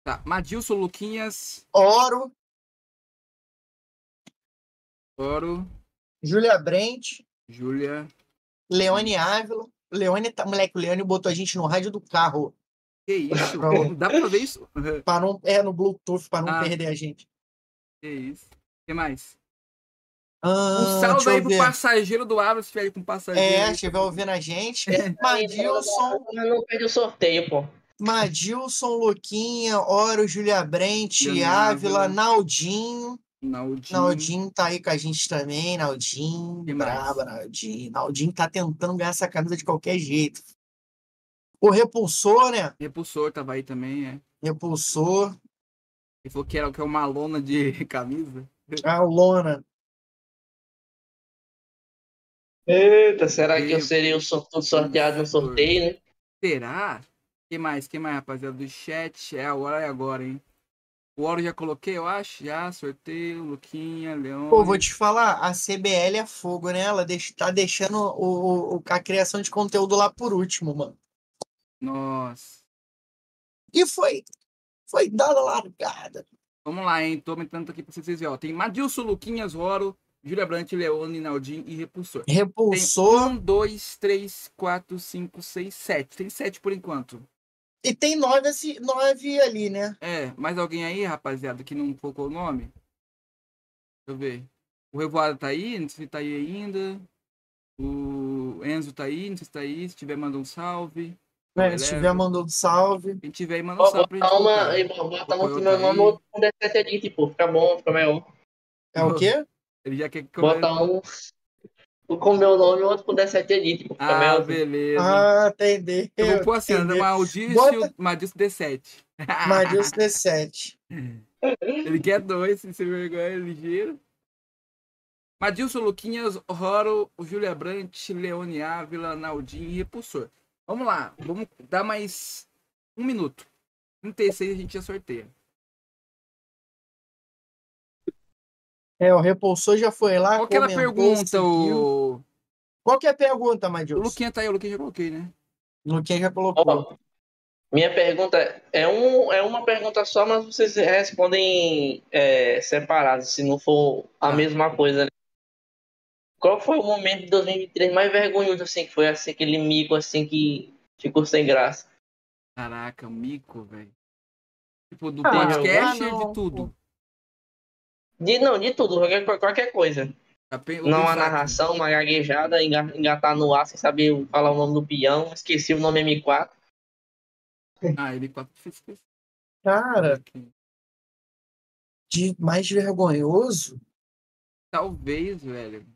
Tá, Madilson, Luquinhas, Oro, Oro, Júlia Brent, Júlia. Leone Ávila. Leone tá, moleque, o Leone botou a gente no rádio do carro. Que isso? Pronto. Dá pra ver isso? [LAUGHS] Pra não, é, no Bluetooth, pra não Ah. perder a gente. Que isso? que mais? Ah, Um salve eu aí pro ver. passageiro do Abra, se tiver aí com passageiro. É, estiver ouvindo a gente. [LAUGHS] Madilson, Mas não perde o sorteio, pô. Madilson, Luquinha, Oro, Júlia Brent, Ávila. Naldinho. Naldinho. Naldinho tá aí com a gente também, Naldinho. Mais? Braba, Naldinho. Naldinho tá tentando ganhar essa camisa de qualquer jeito. O Repulsor, né? Repulsor tava aí também, é. Repulsor. Ele falou que era que é uma lona de [LAUGHS] camisa. A Lona. Eita, será que eu seria o sortudo sorteado no sorteio, né? Será? que mais? que mais, rapaziada? Do chat. É, a hora é agora, hein? O Oro já coloquei, eu acho. Já, sorteio, Luquinha, Leão. Pô, vou te falar, a CBL é fogo, né? Ela deixa, tá deixando o, o- a criação de conteúdo lá por último, mano. Nossa. E foi. Foi dada largada. Vamos lá, hein? Tô aumentando aqui pra vocês verem, ó. Tem Madilson, Luquinhas, Oro, Júlia Brant, Leone, Naldinho e Repulsor. Tem Repulsor. um, dois, três, quatro, cinco, seis, sete. Tem sete por enquanto. E tem nove, assim, nove ali, né? É, mais alguém aí, rapaziada, que não colocou o nome? Deixa eu ver. O Revoado tá aí, não sei se tá aí ainda. O Enzo tá aí, não sei se tá aí. Se tiver, manda um salve. É, Beleza. se tiver, mandou salve. Quem tiver aí, manda um salve gente Bota uma, colocar. e bota Apoio no tá meu nome aí. outro com 17 edit, pô. Fica bom, fica melhor. É o quê? Ele já quer que Bota um com meu nome e outro com 17 edit, pô. Fica Ah, melhor. beleza. Ah, entendeu. eu vou pôr assim. Maldício, Bota- Maldício D7. Madilson D7. Ele quer dois, ser vergonha, é ligeiro. Madilson, Luquinhas, Roro, Júlia Brant, Leone Ávila, Naldinho e Repulsor. Vamos lá, vamos dar mais um minuto. 36 a gente já sorteia. É, o Repulsor já foi lá. Qual que era a pergunta, o... Qual que é a pergunta, o Madilson? Luquinha tá aí, o Luquinha já coloquei, né? Luquinha já colocou. Ó, minha pergunta é, um, é uma pergunta só, mas vocês respondem é, separados, se não for a Tá. mesma coisa. Né? Qual foi o momento de 2023 mais vergonhoso, assim, que foi assim, aquele mico, assim, que ficou sem graça? Caraca, mico, velho. Tipo, do Ah, podcast não, de tudo. De, não, de tudo, qualquer, qualquer coisa. Não a narração, uma gaguejada, enga- engatar no ar sem saber falar o nome do peão, esqueci o nome M4. Ah, ele quatro Cara, de mais vergonhoso, Talvez, velho.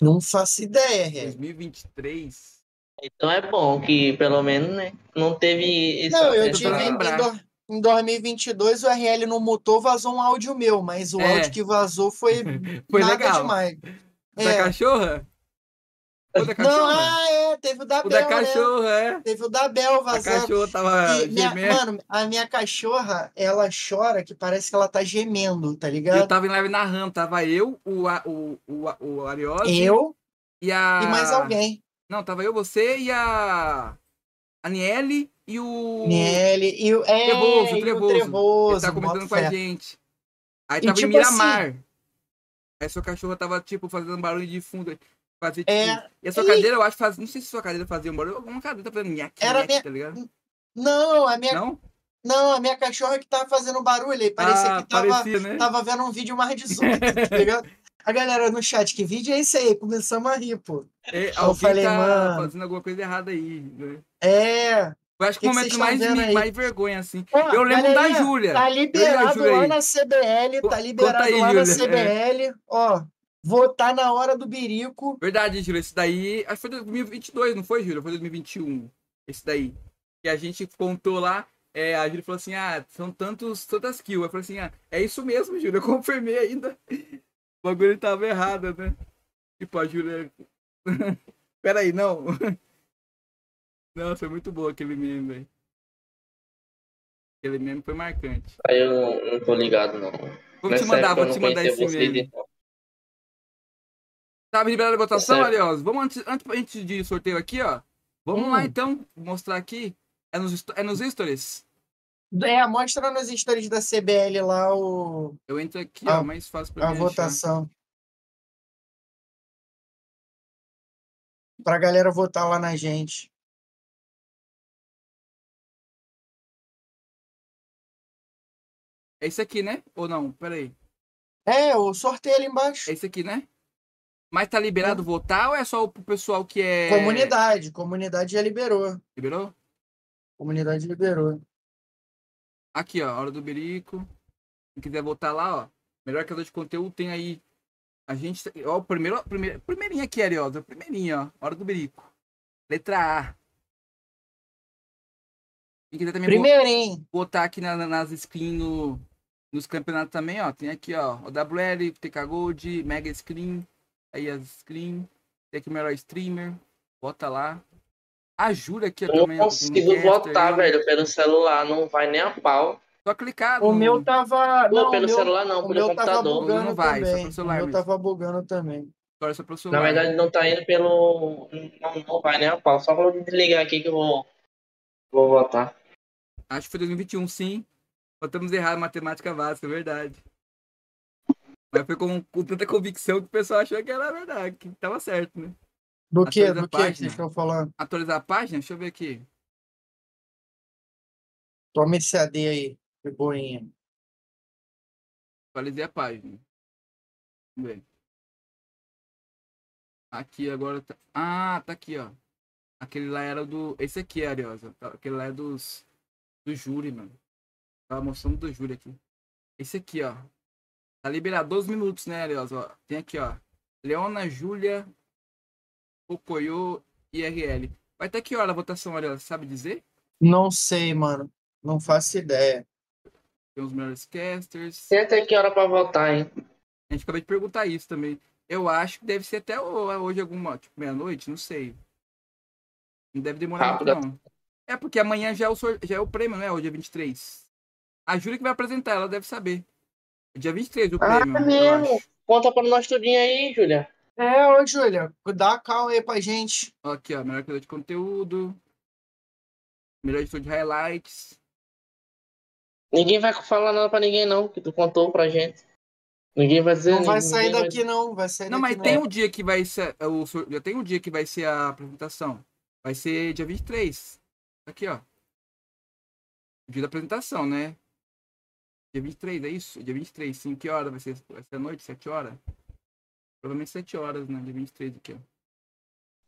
Não faço ideia, Ré. 2023. Então é bom que, pelo menos, né, não teve esse... Não, eu essa- tive em, do- em 2022 o RL não mutou, vazou um áudio meu, mas o É. áudio que vazou foi, [LAUGHS] Foi nada legal. demais. Da É. cachorra? O da [LAUGHS] Não, ah, é, teve o da o Bel, da né? cachorra, é. Teve o da Bel A vazando. cachorra tava E minha- gemendo. mano, a minha cachorra, ela chora que parece que ela tá gemendo, tá Eu ligado? tava em live narrando, tava eu, o, A- o, o, o Ariose Eu e a. e mais alguém. Não, tava eu, você e a. A Niele e o. Miele e o, é, Trevoso, e Trevoso. o Ele Trevoso. tava comentando com a gente. Aí E tava em tipo assim- Miramar. Aí sua cachorra tava, tipo, fazendo barulho de fundo. Fazia, tipo, É. E a sua cadeira, eu acho, fazia. Não sei se sua cadeira fazia um barulho. Alguma cadeira tá fazendo nhaque, Era minha- tá ligado? Não, a minha, não? Não? a minha cachorra que tava fazendo barulho. Aí parecia ah, que tava, parecia, né? tava vendo um vídeo mais 18, tá ligado? A galera no chat, que vídeo é esse aí? Começamos a rir, pô. É, alguém falei, tá mano. fazendo alguma coisa errada aí. Né? É. Eu acho que Que o momento mais, mais vergonha, assim. Ó, Eu lembro da Júlia. Tá liberado Júlia lá na CBL, tá liberado aí, lá na Júlia. CBL. Ó, votar na hora do birico. Verdade, Júlia. Esse daí. Acho que foi 2022, não foi, Júlia? Foi 2021. Esse daí. Que a gente contou lá. É, a Júlia falou assim: ah, são tantos, tantas kills. Eu falei assim: ah, é isso mesmo, Júlia. Eu confirmei ainda. [LAUGHS] O bagulho tava errado, né? Tipo, a Júlia. [LAUGHS] Pera aí, não. [LAUGHS] Nossa, foi muito boa aquele meme, velho. Aquele meme foi marcante. Aí eu não, não tô ligado, não. Vou Nessa te mandar, vou te mandar esse meme. então. Tá liberada a votação, Certo. Arios? Vamos antes, antes, antes de sorteio aqui, ó. Vamos Hum. lá então, mostrar aqui. É nos, é nos stories. É, mostra nos stories da CBL lá o, Eu entro aqui, A- ó, mais fácil pra a mim achar. votação. Pra galera votar lá na gente. É esse aqui, né? Ou não? Pera aí. É, o sorteio ali embaixo. É esse aqui, né? Mas tá liberado votar ou é só pro pessoal que é. Comunidade. Comunidade já liberou. Liberou? Comunidade liberou. Aqui, ó, Hora do Berico. Quem quiser votar lá, ó. Melhor criador de conteúdo tem aí. A gente. Ó, o primeiro, primeiro, primeirinha aqui, Ariosa. Primeirinha, ó. Hora do Berico. Letra A. Quem quiser também Primeirinho. botar aqui na- na- nas skins no, nos campeonatos também, ó. Tem aqui, ó. O WL, TK Gold, Mega Screen. Aí as screen. Tem aqui o melhor streamer. Bota lá. A Júlia aqui, Eu não também. com consigo votar, aí. velho, pelo celular, não vai nem a pau. Só clicar. O no- meu tava. Pô, Não, pelo meu, celular não, o pelo meu tava computador. bugando Não vai, só também. pelo celular o meu mesmo. tava bugando também. Agora só pro celular. Na verdade, não tá indo pelo. Não, não vai nem a pau. Só vou desligar aqui que eu vou. Vou votar. Acho que foi 2021, sim. Botamos errado matemática básica, é verdade. Mas foi com, com tanta convicção que o pessoal achou que era verdade, que tava certo, né? Do que? Do que vocês estão falando? Atualizar a página? Deixa eu ver aqui. Toma esse AD aí, de boinha. Atualizei a página. Vamos ver. Aqui agora tá. Ah, tá aqui, ó. Aquele lá era do. Esse aqui, Ariosa. Aquele lá é dos. Do júri, mano. Tava mostrando do júri aqui. Esse aqui, ó. Tá liberado 12 minutos, né? Ó, tem aqui, ó. Leona, Júlia, Pocoyo e RL. Vai até que hora a votação, Ariosa? Sabe dizer? Não sei, mano. Não faço ideia. Tem os melhores casters. Tem até que hora pra votar, hein? A gente acabou de perguntar isso também. Eu acho que deve ser até hoje alguma, tipo, meia-noite, não sei. Não deve demorar Rápido. muito, não. É porque amanhã já é o, já é o prêmio, né? Hoje é 23. A Júlia que vai apresentar, ela deve saber. Dia 23 o Ah, prêmio, mesmo? Conta pra nós tudinho aí, Júlia. É, ô, Júlia, dá calma aí pra gente. Aqui, ó, melhor criador de conteúdo. Melhor editor de highlights. Ninguém vai falar nada pra ninguém, não, que tu contou pra gente. Ninguém vai dizer. Não vai sair daqui, não. Vai sair Não, daqui, mas tem um dia que vai ser. é, O, já tem um dia que vai ser a apresentação. Vai ser dia 23. Aqui, ó. Dia da apresentação, né? Dia 23, é isso? Dia 23, sim. Que hora? Vai ser, vai ser à noite? 7 horas? Provavelmente 7 horas, né? Dia 23 aqui, ó.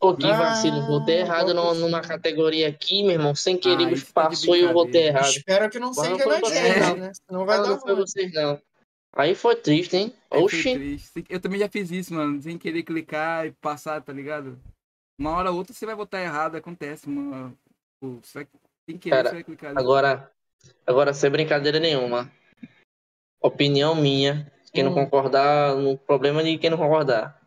Pô, que Ah, vacilo. Votei errado ser. numa categoria aqui, meu irmão. Sem querer, Ah, tá passou e eu votei errado. Espero que não Mas não seja na gente, não. [LAUGHS] né? Senão vai Não, dar não foi ruim. vocês, não. Aí foi triste, hein? Aí Oxi. triste. Eu também já fiz isso, mano. Sem querer clicar e passar, tá ligado? Uma hora ou outra você vai votar errado, acontece. Uma... Pô, Você vai... Sem querer, Cara, você vai clicar. ali. Agora, agora sem brincadeira nenhuma. Opinião minha. Quem não Hum. concordar, no problema de quem não concordar.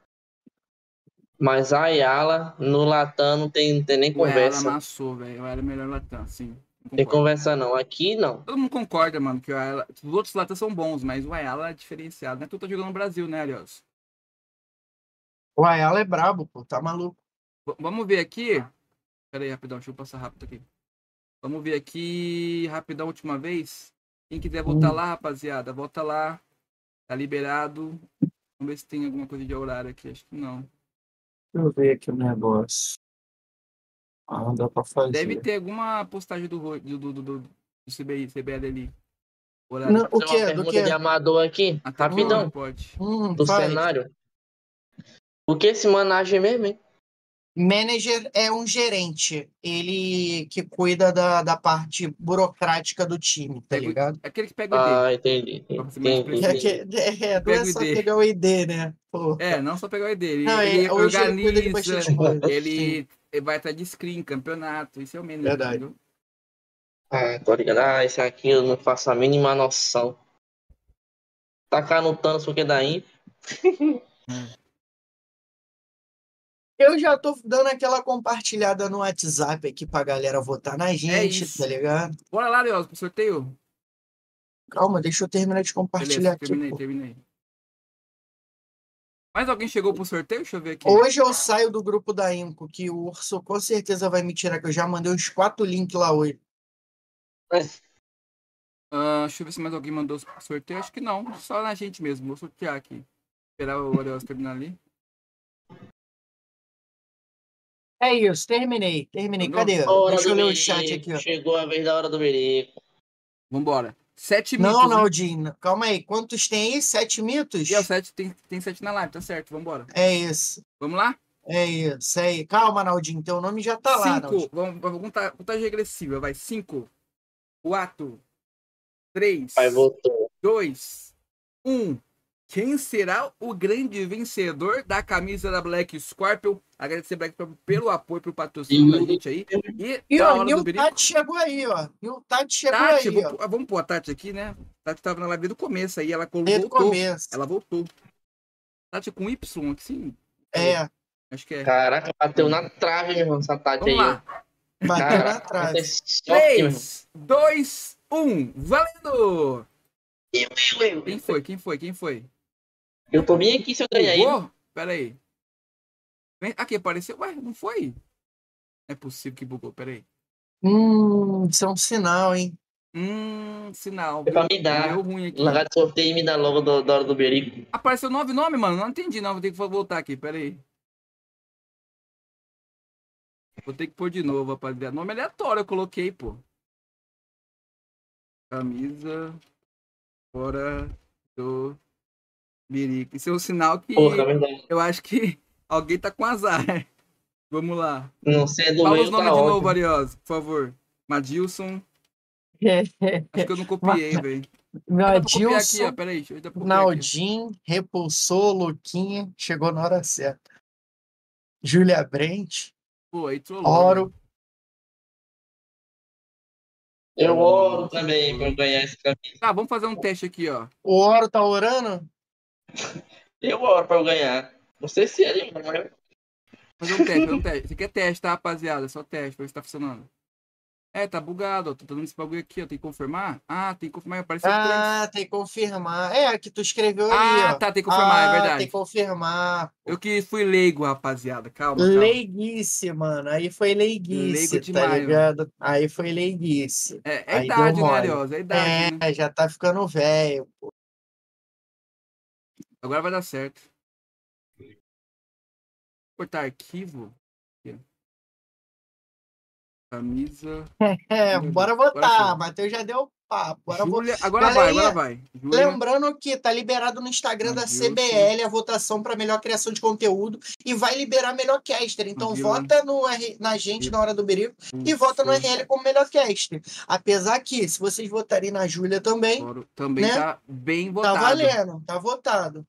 Mas a Ayala no Latam não tem, não tem nem O Ela conversa. amassou, velho. O Ela é melhor Latam, sim. Eu Tem conversa não. Aqui não. Todo mundo concorda, mano, que o Ayala... os outros Latam são bons, mas o Ayala é diferenciado. Não é que eu tô jogando no Brasil, né, aliás? O Ayala é brabo, pô. Tá maluco. V- vamos ver aqui. Pera aí, rapidão, deixa eu passar rápido aqui. Vamos ver aqui, rapidão, última vez. Quem quiser voltar Hum. lá, rapaziada, volta lá. Tá liberado. Vamos ver se tem alguma coisa de horário aqui. Acho que não. Deixa eu ver aqui o negócio. Ah, não dá pra fazer. Deve ter alguma postagem do, do, do, do, do, CBI, CBL ali. Horário. Não, o Tem que? uma Do pergunta que? de amador aqui, Até rapidão, quando Pode. Hum, do faz. cenário. O que esse managem mesmo, hein? Manager é um gerente. Ele que cuida da, da parte burocrática do time, tá ligado? É aquele que pega o ID. Ah, entendi. Entendi. É, preciso. que, é, não é só ID. pegar o ID, né? Pô. É, não só pegar o ID. Ele, Não, ele é, ele cuida de organiza, coisa. ele, ele vai atrás de screen, campeonato. Isso é o menos. Verdade. entendeu? Ah, tô ligado. Ah, esse aqui eu não faço a mínima noção. Tacar no Thanos porque imp. Eu já tô dando aquela compartilhada no WhatsApp aqui pra galera votar na gente, isso. tá ligado? Bora lá, Leoz, pro sorteio. Calma, deixa eu terminar de compartilhar Beleza, aqui. terminei, pô. terminei. Mais alguém chegou pro sorteio? Deixa eu ver aqui. Hoje eu saio do grupo da Inco, que o Urso com certeza vai me tirar, que eu já mandei uns quatro links lá hoje. Ah, deixa eu ver se mais alguém mandou sorteio. Acho que não. Só na gente mesmo. Vou sortear aqui. Esperar o Leoz terminar ali. É isso, terminei, terminei. Mandou? Cadê? Hora Deixa eu ler o chat aqui, ó. Chegou a vez da hora do Berico. Vambora. Sete Não, mitos. hein? Naldinho, calma aí. Quantos tem aí? Sete mitos? E é o sete, tem, tem sete na live, tá certo. Vambora. É isso, Vamos lá? é isso, é isso. Calma, Naldinho, teu nome já tá lá, Cinco. Vamos, vamos contar contagem regressiva. Vai. Cinco. Quatro. Três. Pai voltou. dois, um. Quem será o grande vencedor da camisa da Black Scorpion? Agradecer Black Scorpion pelo apoio, pelo patrocínio da gente aí. E, E ó, Nil. Tati chegou aí, ó. Nil Tati chegou Tati, aí, vou ó. vamos pôr a Tati aqui, né? Tati tava na live do começo aí, ela colocou. Desde o voltou. começo. Ela voltou. Tati com Y aqui, sim. É, Acho que é. Caraca, bateu na trave, meu irmão, essa Tati Vamos aí. lá. bateu na Caraca, trave. meu irmão. 3, 2, 1. Valendo! Eu, eu, eu. Quem foi? Quem foi? Quem foi? Eu tô bem aqui se eu ganhar aí. Pera aí. Aqui apareceu. Ué, não foi? Não é possível que bugou, pera aí. Hum, isso é um sinal, hein? Hum, sinal. É pra me dar. Deu ruim aqui. Largar de sorteio e me dar logo do- da hora do Berico. Apareceu nove nomes, mano. Não entendi, não. Vou ter que voltar aqui, pera aí. Vou ter que pôr de novo, rapaziada. Nome aleatório eu coloquei, pô. Camisa fora do Isso é um sinal que Porra, é eu acho que alguém tá com azar. [LAUGHS] Vamos lá. Não sei é do Fala os tá nomes de novo. Ariosa, por favor. Madilson. [LAUGHS] Acho que eu não copiei, velho. Aqui, ó. Peraí, aqui. Naldinho, repulsou, Luquinha, chegou na hora certa. Júlia Brent, Pô, aí trollou. Oro, Eu oro também pra eu ganhar esse camisa. Tá, vamos fazer um teste aqui, ó. o Oro tá orando? Eu oro pra eu ganhar. Não sei se ele, mas Fazer um teste, fazer um teste. Isso aqui é teste, tá, rapaziada? Só teste, pra ver se tá funcionando. É, tá bugado, ó. Tô dando esse bagulho aqui, ó. Tem que confirmar? Ah, tem que confirmar. Apareceu três. Ah, tem que confirmar. É, que tu escreveu Ah, ali, ó. tá, tem que confirmar, é Ah, verdade. Tem que confirmar. Eu que fui leigo, rapaziada. Calma, calma. Leiguice, mano. Aí foi leiguice, Leigo tá demais, ligado? Aí foi leiguice. É, é Aí idade, né. Ariosa? É idade, né? É, já tá ficando velho. Agora vai dar certo. Cortar arquivo. Camisa. [LAUGHS] É, bora votar. Matheus já deu papo. Júlia, agora vai, agora vai. Júlia, Lembrando que tá liberado no Instagram da Adilson. CBL a votação para melhor criação de conteúdo e vai liberar melhor caster. Então Adila. vota no, R- na gente na hora do berico e Isso. vota no RL como melhor caster. Apesar que, se vocês votarem na Júlia também, Também né? tá bem tá votado. valendo, tá votado.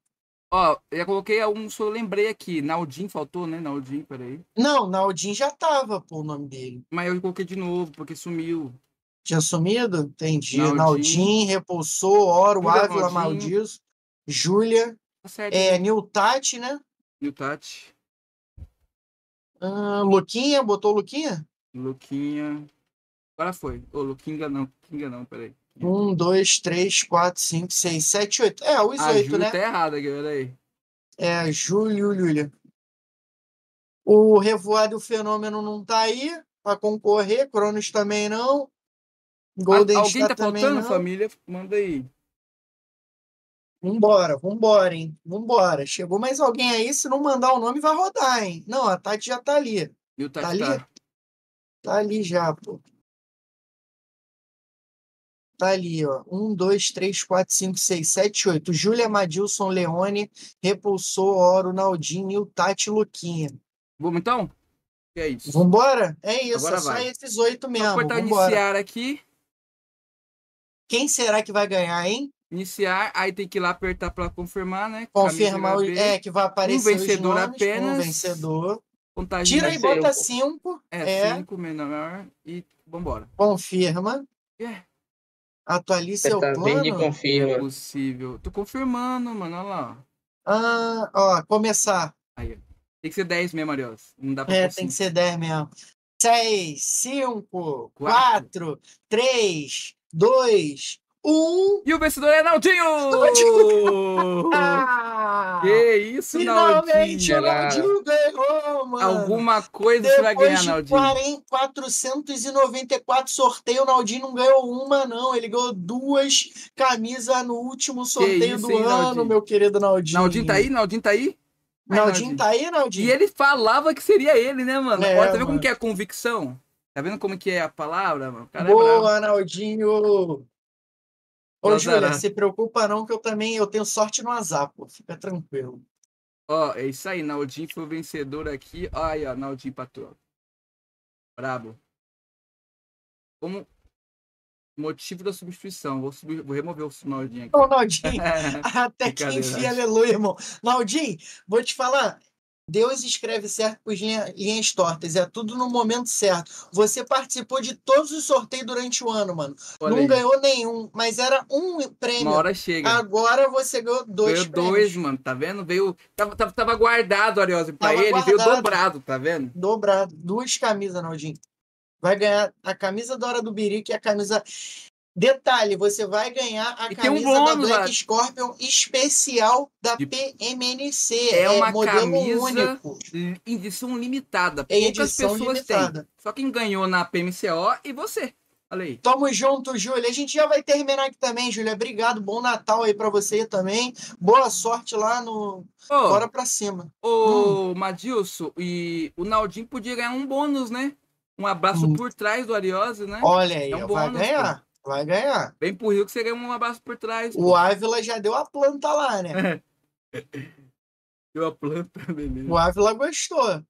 Ó, eu já coloquei um, só lembrei aqui. Naldin faltou, né? Naldin, peraí. Não, Naldin já tava, pô, o nome dele. Mas eu coloquei de novo, porque sumiu. Tinha sumido? Entendi. Naldin. Naldin, repulsou, Oro, Júlia Ávila. Maldizo, Júlia, Tá certo. é? Niltati, né? E o Tati, Ah, Luquinha, botou Luquinha? Luquinha. Agora foi. Ô, Luquinha não. Luquinha não, peraí. Um, dois, três, quatro, cinco, seis, sete, oito. É, os A oito, Júlia né? tá errada aqui, peraí. É, Júlio, Júlia. O Revoado e o Fenômeno não tá aí pra concorrer, Cronos também não. Golden Ah, Alguém Star tá faltando, não. família? Manda aí. Vambora, vambora, hein? Vambora. Chegou mais alguém aí, se não mandar o nome, vai rodar, hein? Não, a Tati já tá ali. E o Tati Tá ali? tá. Tá ali já, pô. Tá ali, ó. Um, dois, três, quatro, cinco, seis, sete, oito. Júlia Madilson Leone, Repulsou, Oro, Naldinho, e o Tati Luquinha. Vamos então? É isso. Vambora? É isso, Agora é só vai. esses oito Vou mesmo. Vambora. iniciar aqui. Quem será que vai ganhar, hein? Iniciar, aí tem que ir lá apertar pra confirmar, né? Confirmar o. É, que vai aparecer os vencedor nomes, Um apenas. vencedor. Contagem Tira e bota eu. cinco. É, É. 5 menor e vambora. Confirma. É, Atualize seu tá bem de plano. é confirma. possível. Tô confirmando, mano. Olha lá. Ah, ó, começar. Aí, Tem que ser 10 mesmo, Arios. Não dá pra É, tem que cinco. ser 10 mesmo. 6, 5, Quatro. 4, 3, 2, 1. E o vencedor é Naldinho! Ah! [LAUGHS] que isso, Finalmente o Naldinho! Naldinho ganhou, mano. Alguma coisa você vai ganhar, Depois de Naldinho. 40, 494 sorteios, o Naldinho não ganhou uma, não. Ele ganhou duas camisas no último sorteio isso, do hein, ano, Naldinho? meu querido Naldinho. Naldinho tá aí? Naldinho tá aí? Aí, Naldinho tá aí, Naldinho? E ele falava que seria ele, né, mano? É, Olha, tá vendo como que é a convicção? Tá vendo como que é a palavra, mano? O cara é. Boa, Naldinho! Ô, Júlia, se preocupa não que eu também eu tenho sorte no azar, pô. Fica tranquilo. Ó, é isso aí, Naldinho foi o vencedor aqui. Ó, aí, ó, Naldinho patrão. Brabo. Como motivo da substituição, vou, subir- vou remover o Naldinho aqui. Ô, Naldinho, [LAUGHS] até que enfim, aleluia, irmão. Naldinho, vou te falar. Deus escreve certo por linha- linhas tortas, é tudo no momento certo. Você participou de todos os sorteios durante o ano, mano. Olha não aí, ganhou nenhum, mas era um prêmio. uma hora chega. Agora você ganhou dois veio prêmios. dois, mano, tá vendo? Veio. Tava, tava, tava guardado, Ariose, pra Tava ele, veio guardado. dobrado, tá vendo? Dobrado. Duas camisas, Naldinho. Vai ganhar a camisa da Hora do Birique e a camisa. Detalhe, você vai ganhar a E tem um camisa da bônus Black lá. Scorpion especial da De- PMNC. É uma modelo camisa único. Edição limitada. É Poucas edição pessoas limitada. têm. Só quem ganhou na PMCO e você. Olha aí. Tamo junto, Júlia. A gente já vai terminar aqui também, Júlia. Obrigado. Bom Natal aí pra você também. Boa sorte lá no. Ô, Bora pra cima. ô Madilson, e o Naldinho podia ganhar um bônus, né? Um abraço Hum. por trás do Ariose, né? Olha aí, É um ó, vai bônus, ganhar. Vai ganhar. Vem pro Rio que você ganha um abraço por trás. O Ávila já deu a planta lá, né? [LAUGHS] Deu a planta, beleza. O Ávila gostou.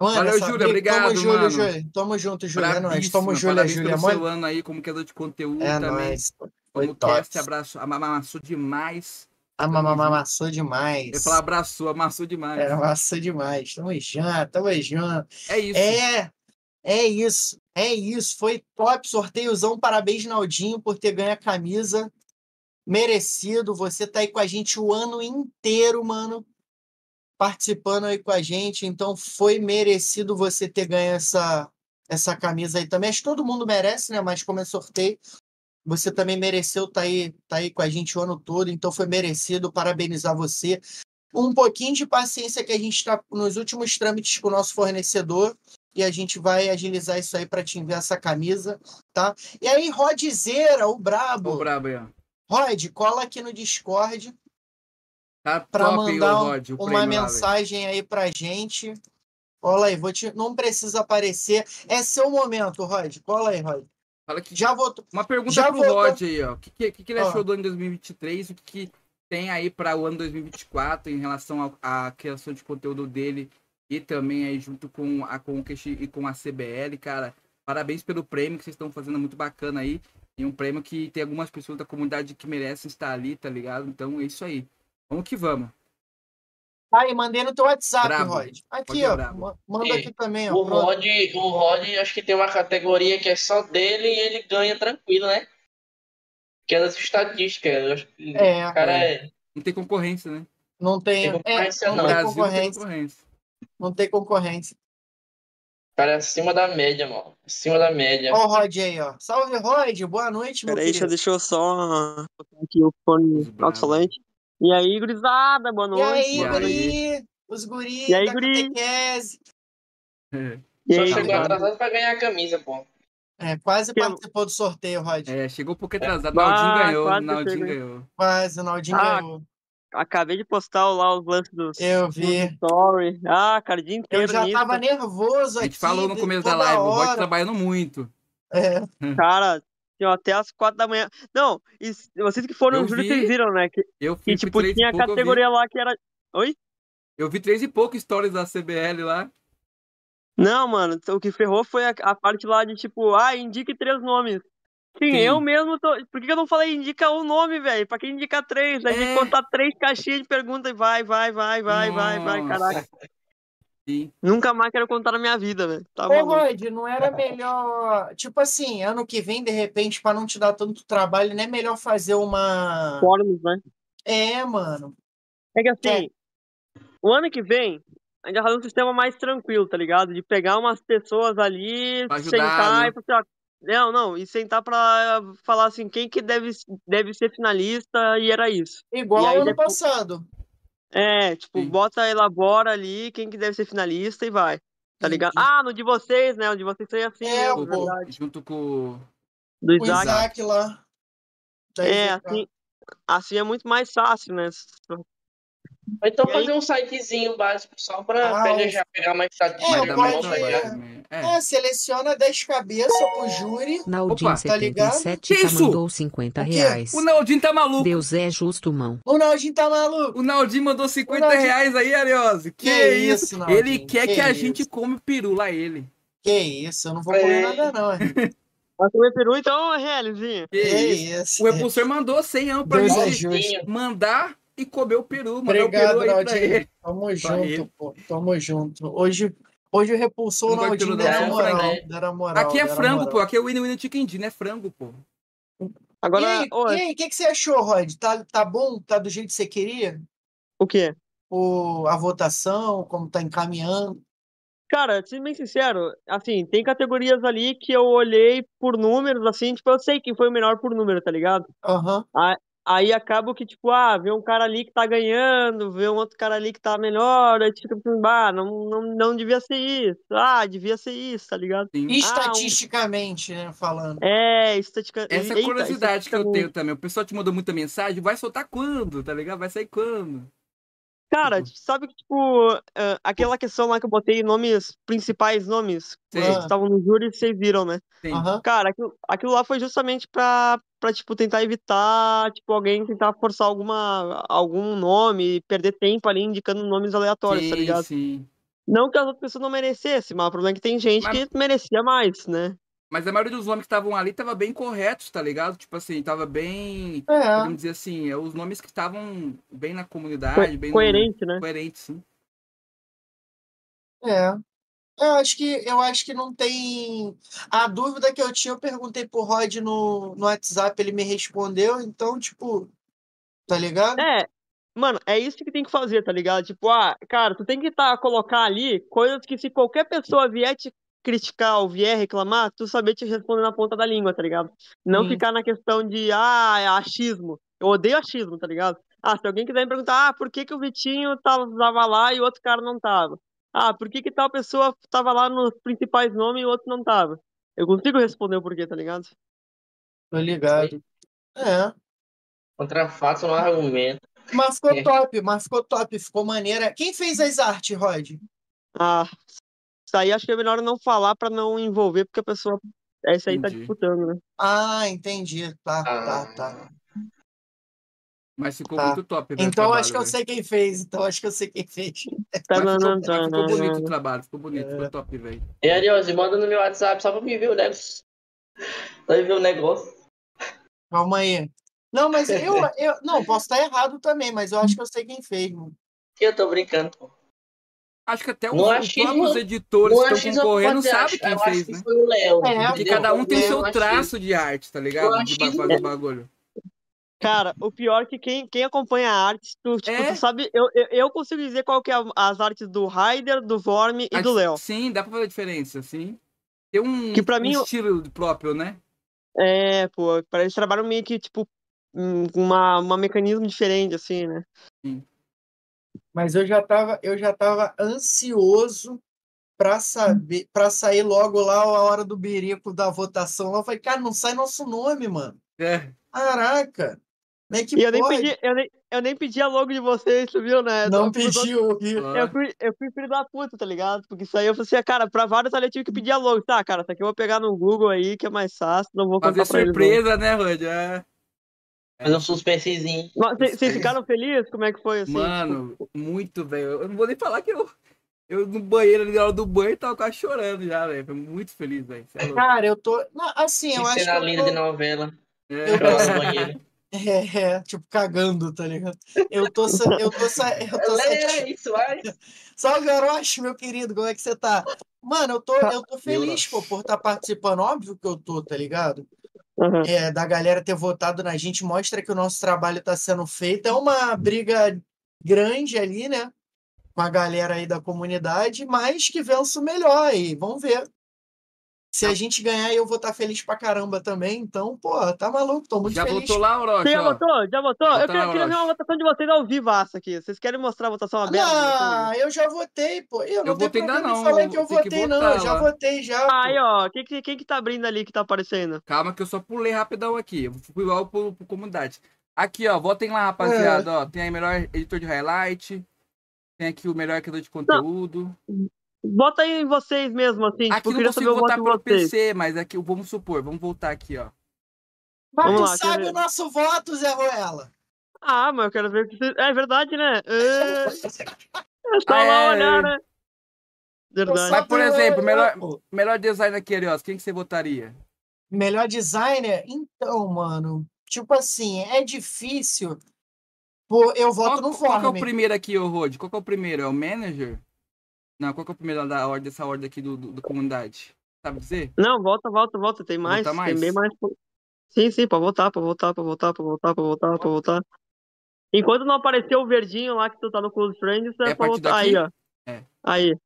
Mano, Valeu, Júlia, briga- obrigado, Tamo, Júlia, mano. Júlia. Tamo junto, Júlia. É nóis. Tamo, Júlia, Júlia. Mano, ano aí como criador de conteúdo é também. nóis. Foi Como top. cast, abraço. Amassou demais. Amassou demais. Eu ia falar abraçou, amassou demais. É, amassou demais. Tamo junto, tamo junto. É isso. É, é isso. É isso. Foi top sorteiozão. Parabéns, Naldinho, por ter ganho a camisa. Merecido. Você tá aí com a gente o ano inteiro, mano. Participando aí com a gente. Então foi merecido você ter ganho essa, essa camisa aí também. Acho que todo mundo merece, né? Mas como é sorteio, você também mereceu estar aí, tá aí com a gente o ano todo. Então foi merecido. Parabenizar você. Um pouquinho de paciência que a gente está nos últimos trâmites com o nosso fornecedor e a gente vai agilizar isso aí para te enviar essa camisa, tá? E aí, Rodzeira, o brabo. Ô, brabo aí, ó. Rod, cola aqui no Discord Tá para mandar um- Rod, o uma mensagem aí pra gente. Cola aí, vou te... não precisa aparecer. É seu momento, Rod. Cola aí, Rod. Fala que Já vou. Uma pergunta Já pro voltou. Rod aí, ó. O que, que, que ele Ó. achou do ano 2023? O que, que tem aí para o ano 2024 em relação à criação de conteúdo dele e também aí junto com a Conquest e com a CBL, cara. Parabéns pelo prêmio que vocês estão fazendo, é muito bacana aí. E um prêmio que tem algumas pessoas da comunidade que merecem estar ali, tá ligado? Então é isso aí. Vamos que vamos. Aí, mandei no teu WhatsApp, Brabo. Rod. Aqui, é ó. Manda E aqui também, ó. O. Rod, o Rod, acho que tem uma categoria que é só dele e ele ganha tranquilo, né? Que é das estatísticas. Eu acho que É, cara é. Não tem concorrência, né? não tem. Tem concorrência, é, No não. não tem Brasil não tem concorrência. Não tem concorrência. O cara é acima da média, mano. Acima da média. Ó o Rod aí, ó. Salve, Rod. Boa noite, meu Peraí, deixa, querido. deixa eu só botar aqui o fone alto-falante. E aí, gurizada, boa E noite. aí, boa guri? Os guri E aí, da guri? catequese. E Só aí, chegou atrasado pra ganhar a camisa, pô. É, quase Que- participou do sorteio, Rod. É, chegou um pouco atrasado. Bah, Naldinho ganhou. quase Naldinho ganhou. Quase, o Naldinho Ah, ganhou. Acabei de postar lá os lances Eu vi. story. Ah, cara, o dia Eu inteiro já nisso. tava nervoso A aqui. gente falou no de- começo da live, o Rod hora. trabalhando muito. É, [LAUGHS] Cara, tinha até as quatro da manhã. Não, e vocês que foram Eu no Júlio, vocês viram, né? Que, Eu que fui tipo, três tinha a categoria lá que era. Oi? Eu vi três e pouco stories da CBL lá. Não, mano, o que ferrou foi a, a parte lá de tipo, ah, indique três nomes. Sim, Sim. eu mesmo tô. Por que eu não falei indica um nome, velho? Pra que indicar três? Aí tem É. que contar três caixinhas de pergunta e vai, vai, vai, vai, vai, vai, caraca. Sim. Nunca mais quero contar na minha vida, velho. Tá Ô. Rod, não era melhor. Tipo assim, ano que vem, de repente, pra não te dar tanto trabalho, não é melhor fazer uma. Fóruns, né? É, mano. É que assim, o ano que vem, a gente vai fazer um sistema mais tranquilo, tá ligado? De pegar umas pessoas ali, ajudar, sentar né? e falar, assim, ó, não, não, e sentar pra falar assim, quem que deve, deve ser finalista, e era isso. Igual ano depois- passado. É, tipo, Sim. bota, elabora ali quem que deve ser finalista e vai. Tá ligado? Ah, no de vocês, né? O de vocês foi assim, É, mesmo, pô. Junto com. Do O Isaac. Isaac lá. É, assim, assim é muito mais fácil, né? Ou então E aí- fazer um sitezinho básico só pra Ah, pegar, o- já pegar mais estatística. É, pode- tá. É. É, seleciona 10 cabeças pro júri. Naldin Opa, tá ligado? 77 Que isso? mandou 50 O reais. O Naldinho tá maluco. Deus é justo, mão. O Naldinho tá maluco. O Naldinho mandou 50 O Naldinho- reais aí, Ariose. Que, Que isso? isso, Naldinho, Ele quer que, que a isso. gente come o peru lá, ele. Que isso, eu não vou comer É. nada não. é. [LAUGHS] Vai comer peru, então, realizinho. Que Que isso? isso. O repulsor mandou 100 anos pra é gente mandar e comer o peru. Mandar Obrigado, o peru aí pra. Tamo junto, ele. pô. Tamo junto. Hoje, hoje o repulsor de Naldinho não. deram É, moral. moral. Aqui é frango, moral. pô. Aqui é o Winnie Winnie Chicken Dinner, é frango, pô. Agora, E aí, o que, que você achou, Rod? Tá, tá bom? Tá do jeito que você queria? o quê? O, a votação, como tá encaminhando? Cara, sendo bem sincero, assim, tem categorias ali que eu olhei por números, assim, tipo, eu sei quem foi o melhor por número, tá ligado? Aham. Aí acaba que, tipo, ah, vê um cara ali que tá ganhando, vê um outro cara ali que tá melhor, aí fica pensando, bah, não, não, não devia ser isso. Ah, devia ser isso, tá ligado? Sim. Estatisticamente, né, falando. É, estatica... Essa é a Eita, curiosidade que eu estatisticamente. tenho também. O pessoal te mandou muita mensagem, vai soltar quando, tá ligado? Vai sair quando? Cara, Tipo- sabe que, tipo, ah, aquela questão lá que eu botei nomes, principais nomes, que estavam no júri, vocês viram, né? Sim. Cara, aquilo, aquilo lá foi justamente pra, pra, tipo, tentar evitar, tipo, alguém tentar forçar alguma, algum nome e perder tempo ali indicando nomes aleatórios, tá sim, ligado? sim. Não que as outras pessoas não merecessem, mas o problema é que tem gente Mas- que merecia mais, né? Mas a maioria dos nomes que estavam ali tava bem corretos, tá ligado? Tipo assim, tava bem. É. Podemos dizer assim, é os nomes que estavam bem na comunidade, Co- bem no- coerente, né? Coerente, sim. É. Eu acho que eu acho que não tem. A dúvida que eu tinha, eu perguntei pro Rod no, no WhatsApp, ele me respondeu, então, tipo, tá ligado? É, mano, é isso que tem que fazer, tá ligado? Tipo, ah, cara, tu tem que tá, colocar ali coisas que se qualquer pessoa vier te criticar ou vier reclamar, tu saber te responder na ponta da língua, tá ligado? Não Sim. ficar na questão de, ah, é achismo. Eu odeio achismo, tá ligado? Ah, se alguém quiser me perguntar, ah, por que que o Vitinho tava, tava lá e o outro cara não tava? Ah, por que que tal pessoa tava lá nos principais nomes e o outro não tava? Eu consigo responder o porquê, tá ligado? Tô ligado. É. Contra fatos não há argumento. Mas ficou É. top, mas ficou top, ficou maneira. Quem fez as artes, Rod? Ah, isso aí acho que é melhor não falar pra não envolver, porque a pessoa. Essa aí tá Entendi. disputando, né? Ah, entendi. Tá, tá, Ah. tá. Mas ficou Tá. muito top. velho, o Então trabalho, acho que eu velho. sei quem fez. Então acho que eu sei quem fez. Mas ficou, Tananã, mas ficou bonito o trabalho, ficou bonito, É. ficou top, velho. E Ariose, manda no meu WhatsApp só pra me ver o negócio. Pra ver o negócio. Calma aí. Não, mas eu, eu. Não, posso estar errado também, mas eu acho que eu sei quem fez, mano. Eu tô brincando. pô. Acho que até os, próprios editores que estão concorrendo sabem quem eu fez, acho que né? foi o Léo. É, Porque cada um tem o seu traço de arte, tá ligado? De o bagulho. Cara, o pior é que quem, quem acompanha a arte, tu, tipo, É? tu sabe, eu, eu, eu consigo dizer qual que é as artes do Raider, do Vorme e A do Léo. Sim, dá pra fazer a diferença, sim. Tem um, Que pra um mim estilo próprio, né? É, pô, parece que trabalham meio que, tipo, um- uma, uma mecanismo diferente, assim, né? Mas eu já tava, eu já tava ansioso pra saber, para sair logo lá a hora do birico da votação. lá. Eu falei, cara, não sai nosso nome, mano. É. Caraca. Como é que E eu nem, pedi, eu, nem, eu nem pedi a logo de vocês, tu viu, né? Não Eu pediu. viu? Eu fui, eu fui filho da puta, tá ligado? Porque isso aí eu falei assim, cara, pra vários ali eu tive que pedir a logo. Tá, cara, isso aqui eu vou pegar no Google aí, que é mais fácil, não vou Fazer surpresa, né, Rod? É. Fazer um suspensezinho. Vocês vocês ficaram felizes? Como é que foi assim? Mano, muito, velho. Eu não vou nem falar que eu. Eu no banheiro, ali na hora do banho, tava quase chorando já, velho. Foi muito feliz, velho. É. Cara, eu tô. Não, assim, eu Que acho que. cena eu linda tô- de novela. É. Eu no banheiro. É, é, tipo, cagando, tá ligado? Eu tô. Eu tô, [LAUGHS] eu tô É sati- isso, vai. [LAUGHS] Salve, Orochi, meu querido, como é que você tá? Mano, eu tô, eu tô feliz, pô, por estar participando. Óbvio que eu tô, tá ligado? Aham. É, da galera ter votado na gente, mostra que o nosso trabalho tá sendo feito. É uma briga grande ali, né? com a galera aí da comunidade, mas que vença o melhor aí. Vamos ver. Se a gente ganhar, eu vou estar feliz pra caramba também. Então, pô, tá maluco, tô muito Já feliz. votou lá, Orochi? Já ó. votou? Já votou? Eu queria, ver uma votação de vocês ao vivaço aqui. Vocês querem mostrar a votação aberta? Ah, eu já votei, pô. Eu não Eu tenho votei ainda não, falar que eu tem que votei, não. Eu já votei já. pô. Aí, ó, quem, que- quem que tá abrindo ali que tá aparecendo? Calma que eu só pulei rapidão aqui. Eu fui igual pro, pro comunidade. Aqui, ó, votem lá, rapaziada. É. Ó, tem aí melhor editor de highlight. Tem aqui o melhor criador de conteúdo. Bota aí em vocês mesmo, assim. tipo, aqui eu não queria saber consigo o votar voto de pelo vocês. PC, mas aqui, vamos supor, vamos voltar aqui, ó. Mas Vamos tu lá, sabe ver? o nosso voto, Zé Ruela. Ah, mas eu quero ver o que vocês... É verdade, né? [LAUGHS] É, é só Ah, lá é. olhar, né? Eu Verdade. Mas, por exemplo, melhor- pô. Melhor design aqui, Arios, quem que você votaria? Melhor designer? Então, mano, tipo assim, é difícil. Pô, eu voto Qual, no qual que é o primeiro aqui, ô Rod? Qual que é o primeiro? É o manager? Não, qual que é o primeiro da ordem, dessa ordem aqui do, do, do comunidade? Sabe dizer? Não, volta, volta, volta. Tem mais, Volta mais? tem bem mais. Sim, sim, pra voltar, pra voltar, pra voltar, pra voltar, pra voltar, pra voltar. Enquanto não apareceu o verdinho lá que tu tá no Close Friends, é, É pra voltar. Aí, ó. daqui? É. Aí.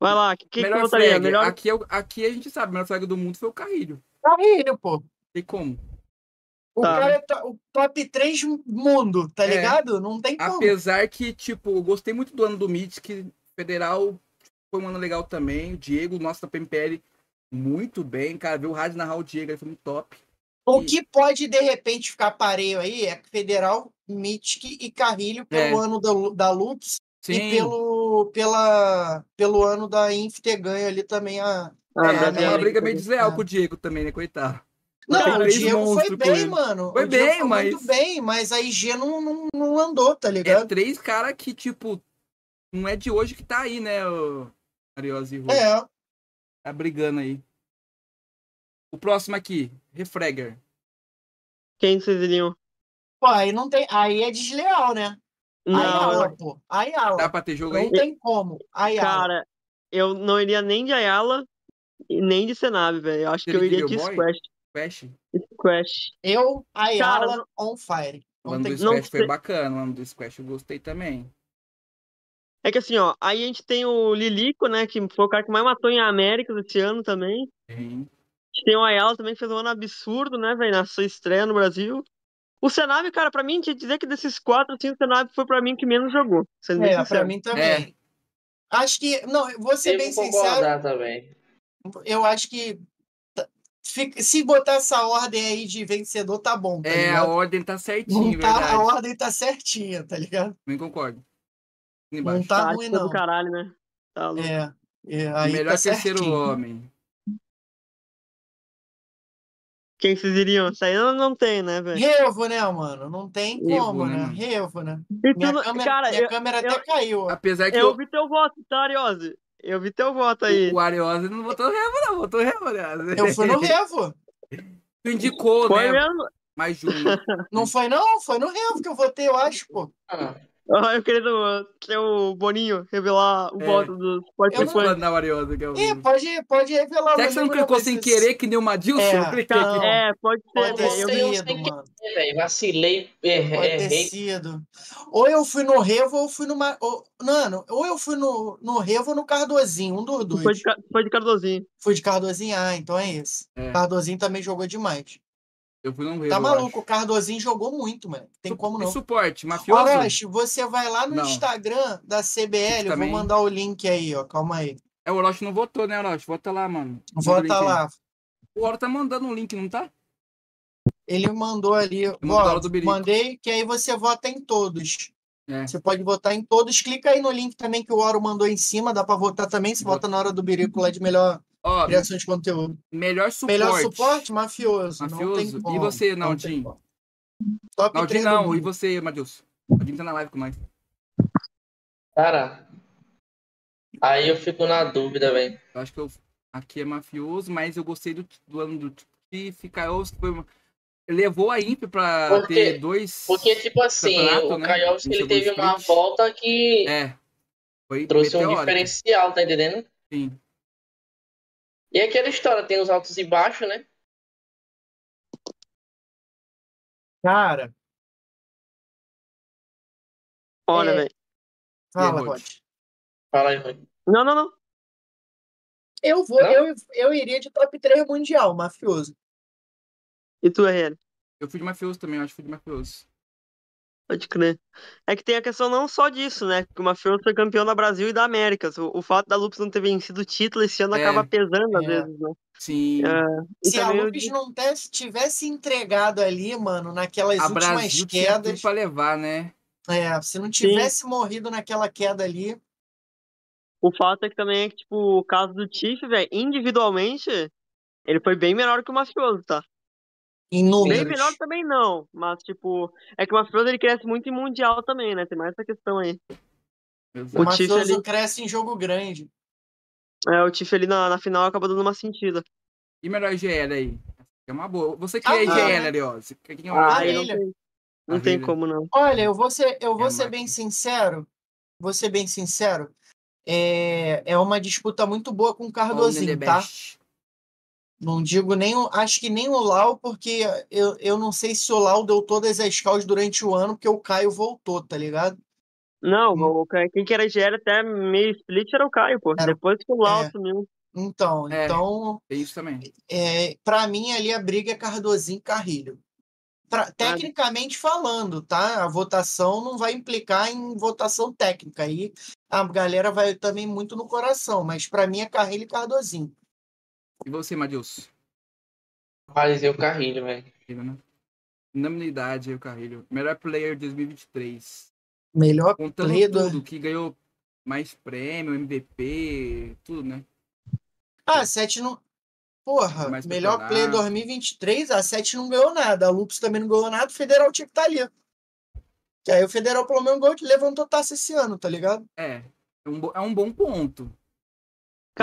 Vai lá, que, que melhor votaria? flag. Melhor... Aqui, é o- aqui a gente sabe, o melhor flag do mundo foi o Carrilho. Carrilho, pô. Tem como? O Tá. cara é to- o top 3 mundo, tá É. ligado? Não tem como. Apesar que, tipo, eu gostei muito do ano do Mythic. Federal foi um ano legal também. O Diego, nosso da PMPL, muito bem. Cara, ver o rádio narrar o Diego, ele foi muito top. O que pode, de repente, ficar pareio aí é Federal, Mythic e Carrilho pelo É. ano da, da Lux Sim, e pelo, pela, pelo ano da Inf ter ganho ali também a. Ah, É, é, Brasil. uma né? briga meio desleal É. com o Diego também, né? Coitado. Não, o Diego foi bem, ele. mano. Foi o bem, foi mas- muito bem, mas a IG não, não, não andou, tá É ligado? três caras que, tipo, não é de hoje que tá aí, né, o Ariose e Rui. É. Tá brigando aí. O próximo aqui, Refragger. Quem vocês iriam? Pô, aí não tem. Aí é desleal, né? Não, Ayala, pô. Ayala. Dá pra ter jogo aí? Não tem como. Ayala. cara, eu não iria nem de Ayala e nem de Senab, velho. Eu acho que Você eu iria de? Squash. Flash? Squash. Eu, Ayala, Cara, on fire. O Não ano do não Squash foi sei. bacana, o ano do Squash eu gostei também. É que assim, ó, aí a gente tem o Lilico, né, que foi o cara que mais matou em Américas esse ano também. Sim. A gente tem o Ayala também, que fez um ano absurdo, né, velho, na sua estreia no Brasil. O Senab, cara, pra mim, tinha que dizer que desses quatro, assim, o Senab foi pra mim que menos jogou. Sendo bem É, pra mim também. É. Acho que. Não, vou ser Eu bem vou sincero. também. Eu acho que. tá- Se botar essa ordem aí de vencedor, tá bom. Tá É, a ligado? ordem tá certinho, Não tá, verdade. a ordem tá certinha, tá ligado? Nem concordo. Não Embaixo. tá Tá, ruim, tipo, do não. caralho, né? Tá louco. É. é aí Melhor tá terceiro certinho. homem. Quem vocês iriam? Isso aí não, não tem, né, velho? Revo, né, mano? Não tem Revo, como, né, né? Revo, né? E Minha tu- câmera, cara, minha eu, câmera eu- até caiu. ó. Apesar que eu o, vi teu voto, tá, Ariose? Eu vi teu voto aí. o Ariose não votou Revo, não. Votou Revo, aliás. Eu fui no [LAUGHS] Revo. Tu indicou, Foi né? mesmo? Mais Júnior. Não foi, não? Foi no Revo que eu votei, eu acho, pô. Ah, Ah, eu queria ter o Boninho revelar o É. voto dos Eu Vou participantes. mandar o Ariose que eu Ih, pode, pode revelar. Será não que você não clicou sem isso- querer, que nem o Madilson? É, eu cliquei não. aqui. É, pode ser, Pode ter velho. Eu sido, mano. é, vacilei, errei. Pode ter errei. sido. Ou eu fui no Revo ou eu fui no. Ma- Ou, mano, ou eu fui no, no Revo ou no Cardozinho, um dos dois. Foi de, foi de Cardozinho. Fui de Cardozinho, ah, então é esse. É. Cardozinho também jogou demais. Eu fui Tá maluco, o Cardozinho jogou muito, mano. Tem Su- como não. suporte, mafioso? Orochi, você vai lá no Não. Instagram da CBL, eu vou mandar o link aí, ó. Calma aí. É, o Orochi não votou, né, Orochi? Vota lá, mano. Vota link aí. lá. O Oro tá mandando um link, não tá? Ele mandou ali. Ó, mandei, que aí você vota em todos. É. Você pode votar em todos. Clica aí no link também que o Oro mandou em cima. Dá pra votar também. Você Vota. vota na hora do birico lá de melhor Ó, criação de conteúdo. melhor suporte. Melhor suporte, mafioso. Não Mafioso. tem E você, Naldinho? Top Naldinho 3 do não, e você, Madilson? Naldinho tá na live com nós. Cara, aí eu fico na dúvida, velho. Eu acho que eu, aqui é mafioso, mas eu gostei do, do ano do que fica foi levou a Imp pra Porque- ter dois Porque, tipo assim, o né? Ele teve uma volta que é foi trouxe um diferencial, tá entendendo? sim. E é aquela história, tem os altos e baixos, né? Cara, Olha, É. velho. fala, Rod? Rod. Fala aí, Rui. Não, não, não. Eu vou, Não? eu, eu iria de top 3 mundial, mafioso. E tu, RL? Eu fui de mafioso também, eu acho que fui de mafioso. Pode crer. É que tem a questão não só disso, né? Que o Mafioso foi campeão da Brasil e da Américas. O, o fato da Lupus não ter vencido o título esse ano É. acaba pesando às É. vezes, né? Sim. É, Se a Lupes de- não tivesse, tivesse entregado ali, mano, naquelas a últimas Brasil tinha quedas, pra levar, né? é, se não tivesse morrido naquela queda ali, O fato é que também é que, tipo, o caso do Tiff, velho, individualmente, ele foi bem menor que o Mafioso, tá? Em Bem números. melhor também não, mas, tipo, é que o Mafioso ele cresce muito em Mundial também, né? Tem mais essa questão aí. O Exato. O mafioso ali- cresce em jogo grande. É, o Tiff ali na, na final acabou dando uma sentida. E melhor IGL aí? É uma boa. Você que Ah, é IGL né? ali, ó. Você- Quem é o Ah, não ele- tem, não tem como não. Olha, eu vou ser, eu vou É, ser bem sincero. Vou ser bem sincero. É, é uma disputa muito boa com o Cardozinho, tá? best. Não digo nem, o- acho que nem o Lau, porque eu, eu não sei se o Lau deu todas as calls durante o ano, porque o Caio voltou, tá ligado? Não, Hum. o, quem que era GL até meio split era o Caio, pô. Era- Depois que o Lau é. sumiu. Então, É. então Tem isso também. é, para mim ali a briga é Cardozinho e Carrilho. Pra- tecnicamente falando, tá? A votação não vai implicar em votação técnica. Aí a galera vai também muito no coração, mas para mim é Carrilho e Cardozinho. E você, Madilson? Rapaz, eu Carrilho, velho. Né? Unanimidade aí, o Carrilho. Melhor player 2023. Melhor Contando play do- tudo, que ganhou mais prêmio, MVP, tudo, né? Ah, a 7 não. Porra, Mais melhor preparado. play 2023, a 7 não ganhou nada. A Lupus também não ganhou nada, o Federal tinha que estar ali. Que aí o Federal pelo menos levantou taça esse ano, tá ligado? É. É um, bo- é um bom ponto.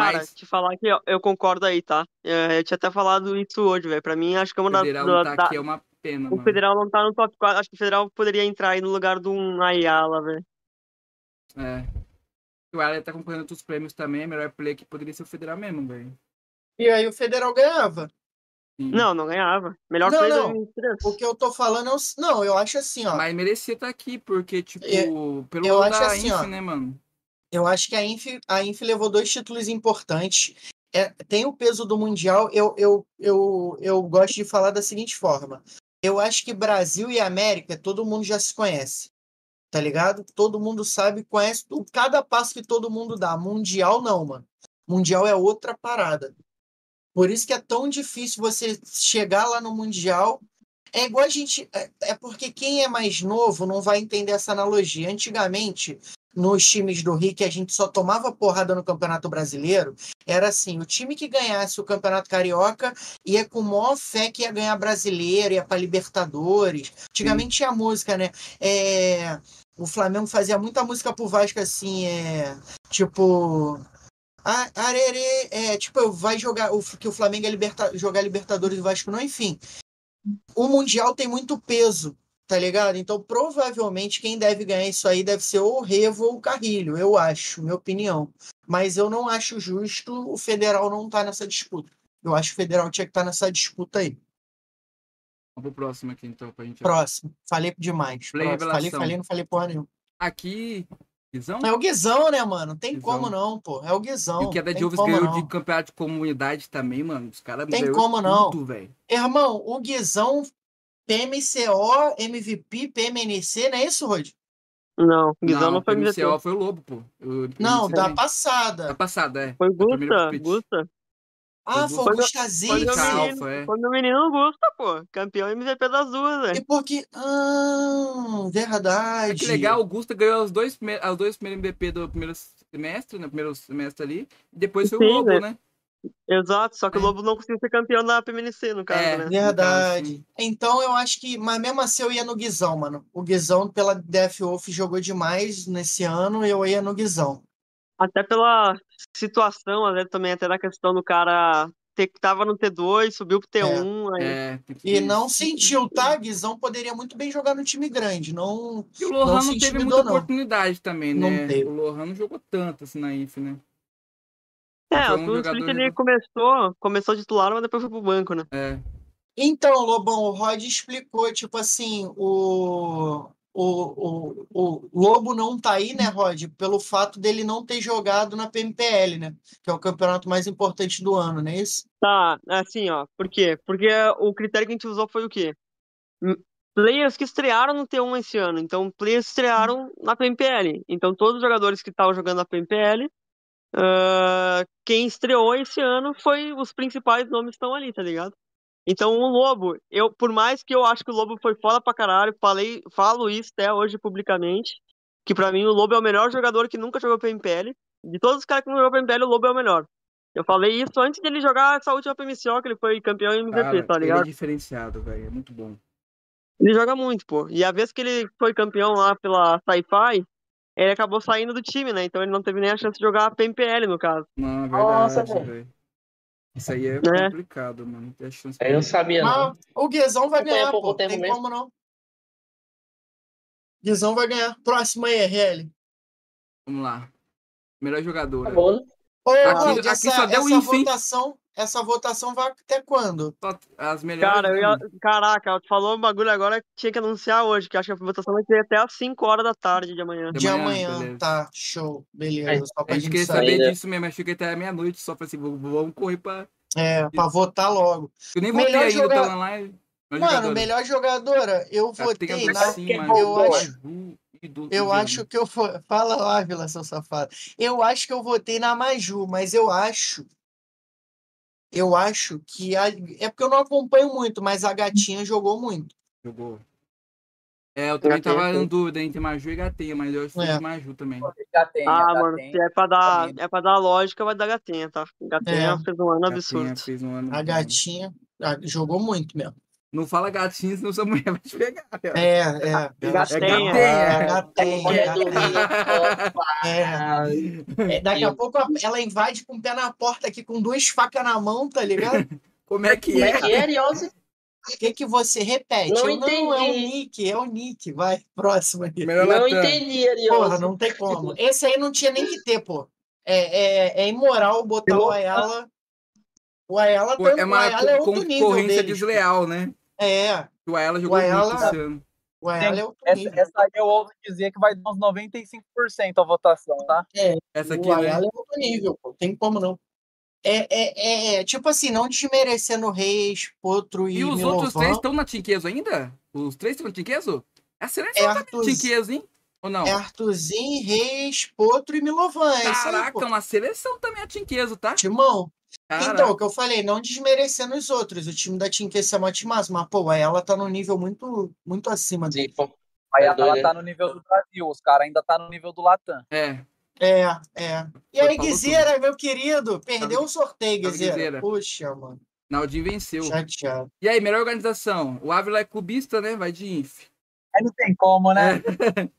Cara, Mas- te falar que eu, eu concordo aí, tá? É, eu tinha até falado isso hoje, velho. Pra mim, acho que é uma O das. Federal da- não tá da- aqui é uma pena, O mano. Federal não tá no top 4. Acho que o Federal poderia entrar aí no lugar de um Ayala, velho. É. O Allen tá concorrendo outros prêmios também. Melhor player que poderia ser o Federal mesmo, velho. E aí o Federal ganhava. Sim. Não, não ganhava. Melhor Não, play não. 2023. O que eu tô falando é o... Não, eu acho assim, ó. Mas merecia estar aqui, porque, tipo, É, pelo eu acho da assim, Inf, ó. né, mano? Eu acho que a Inf, a Inf levou dois títulos importantes. É, tem o peso do Mundial. Eu, eu, eu, eu gosto de falar da seguinte forma. Eu acho que Brasil e América, todo mundo já se conhece. Tá ligado? Todo mundo sabe, conhece cada passo que todo mundo dá. Mundial não, mano. Mundial é outra parada. Por isso que é tão difícil você chegar lá no Mundial. É igual a gente. É, é porque quem é mais novo não vai entender essa analogia. Antigamente, nos times do Rio, que a gente só tomava porrada no Campeonato Brasileiro, era assim: o time que ganhasse o Campeonato Carioca ia com maior fé que ia ganhar brasileiro, ia para Libertadores. Antigamente tinha música, né? É, o Flamengo fazia muita música pro Vasco assim, é, tipo. A- é, tipo, vai jogar, o, que o Flamengo é liberta, jogar Libertadores e o Vasco não, enfim. O Mundial tem muito peso, tá ligado? Então, provavelmente, quem deve ganhar isso aí deve ser ou o Revo ou o Carrilho, eu acho, minha opinião. Mas eu não acho justo o Federal não estar nessa disputa. Eu acho que o Federal tinha que estar nessa disputa aí. Vamos pro próximo aqui, então, pra gente... Próximo. Falei demais. Falei, falei, não falei porra nenhuma. Aqui, Guizão? É o Guizão, né, mano? Não tem Guizão. como não, pô. É o Guizão. E o que a da Tem Diovis como ganhou não. de campeonato de comunidade também, mano. Os caras Tem como não. tudo, velho. Irmão, o Guizão, PMCO, MVP, PMNC, não é isso, Rod? Não, o Guizão não, o foi PMCO MVP. foi o Lobo, pô. O Não, da passada. Da passada, é. Foi Gusta. Gusta. Ah, Foi o. Foi meu menino, Alfa, é. foi meu menino Gusta, pô. Campeão MVP das duas, E velho. porque. Ah, verdade. É que legal, o Gusta ganhou os dois, os dois primeiros MVP do primeiro semestre, no primeiro semestre ali. E depois foi o Sim, Lobo, velho. né? Exato, só que É. o Lobo não conseguiu ser campeão da PMNC, no caso, É. né? Verdade. Então eu acho que. Mas mesmo assim eu ia no Guizão, mano. O Guizão, pela Death Wolf, jogou demais nesse ano eu ia no Guizão. Até pela situação, vezes, também, até da questão do cara ter, que tava no T2, subiu pro T1, aí É, tem tudo E não sentiu, tá? Guizão poderia muito bem jogar no time grande. Não. E o Lohan não não, teve muita não. oportunidade também, Não né? teve. O Lohan não jogou tanto assim na IF, né? É, o um Tudo jogador Split ele começou, começou titular, mas depois foi pro banco, né? É. Então, Lobão, o Rod explicou, tipo assim, o, o, o, o Lobo não tá aí, né, Rod? Pelo fato dele não ter jogado na PMPL, né? Que é o campeonato mais importante do ano, não é isso? Tá, assim, ó. Por quê? Porque o critério que a gente usou foi o quê? Hum, Players que estrearam no T1 esse ano. Então, players que estrearam na PMPL. Então, todos os jogadores que estavam jogando na PMPL, ah, quem estreou esse ano foi os principais nomes que estão ali, tá ligado? Então, o Lobo, eu, por mais que eu acho que o Lobo foi foda pra caralho, falei, falo isso até hoje publicamente, que pra mim o Lobo é o melhor jogador que nunca jogou PMPL. De todos os caras que não jogou PMPL, o Lobo é o melhor. Eu falei isso antes dele jogar essa última PMCO, que ele foi campeão em MVP, Cara, tá ele é ligado? diferenciado, velho. É muito bom. Ele joga muito, pô. E a vez que ele foi campeão lá pela Sci-Fi, ele acabou saindo do time, né? Então ele não teve nem a chance de jogar a PMPL, no caso. Não, é Nossa, verdade, velho. velho. Isso aí é É. complicado, mano. Tem a chance Eu não sabia, não. Mas o Guizão vai ganhar, pouco pô. tempo Tem mesmo. como não. Guizão vai ganhar. Próximo aí, RL. Vamos lá. Melhor jogadora. Tá bom, né? Ô, Aqui- aqui essa, só deu essa votação, essa votação vai até quando? As melhores. Cara, eu ia... caraca, tu falou um bagulho agora que tinha que anunciar hoje, que acho que a votação vai ser até às 5 horas da tarde de amanhã. De De amanhã, tá, show, beleza. Aí, só pra gente gente queria saber. né? disso mesmo. Achei que até meia-noite só. Falei assim, vamos- correr pra. É, pra votar logo. Eu nem Melhor votei ainda, joga- tava na live. Melhor Mano, jogadora. melhor jogadora, eu Cara, tem que votei na. sim, que mas eu mas acho- do- Eu do acho que eu vou. Fala lá, Vila, seu safado. Eu acho que eu votei na Maju, mas eu acho. Eu acho que. A... É porque eu não acompanho muito, mas a gatinha jogou muito. Jogou. É, eu também tava em dúvida entre Maju e Gatenha, mas eu acho que É. Maju também. Tem, Ah, já mano, se é pra dar, é pra dar lógica, vai dar gatinha, tá? Gatinha É. fez um ano absurdo. fez um ano A gatinha jogou muito mesmo. Não fala gatinha, senão sua mulher vai te pegar. cara. É, é. Gatenha. Gatenha. É Gatenha. Mulher do gatenha. Rio, É. É, daqui a pouco ela invade com o pé na porta aqui, com duas facas na mão, tá ligado? [LAUGHS] Como é que Como é? é que é, Ariose? O que, que você repete? Não Eu, não, é o entendi. Nick, é o Nick. Vai, próximo aí. Não Latam. entendi, Ariose. Porra, não tem como. Esse aí não tinha nem que ter, pô. É, é, é imoral botar o Ayala. O Ayala, Pô, tá- é o uma Ayala é outro nível concorrência deles. desleal, né? É, O Ayala jogou Ayala- muito esse ano. o Ayala é outro Essa, nível. essa aí eu ouso dizer que vai dar uns 95% a votação, tá? Essa aqui, o né? Ayala é outro nível, pô. Tem como não. É, é, é, é, tipo assim, não desmerecendo o Reis, Potro e, E os Milovan. outros três estão na Tinqueso ainda? Os três estão na Tinqueso? É a É, seleção da Arthur, Tinqueso, hein? Ou não? é Arthurzinho, Reis, Potro e Milovan. É isso aí, Caraca, pô. na seleção também a Tinqueso, tá? Timão. Caraca. Então, o que eu falei, não desmerecendo os outros. O time da Team QC é uma timaço, mas, pô, ela tá num nível muito, muito acima dele. Sim. Aí É ela doido, tá no nível do Brasil, os caras ainda tá no nível do Latam. É. É, é. E aí, Guizeira, meu querido, perdeu o sorteio, Salve, Guizeira. Puxa, mano. Naldinho venceu. Chateado. E aí, melhor organização? O Ávila é clubista, né? Vai de Inf. Aí não tem como, né? [LAUGHS]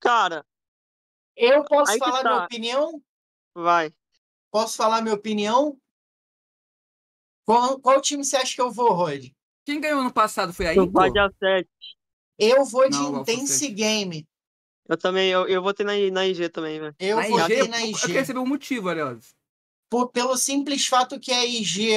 Cara, Eu posso falar tá. minha opinião? vai. Posso falar minha opinião? Qual, qual time você acha que eu vou, Rod? Quem ganhou no passado foi a 7. Eu vou de Não, Intense. Game. Eu também, eu, eu vou ter na, na IG também, velho. Eu Na vou IG? ter na Eu IG. queria saber o motivo, aliás. Por- pelo simples fato que a IG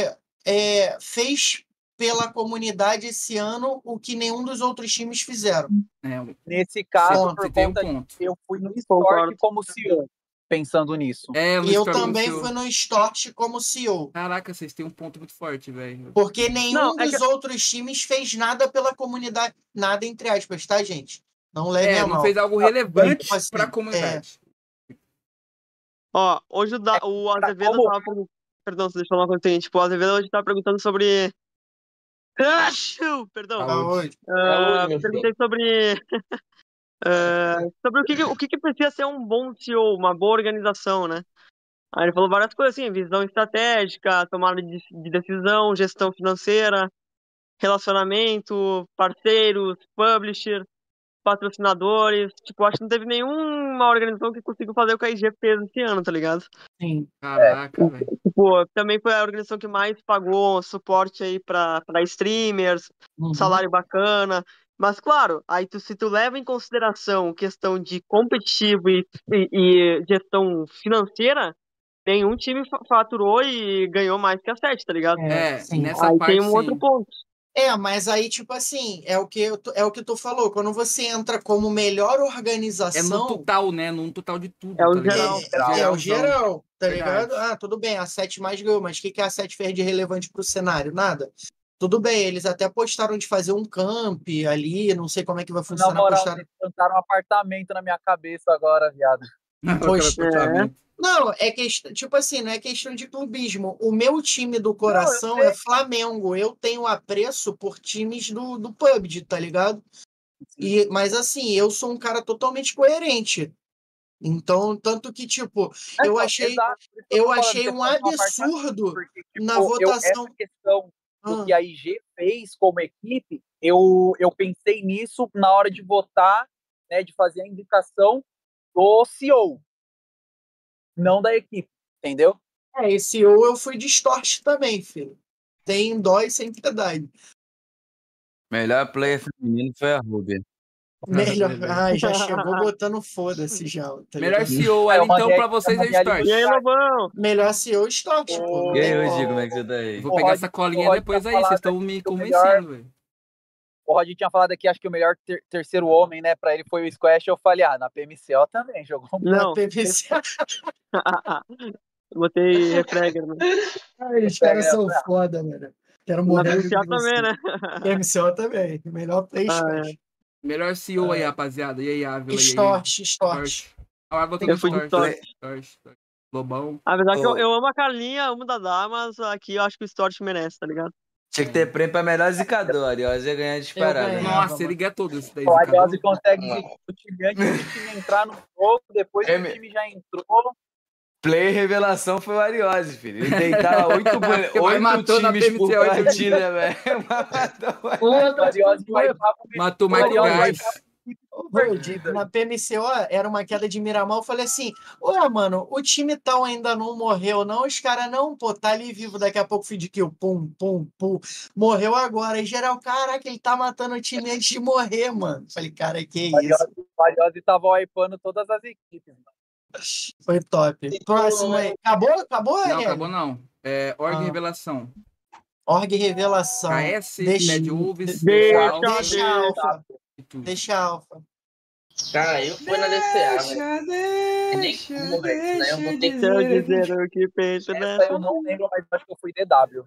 é, fez pela comunidade esse ano o que nenhum dos outros times fizeram. É, Nesse caso, Ponto, por tem um conta ponto. eu fui no. Stork como CEO, pensando nisso. É, E eu também Show. fui no Stort como CEO. Caraca, vocês têm um ponto muito forte, velho. Porque nenhum Não, é dos que- outros times fez nada pela comunidade. Nada entre aspas, tá, gente? Não levem É, a não mal. fez algo relevante tipo assim, pra comunidade. Ó, hoje o, da, o Azevedo como- tava perguntando. Perdão, deixa eu falar uma coisa seguinte. Tipo, o Azevedo hoje tava perguntando sobre. [LAUGHS] Ah, Perdão. Saúde. Ah, Saúde, perguntei sobre. Ah, sobre o que, o que, que precisa ser um bom CEO, uma boa organização, né? Aí ele falou várias coisas assim, visão estratégica, tomada de, de decisão, gestão financeira, relacionamento, parceiros, publisher, patrocinadores. Tipo, acho que não teve nenhuma organização que conseguiu fazer o que a IG fez esse ano, tá ligado? Sim. Caraca, velho. Tipo, também foi a organização que mais pagou suporte aí pra, pra streamers, Uhum. salário bacana. Mas, claro, aí tu, se tu leva em consideração questão de competitivo e, e- e gestão financeira, nenhum time fa- faturou e ganhou mais que a sete, tá ligado? É, sim. nessa Aí parte tem um sim. outro ponto. É, mas aí, tipo assim, é o que, eu é o que tu falou. Quando você entra como melhor É no organização. total, né? Num total de tudo. É o tá ligado? geral. É, é o geral, tá ligado? Ah, tudo bem, a 7 mais ganhou, mas o que, que a 7 fez de relevante pro cenário? Nada. Tudo bem, eles até postaram de fazer um camp ali, não sei como é que vai Na funcionar. moral, postaram... eles plantaram um apartamento na minha cabeça agora, viado. Poxa, Apartamento. Não, é questão, tipo assim, não é questão de clubismo. O meu time do coração sei. é Flamengo. Eu tenho apreço por times do, do PUBG, tá ligado? E, mas assim, eu sou um cara totalmente coerente. Então, tanto que, tipo, eu Então, achei, exato, eu achei um absurdo. porque, tipo, na eu- votação. essa questão do que a IG fez como equipe, eu, eu pensei nisso na hora de votar, né, de fazer a indicação do CEO, não da equipe, entendeu? É, esse ou eu fui distorce também, filho. Tem dó e sem piedade. Melhor player feminino foi a Ruby. Melhor. Ai, já chegou [LAUGHS] botando foda-se já. Tá Melhor? CEO É, eu então, pra aqui, vocês eu Stars. E aí, Lobão? Melhor CEO Storch, pô. não Ô, E aí, Rodigo, como. é que você tá aí? Vou pegar Rod- essa colinha Rod depois aí, vocês estão me convencendo, velho. O Rod tinha falado aqui, acho que o melhor ter- terceiro homem, né, pra ele foi o Squash, eu falei, ah, na PMCO também, jogou um Na Não, PPC. [LAUGHS] botei refragger, né? Ai, os caras são foda, mano. Quero Na morrer. de você. também, né? PMCO também. Melhor play Ah, Storch. Melhor CEO aí, rapaziada. E aí, Ávila? Aí? Storch, Storch. Ah, Eu que fui de Storch. Storch. Lobão. Apesar que eu, eu amo a Carlinha, amo o Dadá, mas aqui eu acho que o Storch merece, tá ligado? Tinha que ter prêmio pra melhor zicador. Ariose ia ganhar disparado. ganhei. né? Nossa, ele ganha todos esse daí. O. Ariose consegue o time entrar no jogo, depois que É o me- time já entrou, Player revelação foi o Ariose, filho. Ele deitava [LAUGHS] oito, oito matou na times por partida, velho. [LAUGHS] Matou. o Ariose vai Matou o Olha, Michael Gás. Pô, Na PMCO era uma queda de Miramar. Eu falei assim: Ué, mano, o time tal ainda não morreu, não. Os caras, não, pô, tá ali vivo. Daqui a pouco feed kill. Pum, pum, pum. Morreu agora. E geral, caraca, ele tá matando o time antes de morrer, mano. Falei, cara, que isso. O Ariose tava wipando todas as equipes. mano. Foi top. Próximo aí. Acabou? Acabou, Não, acabou não. É, Org Ah. Revelação. Org Revelação. KS, Deixa- Mad Wolves, deixa- Deixa alfa. tudo. Deixa a alfa. Cara, eu fui na DCA, velho. Né? Eu vou ter que. Eu dizer o que penso, né? Eu não lembro, mas acho que eu fui DW.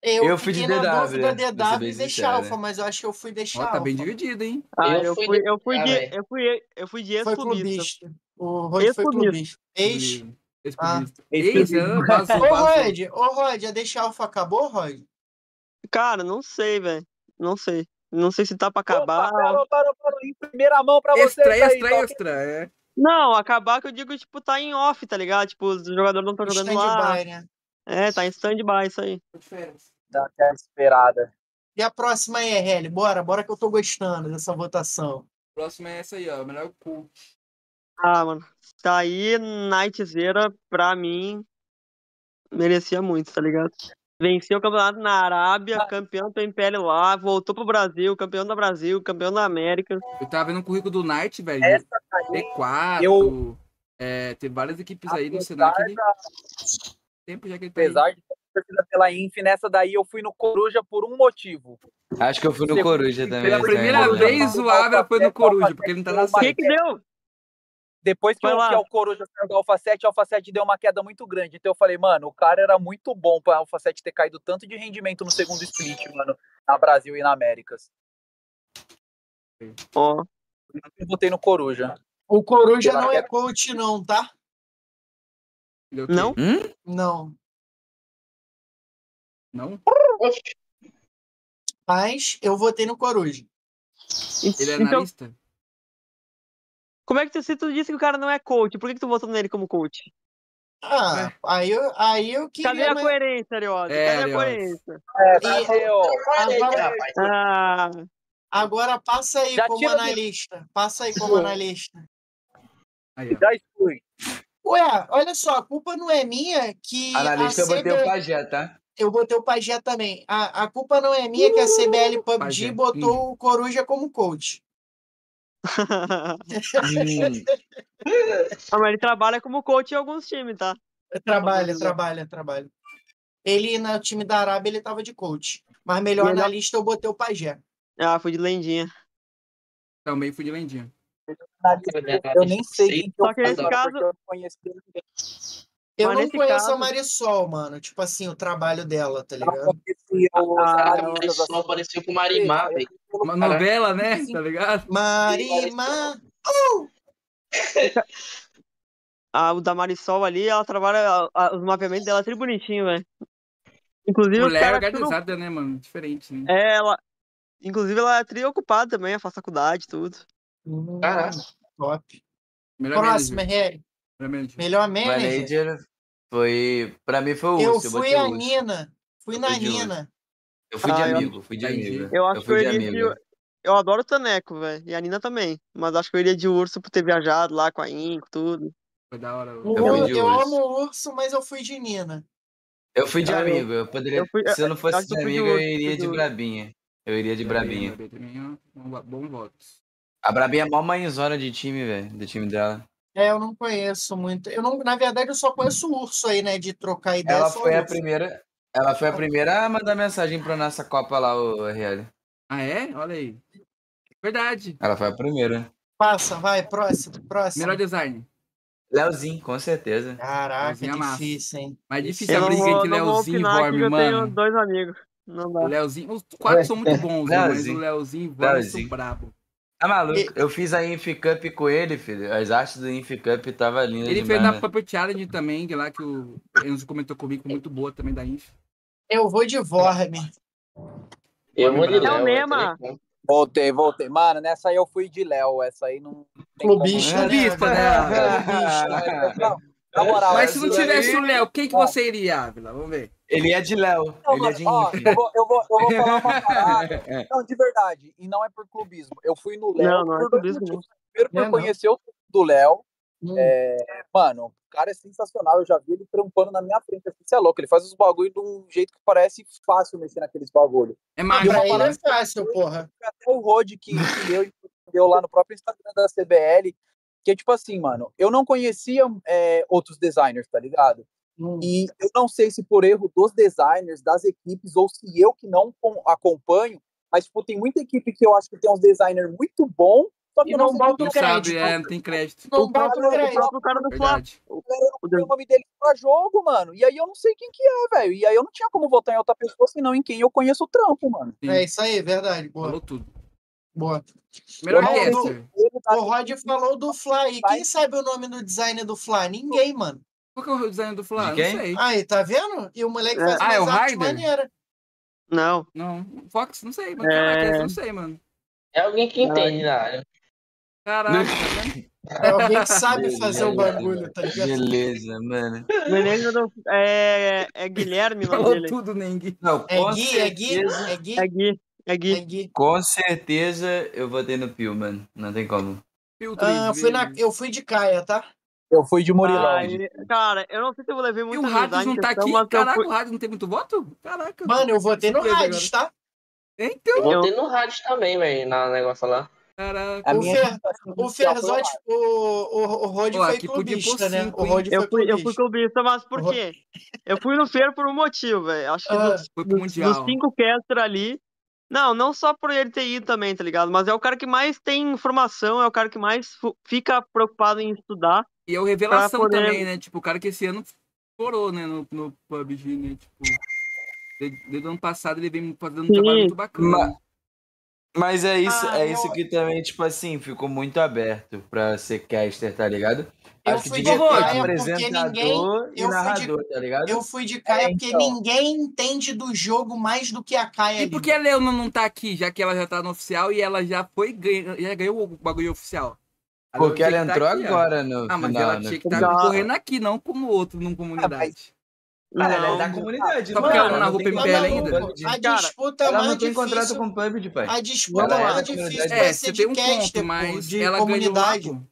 Eu, Eu fui de fiquei na DW, né? Ser DW e deixa sincero. alfa, mas eu acho que eu fui deixar Ó, tá alfa. bem dividido, hein? Ah, Eu eu fui fui, de- eu fui Ah, de, eu fui, eu fui de Foi ex-clubista. O Rod foi Ex-clubista. clubista. Ex. Ah, [LAUGHS] Ô. Rod, ô, Rod, a deixa alfa acabou, Rod? Cara, não sei, velho. Não sei. Não sei se tá pra Opa, acabar. parou, parou, parou. Em primeira mão pra vocês Extra, aí, extra, extra. É. Não, acabar que eu digo, tipo, tá em off, tá ligado? Tipo, os jogadores não estão jogando lá. Stand-by, né? É, tá em stand-by isso aí. Dá aquela esperada. E a próxima aí, RL? Bora, bora que eu tô gostando dessa votação. Próxima é essa aí, ó. Melhor cult. Ah, mano. Tá aí, Nightzeira, pra mim, merecia muito, tá ligado? Venceu o campeonato na Arábia, campeão do Império lá, voltou pro Brasil, campeão do Brasil, campeão da América. Eu tava vendo o currículo do Knight, velho. Essa aí, T4. eu- É, tem várias equipes aí no cenário que ele. da- Tempo já que ele tá aí. apesar de ter torcida pela Inf, nessa daí eu fui no Coruja por um motivo. Acho que eu fui no Coruja também. Pela primeira aí, né? vez o Abra foi no Coruja, porque ele não tá na O que que deu? Depois que, lá. que o Coruja saiu do Alpha 7, o Alpha 7 deu uma queda muito grande. Então eu falei, mano, o cara era muito bom pra Alpha 7 ter caído tanto de rendimento no segundo split, mano, na Brasil e na Américas. Ó, Eu botei no Coruja. O Coruja não é coach, não, tá? É não? Hum? Não. Não? Mas eu votei no Coruja. Ele é Então, analista? Como é que tu, se tu disse que o cara não é coach, por que, que tu votou nele como coach? Ah, aí eu, aí eu queria. Cadê a mas- coerência, Ariose? É, Cadê a coerência? É, E- cadê, ó? Agora. Ah, agora passa aí Já como analista. Passa aí como analista. Aí, ó. Ué, olha só, a culpa não é minha que. Analista a eu botei CB o Pajé, tá? Eu botei o Pajé também. A, a culpa não é minha que a CBL PUBG Pajé, botou o Coruja como coach. [LAUGHS] Hum. Ah, mas ele trabalha como coach em alguns times, tá? Trabalha, Vamos lá. trabalha, trabalha. Ele, no time da Arábia, ele tava de coach. Mas melhor Melhor- analista eu botei o Pajé. Ah, fui de lendinha. Também fui de lendinha. Eu nem sei quem que eu Só que nesse caso- eu Mas não conheço caso- a Marisol, mano. Tipo assim, o trabalho dela, tá ligado? Ah, só assim, apareceu com o Marimar, velho. Uma novela, né? Tá ligado? Marima. A, o da Marisol ali, ela trabalha. a- a- os mapeamentos dela é tri bonitinho, velho. Inclusive, Mulher tudo- organizada, né, mano? Diferente, né? É, ela. Inclusive, ela é tri ocupada também, ela faz faculdade tudo. Caraca. Top. Melhor Próximo, manager. Manager. Melhor manager. Manager foi. Pra mim foi o Eu Urso. fui a. Nina. Fui Eu na de Nina. Eu fui de Ah, eu- amigo, fui de amigo. Eu acho que eu fui de iria de. Eu adoro o Taneco, velho. E a Nina também. Mas acho que eu iria de urso por ter viajado lá com a Inco, tudo. Foi da hora. Eu, Eu de eu amo o urso, mas eu fui de Nina. Eu fui de Ah, eu- amigo, eu poderia. eu fui- Se eu não eu fosse que de eu de amigo, eu urso, fui iria de de. Brabinha. Eu iria de Brabinha. Um Bom votos. A Brabinha é mó mãezona de time, velho. Do time dela. É, eu não conheço muito. Eu não, na verdade, eu só conheço o urso aí, né? De trocar ideia. Ela foi a urso. primeira. Ela foi a primeira a mandar mensagem pra nossa Copa lá, o RL. Ah, é? Olha aí. Verdade. Ela foi a primeira. Passa, vai, próximo, próximo. Melhor design. Leozinho, com certeza. Caraca, Leozinho é massa. difícil, hein? Mais difícil Eu a briga vou, entre Leozinho e que Vorme, eu tenho mano. dois amigos. Não dá. Leozinho, os quatro são muito bons, né, mas o Leozinho. Leozinho e o Vorme são Leozinho. brabo. Tá maluco? E- Eu fiz a Inf Cup com ele, filho. As artes do Inf Cup tava lindas Ele fez demais. na né? Puppet Challenge também, que lá que o Enzo comentou comigo, muito boa também da Inf. Eu vou de Vorme. Eu vou de É o Léo. ligado? Voltei, voltei. Mano, nessa aí eu fui de Léo. Essa aí não. Clubista, né? Clubista, né? Clubista. Não, na moral. Mas se não tivesse aí- o Léo, quem que você iria, Ávila? Vamos ver. Ele é de Léo. Não, Ele é de ó, eu, vou, eu, vou, eu vou falar uma [LAUGHS] parada. Não, de verdade. E não é por clubismo. Eu fui no Léo. Não, não é por dois clubismo, motivos. Primeiro, por Não é não. conhecer o do Léo. Hum. Mano, o cara é sensacional. Eu já vi ele trampando na minha frente. Assim, você é louco. Ele faz os bagulho de um jeito que parece fácil mexer naqueles bagulho. É mágico, pra ele né? é fácil, porra. [LAUGHS] Até o Rod que, que eu deu lá no próprio Instagram da CBL. Que é tipo assim, mano. Eu não conhecia é, outros designers, tá ligado? Hum. E eu não sei se por erro dos designers, das equipes, ou se eu que não com- acompanho, mas tipo, tem muita equipe que eu acho que tem uns designers muito bons, só que E não, não bota o crédito. sabe, é, não tem crédito. Não O próprio, bota o crédito. próprio cara do Flá. Verdade. eu não sei o nome dele pra jogo, mano. E aí eu não sei quem que é, velho. E aí eu não tinha como votar em outra pessoa, senão em quem eu conheço o trampo, mano. Sim. É isso aí, verdade. Boa. Falou tudo. Boa. Melhor caster. Ele tá- O Rod falou do Fla. E quem sabe o nome do designer do Fla? Ninguém, mano. Qual que é o design do Flá? De Não sei. Aí, tá vendo? E o moleque É. faz Ah, é o Raider? maneiras. Não. Não. Fox, não sei, mano. É. Caraca, não sei, mano. É alguém que entende na área. Caraca, tá vendo? É alguém que sabe fazer o bagulho, tá ligado? Beleza, mano. O Menezes do- é, é Guilherme o nome Falou dele. tudo, Neng. Não, É Gui, é Gui, certeza. é Gui, É Gui. É Gui. é Gui. Com certeza eu votei no Pio, mano. Não tem como. Filtro Ah, fui na, eu fui de Caia, tá? Eu fui de Murilão. Ah, ele- cara, eu não sei se eu vou levar E muito o Hades não tá aqui? Caraca, o Hades não tem muito voto? Caraca. Mano, eu votei no Hades, tá? Então, Eu votei no rádio também, velho, na negócio lá. caraca. O Fer- O Ferzotti, o, o, o Rod Ó, foi clubista, né? O? Rod foi Eu fui, eu fui clubista. mas por quê? Eu fui no Fer por um motivo, velho. Acho que Ah, dos, Foi pro Mundial. dos cinco casters ali. Não, não só por ele ter ido também, tá ligado? Mas é o cara que mais tem informação, é o cara que mais fica preocupado em estudar. E é o Revelação poder- também, né? Tipo, o cara que esse ano estourou, né? No, no PUBG, né? Tipo, desde, o ano passado ele vem fazendo um Sim. trabalho muito bacana. Ma- Mas é isso, Ah, é eu- isso que também, tipo assim, ficou muito aberto pra ser caster, tá ligado? Eu Acho fui de Caia porque apresentador ninguém- e eu fui de- narrador, tá ligado? Eu fui de Caia É, porque então. ninguém entende do jogo mais do que a Caia E ali. por que a Leona não tá aqui, já que ela já tá no oficial e ela já foi ganha, já ganhou o bagulho oficial? Porque ela tá entrou aqui, agora no Ah, mas final, ela né? tinha que estar Já- correndo aqui, não como outro, numa comunidade. Cara, ela é da comunidade, Só não, porque ela ela não narrou PMPL ainda? A disputa Ela mais tem contrato difícil. com o PUBG, pai. A disputa lá. mais difícil É, vai É, ser você de tem um caster, ponto, mas de ela comunidade. ganhou.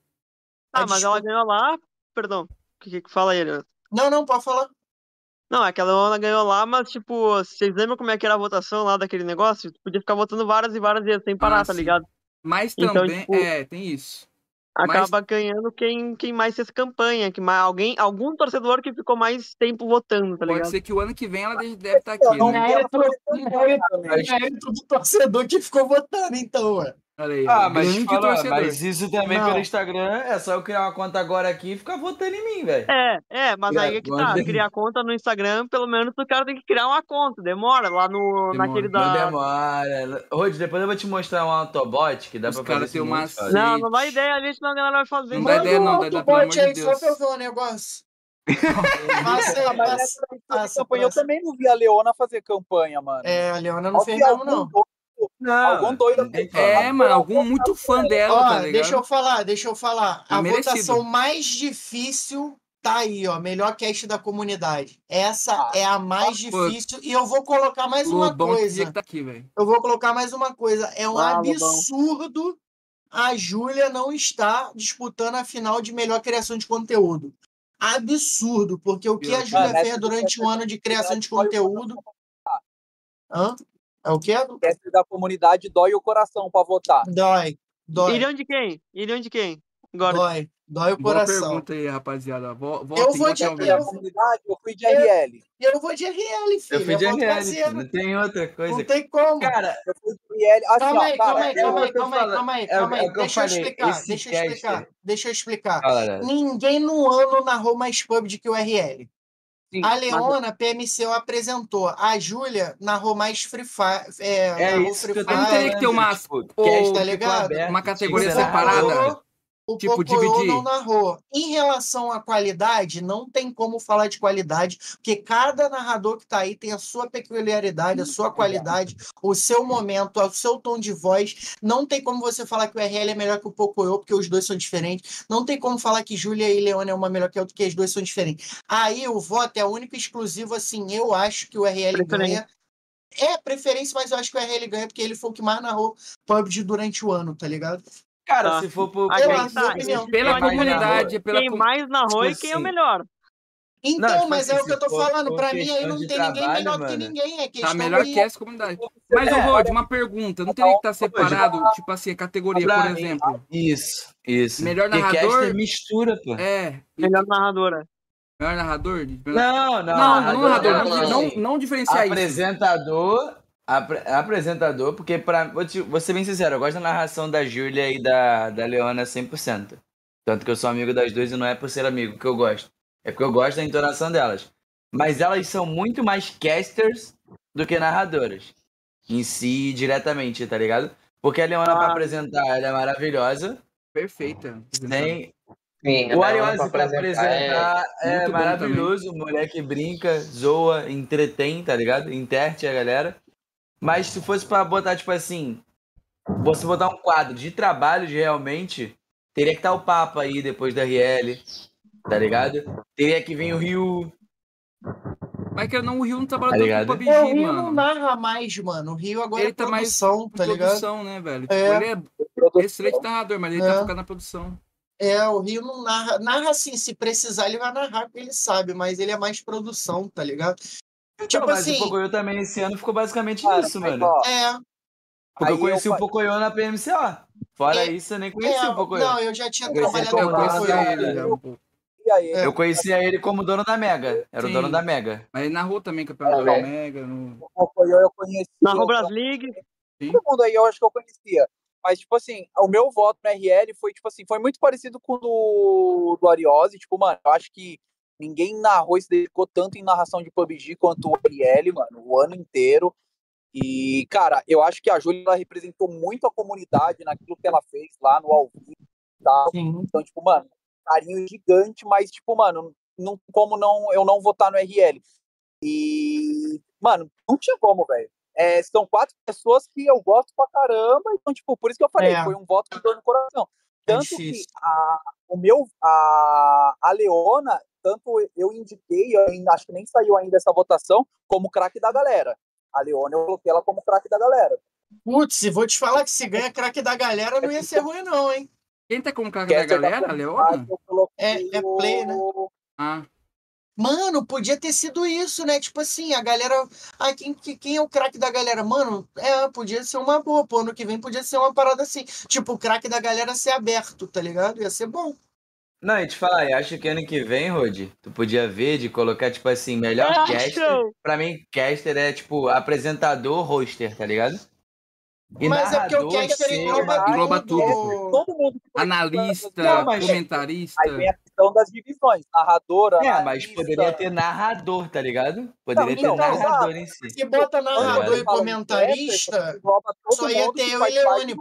Ah, mas ela ganhou lá. Perdão. O que, que fala aí? Não, não, pode falar. Não, é que a Leona ganhou lá, mas, tipo, vocês lembram como é que era a votação lá daquele negócio? Podia ficar votando várias e várias vezes sem parar, Ah, tá ligado? Mas Então, também, tipo- é, tem isso. Acaba ganhando quem, quem mais fez campanha, que mais, alguém, algum torcedor que ficou mais tempo votando, tá Pode ligado? ser que o ano que vem ela deve deve estar aqui, Não né? é mérito, não é do torcedor que ficou votando, então, ué. Olha aí. Ah, mas, fala, mas isso também Não. pelo Instagram é só eu criar uma conta agora aqui e ficar votando em mim, velho. É, é, mas aí é que tá. Criar conta no Instagram, pelo menos o cara tem que criar uma conta. Demora lá no, Demora. naquele Não da. demora. Rod, depois eu vou te mostrar um Autobot que dá Os pra fazer isso uma. Não, não dá ideia ali, senão a galera vai fazer. Não dá ideia, não, dá- de aí só Deus. pra eu ver o negócio. [LAUGHS] Aí, Ah, mas nessa da passa, campanha eu também não vi a Leona fazer campanha, mano. É, a Leona não fez algum não. Não, Algum doido. É, mano, algum muito fã dela, Ó, tá ligado? deixa eu falar, deixa eu falar. A Merecido. votação mais difícil tá aí, ó. Melhor cast da comunidade. Essa Ah, é a mais pô. difícil. E eu vou colocar mais uma Lobão coisa. que tá aqui. Eu vou colocar mais uma coisa. É um Ah, Lobão. absurdo a Júlia não estar disputando a final de melhor criação de conteúdo. Absurdo, porque o que a. Júlia fez durante um ano de criação de conteúdo. Hã? É o pra votar. Essa da comunidade dói o coração pra votar. Dói. Dói. Iriam de quem? Iriam de quem? Agora. Dói. Dói o Boa coração. pergunta aí, rapaziada. Vo- Eu Votem, vou de- votem Da eu- eu fui de RL. E eu vou de RL, filho. Eu fui de voto RL, não tem outra coisa. Não tem como. Cara, Eu fui de RL. Assim, Calma ó, aí, calma aí, é calma o aí, que eu calma aí, calma aí, É calma é aí. que eu Deixa eu explicar, deixa eu explicar, deixa eu explicar. Ninguém no ano narrou mais PUBG que o RL. Sim, A mas- Leona, PMCO, apresentou. A Júlia narrou mais Free Fire. É, é isso Free Mas Fire. teria que ter uma- tipo, Ô, cast tá ficou ligado? aberto, Uma categoria ser separada. O Tipo, Pocoyo dividir. não narrou. Em relação à qualidade, não tem como falar de qualidade, porque cada narrador que tá aí tem a sua peculiaridade, a sua qualidade, o seu momento, o seu tom de voz. Não tem como você falar que o RL é melhor que o Pocoyo, porque os dois são diferentes. Não tem como falar que Júlia e Leona é uma melhor que a outra, porque as duas são diferentes. Aí o voto é único e exclusivo, assim, eu acho que o RL Preferência. ganha. É preferência, mas eu acho que o RL ganha porque ele foi o que mais narrou PUBG durante o ano, tá ligado? Cara, Tá. se for por. Que tá, opinião. Pela vai comunidade, pela Quem com- mais narrou Tipo e quem é o assim, melhor. Então, Não, tipo mas assim, é o que eu tô for falando. por Pra mim, aí não tem ninguém trabalho, melhor que mano. ninguém. É Tá melhor de... que essa comunidade. Mas, É, Rod, uma pergunta. Não teria que estar separado, tipo assim, a categoria, Pra por mim, exemplo? Isso, isso. Melhor narrador- caster mistura, pô. É. Melhor narradora. Melhor narrador? Não, não. Não, não narrador. não, Não, não. não, não diferenciar isso. Apresentador. apre- apresentador, porque pra. Vou, te- vou ser bem sincero, eu gosto da narração da Júlia e da, da Leona 100%. Tanto que eu sou amigo das duas e não é por ser amigo que eu gosto. É porque eu gosto da entonação delas. Mas elas são muito mais casters do que narradoras. Em si, diretamente, tá ligado? Porque a Leona, pra Ah. apresentar, ela é maravilhosa. Perfeita. Tem, Sim, o Ariose pra pra apresentar é- é, maravilhoso. O moleque brinca, zoa, entretém, tá ligado? Interte a galera. Mas se fosse pra botar, tipo assim, você botar um quadro de trabalho de realmente, teria que estar o Papa aí depois da RL, tá ligado? Teria que vir o Rio. Mas que não, o Rio não trabalha Tá tanto ligado? com o PUBG, É, o Rio não mano. narra mais, mano. O Rio agora Ele é tá mais produção, Com tá ligado? produção, né, velho? Tipo, É. ele é excelente narrador, mas ele É. tá focado na produção. É, o Rio não narra. Narra assim, se precisar, ele vai narrar, porque ele sabe, mas ele é mais produção, tá ligado? Tipo Não, mas assim, o Pocoyo também esse ano ficou basicamente Cara, nisso, mas, mano. ó, é. Porque eu conheci eu o Pocoyo na PMCO. Fora É, isso, eu nem conheci é o Pocoyo. não, eu já tinha Eu trabalhado como Eu ele um. E É. Eu conhecia ele como dono da Mega. Era Sim. o dono da Mega. Mas ele narrou também campeonato Ah, da. Mega. No... o Pocoyo eu conheci. Na eu- Robras League. todo mundo aí eu acho que eu conhecia. Mas, tipo assim, o meu voto no RL foi, tipo assim, foi muito parecido com o do, do Ariose. Tipo, mano, eu acho que ninguém narrou e se dedicou tanto em narração de PUBG quanto o RL, mano, o ano inteiro. E, cara, eu acho que a Júlia ela representou muito a comunidade naquilo que ela fez lá no ao vivo e tal. Sim. Então, tipo, mano, carinho gigante, mas, tipo, mano, não como não, eu não votar no RL. E, mano, não tinha como, velho. É, são quatro pessoas que eu gosto pra caramba, então, tipo, por isso que eu falei, É. foi um voto com dor no coração. É Tanto que difícil. a, o meu, a, a Leona, tanto eu indiquei, eu ainda- acho que nem saiu ainda essa votação, como craque da galera. A Leona, eu coloquei ela como craque da galera. Putz, e vou te falar que se ganha craque da galera não ia ser ruim, não, hein? Quem tá como craque da galera? Coloquei É- é play, né? Ah, Mano, podia ter sido isso, né? Tipo assim, a galera. Ah, quem, que- quem é o craque da galera? Mano, é, podia ser uma boa, pô. Ano que vem podia ser uma parada assim. Tipo, o craque da galera ser aberto, tá ligado? Ia ser bom. Não, e te falar, eu acho que ano que vem, Rod, tu podia ver de colocar, tipo assim, melhor Ah, caster. show. Pra mim, caster é, tipo, apresentador, roster, tá ligado? E Mas é porque o narrador caster engloba, engloba tudo. tudo, Todo mundo que Analista, Não, mas- comentarista. Aí vem a questão das divisões. Narradora. É, mas poderia ter narrador, tá ligado? Poderia Não, ter então, narrador em si. Se bota narrador e de comentarista, só ia ter eu e parte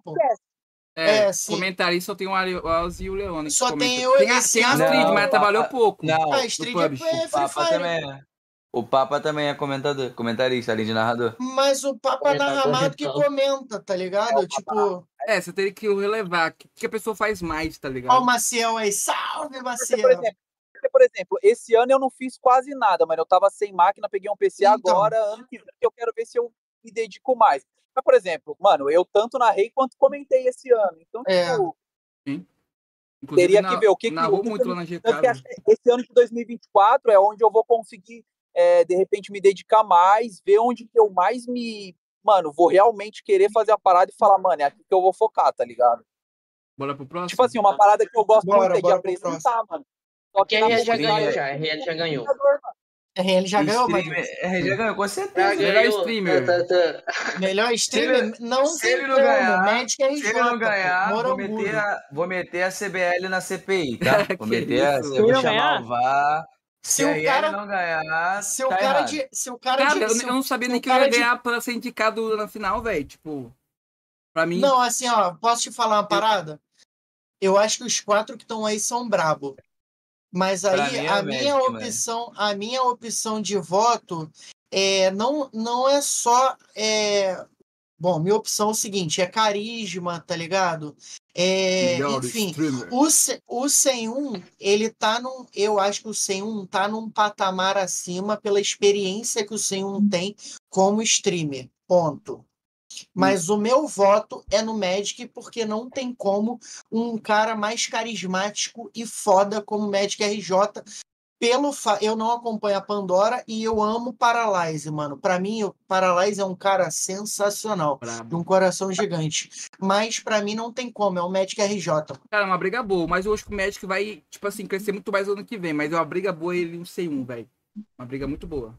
É, É, sim. comentarista só tem o Arios e o Leone. Só tem eu Tem a, esse tem a. Astrid, Não, mas trabalhou Papa- pouco. Não, A no Street PUBG. é o Free Papa Fire. também é. O Papa também é comentador, comentarista, além de narrador. Mas o papo é narramado que comenta, tá ligado? É, o tipo, É, você teria que relevar. O que que a pessoa faz mais, tá ó o ligado? Maciel aí. Salve, Porque, por Maciel. exemplo, por exemplo, esse ano eu não fiz quase nada, mano. Eu tava sem máquina, peguei um PC Então. agora, ano que vem eu quero ver se eu me dedico mais. Mas, por exemplo, mano, eu tanto narrei quanto comentei esse ano. Então, É. tipo, Inclusive, teria na- que ver o que que- narrou que muito que lá na GK. que que esse ano de 2024 é onde eu vou conseguir, é, de repente, me dedicar mais, ver onde que eu mais me. Mano, vou realmente querer fazer a parada e falar, mano, é aqui que eu vou focar, tá ligado? Bora pro próximo? Tipo assim, uma parada que eu gosto Bora, muito é de apresentar, mano. Só Porque a RL já streamer- ganhou já, a RL já ganhou. Mano. RL já ganhou, mas é, já ganhou, com certeza. melhor streamer. Tá, tá, tá. melhor streamer não se tem ele não ganhar- Magic RJ, Se ele não ganhar, vou meter, a, vou meter a CBL na CPI, tá? [LAUGHS] Vou meter a, vou Se não chamar ganhar? o VAR. Se, Se o cara- não ganhar, Se o tá cara errado. de. Se o cara, Cara, de. eu, se não sabia se nem o que eu ia cara de- ganhar pra ser indicado na final, velho. Tipo, pra mim. Não, assim, ó, posso te falar uma parada? Eu acho que os quatro que estão aí são brabo. Mas aí mim é a minha mano. opção, a minha opção de voto é não não é só é, bom, minha opção é o seguinte, é carisma, tá ligado? É, enfim, streamer. o, o 101, ele tá num. Eu acho que o 101 tá num patamar acima pela experiência que o 101 tem como streamer. Ponto. Mas o meu voto é no Magic, porque não tem como um cara mais carismático e foda como o Magic RJ. Pelo fa... Eu não acompanho a Pandora e eu amo Paralyze, mano. Pra mim, o Paralyze é um cara sensacional. De Brabo. um coração gigante. Mas pra mim não tem como, é o Magic RJ. Cara, é uma briga boa, mas eu acho que o Magic vai, tipo assim, crescer muito mais ano que vem. Mas é uma briga boa ele no C1, velho. Uma briga muito boa.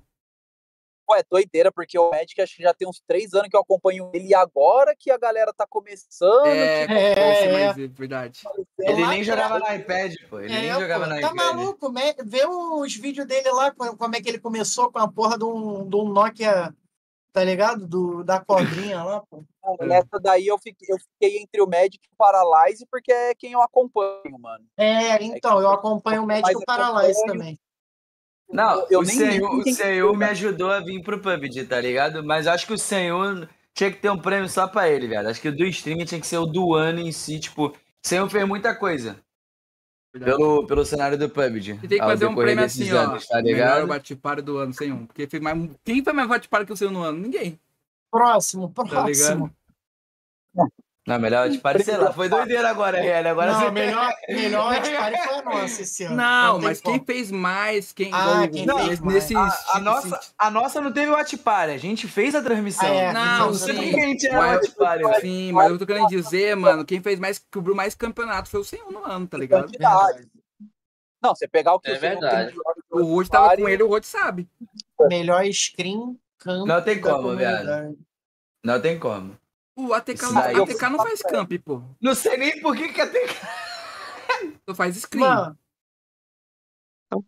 Pô, é doideira, porque o Magic acho que já tem uns três anos que eu acompanho ele e agora que a galera tá começando. É, tipo, É, é. vai ver, verdade. Ele Lá nem jogava era- no iPad, pô. Ele É, nem pô, jogava no tá iPad. maluco? Me- Vê os vídeos dele lá, co- como é que ele começou com a porra de um, de um Nokia, tá ligado? Do, da cobrinha lá, pô. [LAUGHS] Nessa daí eu fiquei, eu fiquei entre o Magic e o Paralyze, porque é quem eu acompanho, mano. É, então, eu acompanho o Magic e o Paralyze também. Não, Eu o nem- Senhor, o Senhor me ajudou a vir pro PUBG, tá ligado? Mas acho que o Senhor tinha que ter um prêmio só pra ele, velho. Acho que o do stream tinha que ser o do ano em si, tipo, o Senhor fez muita coisa pelo, pelo cenário do PUBG. E tem que ao fazer um prêmio assim, ó. anos, tá melhor ligado? bate-paro do ano sem um. Porque foi mais... Quem foi mais bate-paro que o seu no ano? Ninguém. Próximo, Tá próximo. ligado? Não, melhor de lá, foi doideira agora, Real. Agora não, você melhor, [LAUGHS] melhor foi a nossa esse ano. Não, tem mas como. quem fez mais, quem. Ah, quem o- fez mais. A, a nossa, assim, a nossa não teve o a gente fez a transmissão. Ah, é, Não, não sim. por que a gente era o Mas-. Sim, mas eu tô querendo dizer, mano, quem fez mais, cobriu mais campeonato foi o Senhor no ano, tá ligado? Quantidade. Não, você pegar o que É o Senhor verdade. tem de O Road tava com ele, o Road sabe. Melhor screen camp Não tem como, viado. Não tem como. O ATK, não, ATK não faz camp, pô. Não sei nem por que que até... Tu faz screen. Mano,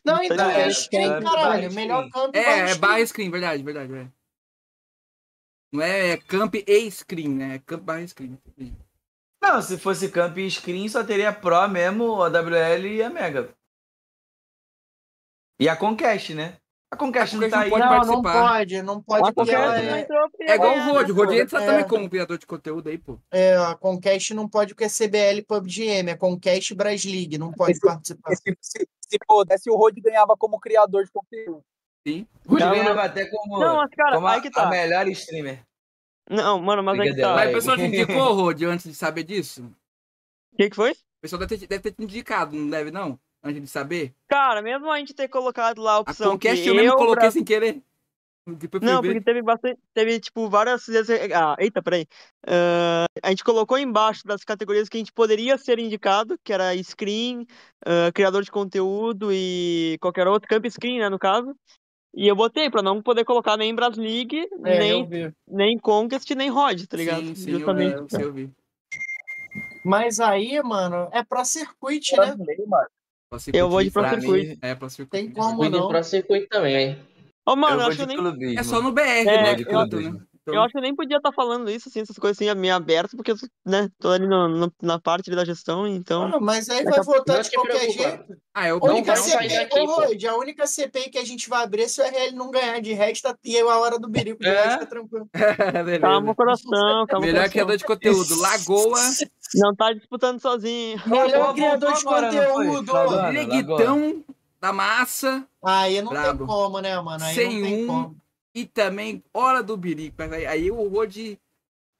não, então Não, é é, screen, é, caralho. é Melhor camp É, é screen. barra screen, verdade, verdade, verdade. Não é, é camp e screen, né? É camp barra screen. Não, se fosse camp e screen, só teria Pro mesmo, a WL e a Mega. E a Conquest, né? A Conquest não Conquest tá não aí. pode Não, não participar. pode, não pode, Uma porque ela conquista, é, entrou É igual o. Road, o Road entra É. também como criador de conteúdo aí, pô. é, a Conquest não pode porque é CBL PUBG M, é Conquest Bras League, não pode Esse- participar. Se, se, se pudesse, o Rod ganhava como criador de conteúdo. Sim. Road Não, ganhava não. até como, Não, mas cara, como a, tá. a melhor streamer. Não, mano, mas aí que tá. Mas o pessoal te indicou, Road, antes de saber disso? O que, que foi? O pessoal deve ter, deve ter te indicado, não deve, não? Antes de saber? Cara, mesmo a gente ter colocado lá a A opção Conquest que eu mesmo eu, coloquei Bra- sem querer. Depois fui Não, porque teve bastante. Teve, tipo, várias. Ah, eita, peraí. Ah, a gente colocou embaixo das categorias que a gente poderia ser indicado, que era screen, ah, criador de conteúdo e qualquer outro, camp screen, né, no caso. E eu botei pra não poder colocar nem Bras League, É, nem, eu nem Conquest, nem Rod, tá ligado? Sim, sim, eu Justamente. eu sei, eu vi. Mas aí, mano, é pra circuit, Eu né? também, mano. Pra Eu vou de circuito, Pro Pra Circuit. mim, É, pra circuito. Tem como de não. Pro Circuito também. Ô, mano, eu eu acho que eu nem. É só no BR, É, né? de que conta, clubismo. né? Então, Eu acho que eu nem podia estar falando isso, assim, essas coisas assim, meio abertas, porque, né, tô ali no- no- na parte ali da gestão, então. Ah, mas aí vai Não de qualquer preocupa. jeito. Ah, eu A Não única sair CPI, daqui, a única CPI que a gente vai abrir é se o RL não ganhar de resto tá- e a hora do berico de É? resto tá tranquilo. [LAUGHS] Beleza. Calma o coração, calma o Melhor coração. criador de conteúdo. Lagoa, Não tá disputando sozinho. Melhor criador de não conteúdo. Neguitão da Massa Aí não Brabo. tem como, né, mano? Aí Sem não tem um. como. E também Hora do Birico. Mas Aí, aí o Rod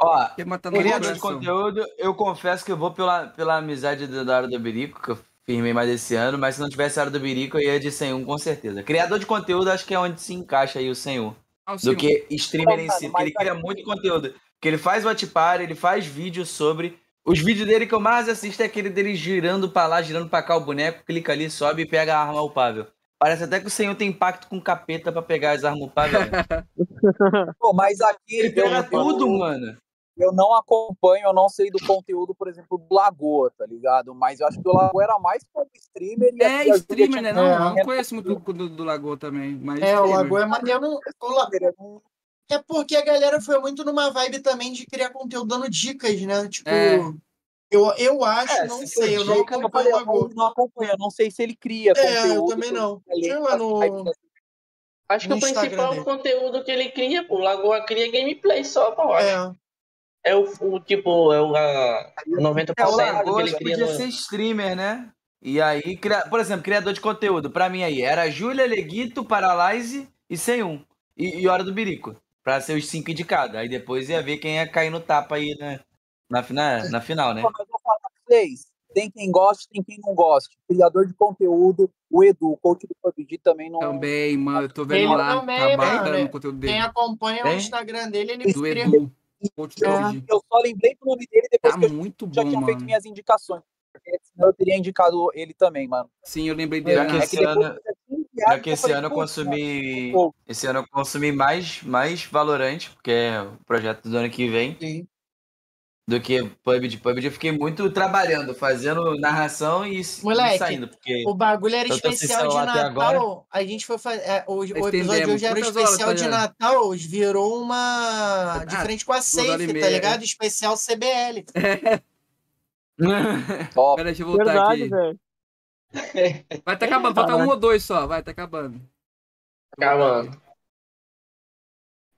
Ó, quer matar no criador de conteúdo, eu confesso que eu vou pela, pela amizade do- da Hora do Birico, que eu firmei mais esse ano, mas se não tivesse a Hora do Birico, eu ia de 101 com certeza. Criador de conteúdo, acho que é onde se encaixa aí o 101. Ah, Do que streamer em si, porque ele cria muito conteúdo. Porque ele faz party, ele faz vídeo sobre. Os vídeos dele que eu mais assisto é aquele dele girando pra lá, girando pra cá o boneco, clica ali, sobe e pega a arma upável. Parece até que o senhor tem pacto com capeta pra pegar as armas upáveis. [LAUGHS] Pô, mas aqui Ele pega tudo, eu, mano. eu não acompanho, eu não sei do conteúdo, por exemplo, do Lagoa, tá ligado? Mas eu acho que o Lagoa era mais como streamer e É streamer, né? Não, É. eu não conheço muito do, do, do Lagoa também. Mas É, o streamer. Lagoa é maneiro. o Eu não- É porque a galera foi muito numa vibe também de criar conteúdo dando dicas, né? Tipo, É. eu, eu acho, É, não se sei, eu não falei, acompanho o eu Lagoa. não acompanho, eu não sei se ele cria É, eu conteúdo. também não. lá, no- Acho que No o principal dele. conteúdo que ele cria, pô, Lagoa cria gameplay só, pô. acho. É, É o, o tipo, é o a 90% É, o do que Lagoa ele cria podia no... ser streamer, né? E aí, cria- por exemplo, criador de conteúdo, pra mim aí, era Júlia, Leguito, Paralyze e 101. E, e Hora do Birico. Pra ser os cinco indicados. Aí depois ia ver quem ia cair no tapa aí né? Na, fina- na final, né? Mas eu vou falar pra vocês. Tem quem goste, tem quem não goste. Criador de conteúdo, o Edu, o coach do PUBG também não. Também, mano, eu tô vendo Ele lá. também, tá mano. o conteúdo dele. quem acompanha o? Instagram dele, ele Do. Edu. Coach do É. PUBG. Eu só lembrei do nome dele depois Tá que eu muito já bom, tinha feito mano. minhas indicações. Porque senão eu teria indicado ele também, mano. Sim, eu lembrei dele. Já que né? esse ano- que esse ano eu "Putz, consumi. mano, Esse ano eu consumi mais, mais Valorant, porque é o projeto do ano que vem, Sim. Do que PUBG. PUBG eu fiquei muito trabalhando, fazendo narração e, e Moleque, saindo. Porque O bagulho era especial de Natal. A gente foi fazer. é, o, o episódio de hoje era horas, especial de? Natal, virou uma. De Ah, frente com a e Safe, tá meia, ligado? Especial CBL. [LAUGHS] Ó, Pera, deixa eu voltar Verdade, aqui. velho. [LAUGHS] Vai tá acabando, falta um ou dois só. Vai, tá acabando. Calma.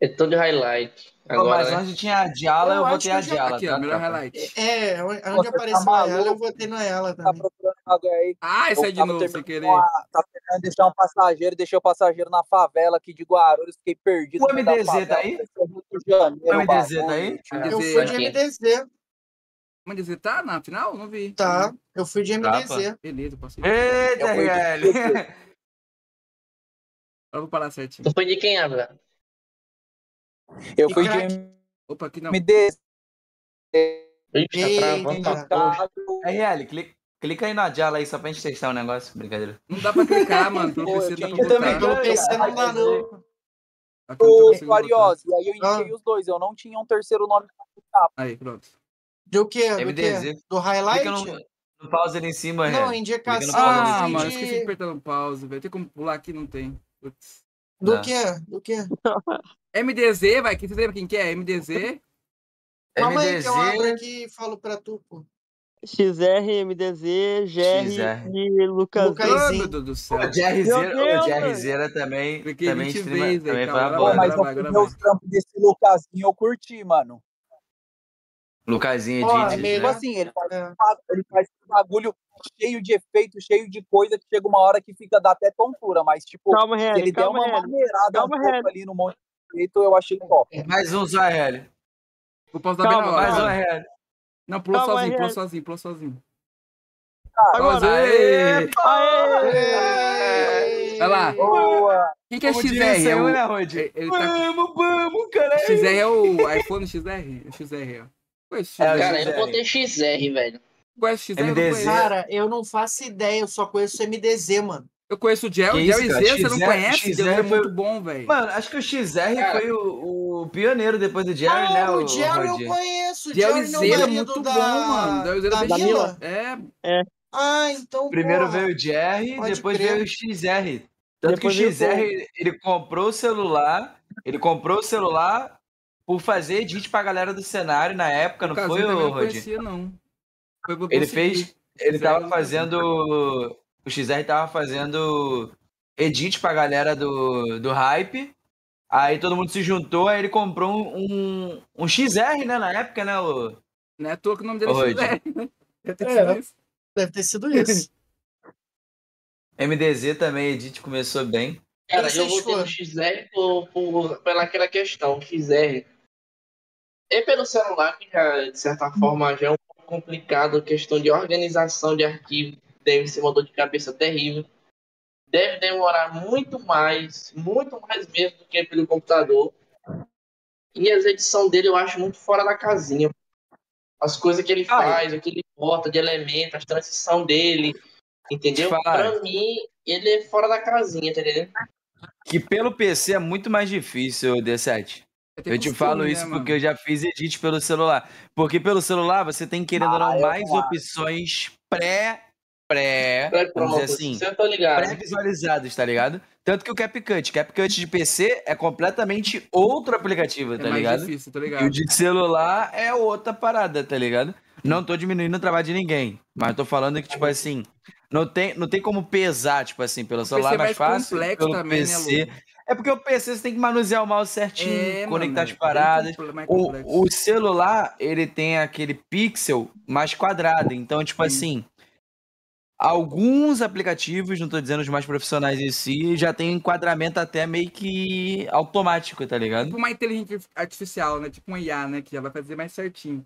É todo highlight. Agora, mas né? onde tinha a Diala, Eu eu botei a Diala. Aqui, ó, tá, melhor tropa? highlight. É, onde Você tá apareceu maluco? ela, eu votei no ela tá também. procurando alguém aí. Ah, esse Eu aí de novo, sem querer. uma- Tá tentando deixar um passageiro, deixei o passageiro na favela aqui de Guarulhos, fiquei perdido. O MDZ tá favela, aí? Rio de Janeiro, O MDZ tá aí? MDZ. Eu fui de. MDZ, dizer, tá na final? Não vi. tá? Eu fui de Tá, MDZ. Beleza, posso ir. Eita, RL! MDZ. [LAUGHS] Eu vou parar certinho. Tu foi de quem, Abra? Eu E fui crack? de Opa, aqui não. MDZ. Ixi, tá travando, tá. RL, clica, clica aí na Diala aí só pra gente testar o negócio. Brincadeira. Não dá pra clicar, mano. Não tinha pra Eu também, pelo PC não dá, não. Aqui eu não tô Ô, conseguindo botar. Ariose, e aí eu indiquei Ah. os dois, eu não tinha um terceiro nome. Aí, pronto. Do quê? Do quê? MDZ. Do highlight? Clica no, no pause ali em cima, Não, RL. indicação Ah, mano, cima. esqueci de apertar no pause, velho. Tem como pular aqui? Não tem. Putz. Do Tá. quê? Do quê? [LAUGHS] MDZ, vai. Quem você lembra quem que é? MDZ. Calma aí que eu abro aqui e falo pra tu, pô. XR, MDZ, GR XR. e Lucas. Lucas- meu Deus do céu. O Deus, o Jerryzeira também, Cliquei também 20 streama, vezes, também foi uma Pô, boa. mas os trampos desse Lucasinho, eu curti, mano. Lucasinho melhor- Tipo né? assim, ele faz, É. ele faz um bagulho cheio de efeito, cheio de coisa, que chega uma hora que fica dá até tontura, mas tipo, Calma, ele calma, uma Hélio. maneirada Calma, um ali no monte de efeito, eu achei top. Mais um só, RL. Vou pausar bem na. Mais um. Não, pulou Calma, sozinho, pulou sozinho, pulou sozinho. Agora. Aê! Aê! Vai lá. Boa! Quem que é Como XR? diria É Senhor, o... né, Rod? Ele ele tá... Vamos, vamos, caralho. XR é o iPhone XR? O XR, ó. Conheço É, o XR. Cara, eu XR. não botei XR, velho. XR? Eu MDZ. Cara, eu não faço ideia, eu só conheço MDZ, mano. Eu conheço o Gel, Gel e? Z, você não XR conhece? Gel é foi- muito bom, velho. Mano, acho que o XR foi o, o pioneiro depois do Jerry, ah, né? o Jerry eu conheço. O Gel e Jerry não Z é é muito da... bom, mano. Gel e Z da era bem- Mila? É, Ah, então, Primeiro porra. veio o Jerry, Pode depois crer. veio o XR. Tanto Depois que o o XR, ele comprou o celular, ele comprou o celular por fazer edit pra galera do cenário na época, não o Casinho foi, ô, não conhecia, não. Foi Ele fez, ele XR tava não fazendo, o XR tava fazendo edit pra galera do, do hype, aí todo mundo se juntou, aí ele comprou um, um XR, né, na época, né, o... Não é à toa que o nome dele Ô, é. XR, né? Deve ter É. sido isso. Deve ter sido isso. [LAUGHS] MDZ também, edit começou bem. Cara, eu votei no? XR por, por, pela aquela questão, XR. E pelo celular, que já, de certa forma, já é um pouco complicado, a questão de organização de arquivo, deve ser uma dor de cabeça terrível. Deve demorar muito mais, muito mais mesmo do que pelo computador. E as edições dele eu acho muito fora da casinha. As coisas que ele Ah, faz, o que ele bota de elementos, as transição dele, entendeu? Te falar. Pra mim, ele é fora da casinha, tá entendendo? Que pelo PC é muito mais difícil, D7. Vai ter Eu te falo né, isso mano? porque eu já fiz edit pelo celular. Porque pelo celular você tem, querendo ou Ah, não, eu mais opções pré, pré, Pré vamos pronto, dizer assim, ligado. pré-visualizadas, tá ligado? Tanto que o CapCut, CapCut de PC é completamente outro aplicativo, É tá mais ligado? difícil, tá E o ligado? de celular é outra parada, tá ligado? Não tô diminuindo o trabalho de ninguém, mas tô falando que, tipo assim, não tem, não tem como pesar, tipo assim, pelo celular é mais mais fácil, complexo pelo também, né, PC. Lu? é porque o PC você tem que manusear o mouse certinho, É, conectar mano, as paradas. mais complexo. O, o celular, ele tem aquele pixel mais quadrado. Então, tipo Sim. assim, alguns aplicativos, não tô dizendo os mais profissionais em si, já tem enquadramento até meio que automático, tá ligado? Tipo uma inteligência artificial, né? Tipo um IA, né? Que já vai fazer mais certinho.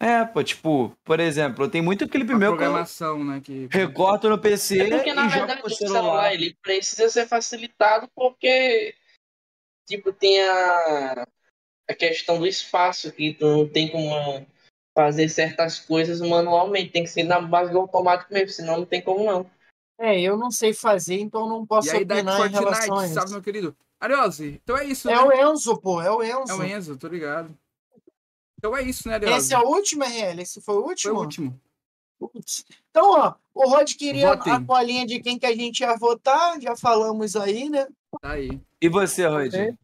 É, pô, tipo, por exemplo, tem muito clipe Uma meu que eu programação, né? Que... recorto no PC É porque, na e jogo verdade, pro o celular. celular ele precisa ser facilitado porque, tipo, tem a, a questão do espaço, que tu não tem como fazer certas coisas manualmente, tem que ser na base do automático mesmo, senão não tem como não. É, eu não sei fazer, então não posso E aí, opinar em relação a isso. salve, meu querido. Ariose, então é isso, É né? o Enzo, pô, é o Enzo. É o Enzo, tô ligado. Então é isso, né, Ariose? Esse é o último, RL? Esse foi o Foi último? o último. Putz. Então, ó, o Rod queria Votem. a colinha de quem que a gente ia votar, já falamos aí, né? Tá aí. E você, Rod? Ok.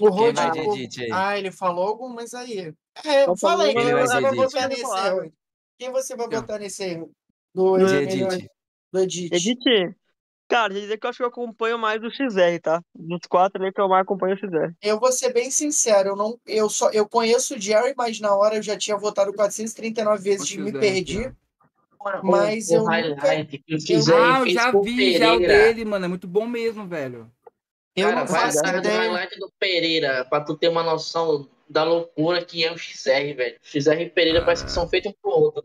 O Rod. o- aí? Ah, ele falou algumas aí. É, fala aí, falou, quem ele você vai edit. nesse Rod? Quem você vai votar nesse aí? Do, do- edit. do Edit. Edit. Cara, quer dizer que eu acho que eu acompanho mais o XR, tá? Dos quatro ali que eu mais acompanho o XR. Eu vou ser bem sincero, eu não, eu só, eu conheço o Jerry, mas na hora eu já tinha votado 439 vezes e me perdi. Mas o, eu o nunca- que o XR Ah, eu já vi já o dele, mano. É muito bom mesmo, velho. Eu Cara, não vai faço atrás do ideia. highlight do Pereira, pra tu ter uma noção da loucura que é o XR, velho. XR e Pereira parece que são feitos um pro outro.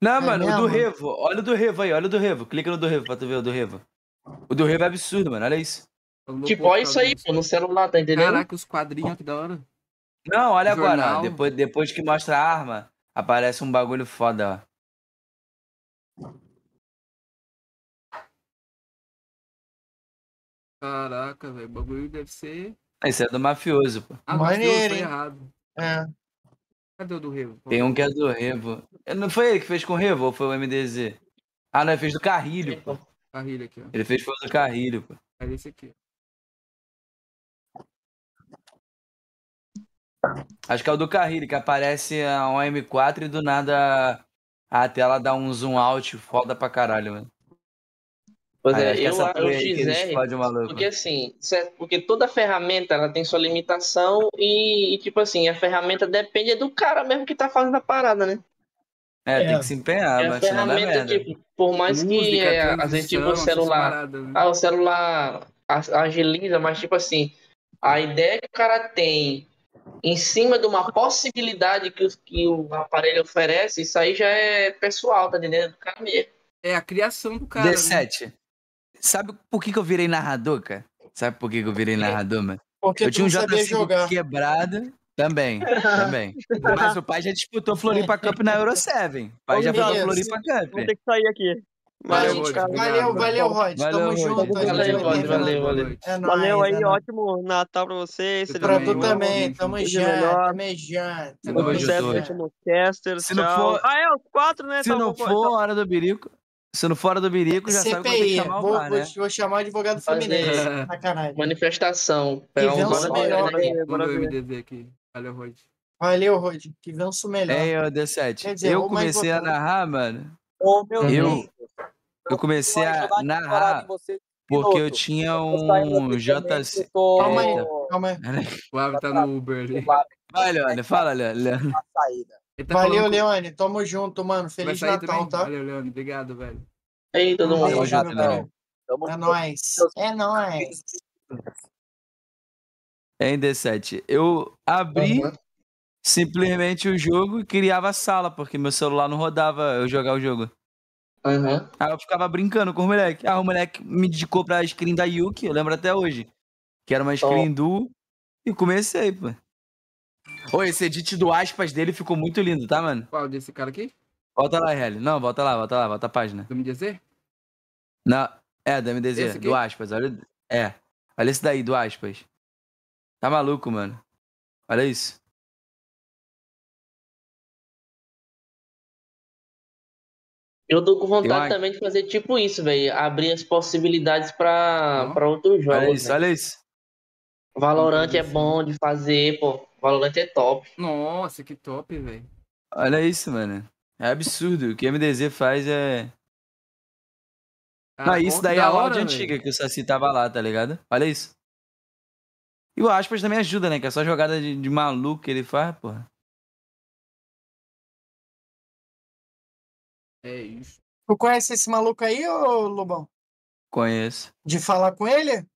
Não, É mano, o do mesmo? Revo. Olha o do Revo aí, olha o do Revo. Clica no do Revo pra tu ver o do Revo. O do Revo é absurdo, mano. Olha isso. Tipo, olha isso aí, pô, no celular, tá entendendo? Caraca, os quadrinhos, que da hora. Não, olha agora. Jornal. Depois, depois que mostra a arma, aparece um bagulho foda, ó. Caraca, velho. O bagulho deve ser. Esse é do mafioso, pô. Ah, Maneiro, errado. É. Cadê o do Revo? Tem um que é do Revo. Eh, Não foi ele que fez com o Revo ou foi o MDZ? Ah, não, ele fez do Carrilho, pô. Carrilho aqui, ó. Ele fez foi do Carrilho, pô. É esse aqui. Acho que é o do Carrilho, que aparece a- um M4 e do nada a tela dá um zoom out foda pra caralho, mano. Pois é, acho que eu, essa eu que XR, porque assim, certo? porque toda ferramenta ela tem sua limitação e, e, tipo assim, a ferramenta depende do cara mesmo que tá fazendo a parada, né? É, tem É. que se empenhar, a dá ferramenta, merda. tipo, por mais que Música, é, às vezes tipo o celular, né? ah, o celular agiliza, mas tipo assim, a ideia que o cara tem em cima de uma possibilidade que, que o aparelho oferece, isso aí já é pessoal, tá entendendo? Do cara mesmo. É a criação do cara. né? D7. Sabe por que, que eu virei narrador, cara? Sabe por que, que eu virei narrador, mano? Porque Eu tinha um não sabia J5 jogar. quebrado. Também, também. [LAUGHS] Mas o pai já disputou Floripa Cup na Euro 7. O pai já foi pra. Floripa Vou Cup. ter que sair aqui. Valeu, Valeu, gente. Rod, valeu, obrigado. valeu, Rod. Valeu, Tamo Rod. junto. Valeu, Rod, ter- valeu, valeu. É nóis, Valeu é aí, nóis. ótimo Natal pra vocês. Você Pra também, tu também, tamo junto, tamo junto. Tamo junto. Se não for- Ah, é, os quatro, né? Se Tá não for hora do birico, se não for hora do birico, já sabe que ter que CPI, chamar o vou, vou, né? vou chamar o advogado Fluminense. Sacanagem. Manifestação. Um vença melhor, Bora ver, Vamos ver o ver. MDZ aqui. Valeu, Rod. Valeu, Rod. Que vença o melhor. É, ô D7. Quer dizer, eu comecei a narrar, mano. Ô, meu Eu- Deus. Eu comecei a narrar porque eu tinha um JC. eu tô- Calma aí, calma aí. O Ave tá no Uber ali. Vai, Leone, fala, Leone. Tá Valeu, falando com- Leone. Tamo junto, mano. Feliz Natal, também? tá? Valeu, Leone. Obrigado, velho. Aí, todo mundo. Tamo junto. Tamo É junto. nóis. É nóis. Hein, D7? Eu abri Uhum. simplesmente o jogo e criava sala, porque meu celular não rodava eu jogar o jogo. Aham. Aí eu ficava brincando com o moleque. Ah, o moleque me indicou pra screen da Yuki, eu lembro até hoje. Que era uma screen duo. E comecei, pô. Ô, esse edit do aspas dele ficou muito lindo, tá, mano? Qual desse cara aqui? Volta lá, Helly. Não, volta lá, volta lá, volta a página. Do MDZ? Não, é, do MDZ, do aspas. Olha, é. Olha esse daí, do aspas. Tá maluco, mano. Olha isso. Eu tô com vontade acho- também de fazer tipo isso, velho. Abrir as possibilidades pra, pra outros Olha jogos. isso, né? olha isso. Valorant é bom de fazer, pô. Valorant é top. Nossa, que top, velho. Olha isso, mano. É absurdo. O que o MDZ faz é. Cara, Não, isso daí é da a hora, loud velho. antiga que o Saci tava lá, tá ligado? Olha isso. E o Aspas também ajuda, né? Que é só jogada de, de maluco que ele faz, porra. É isso. Tu conhece esse maluco aí, ô Lobão? Conheço. De falar com ele?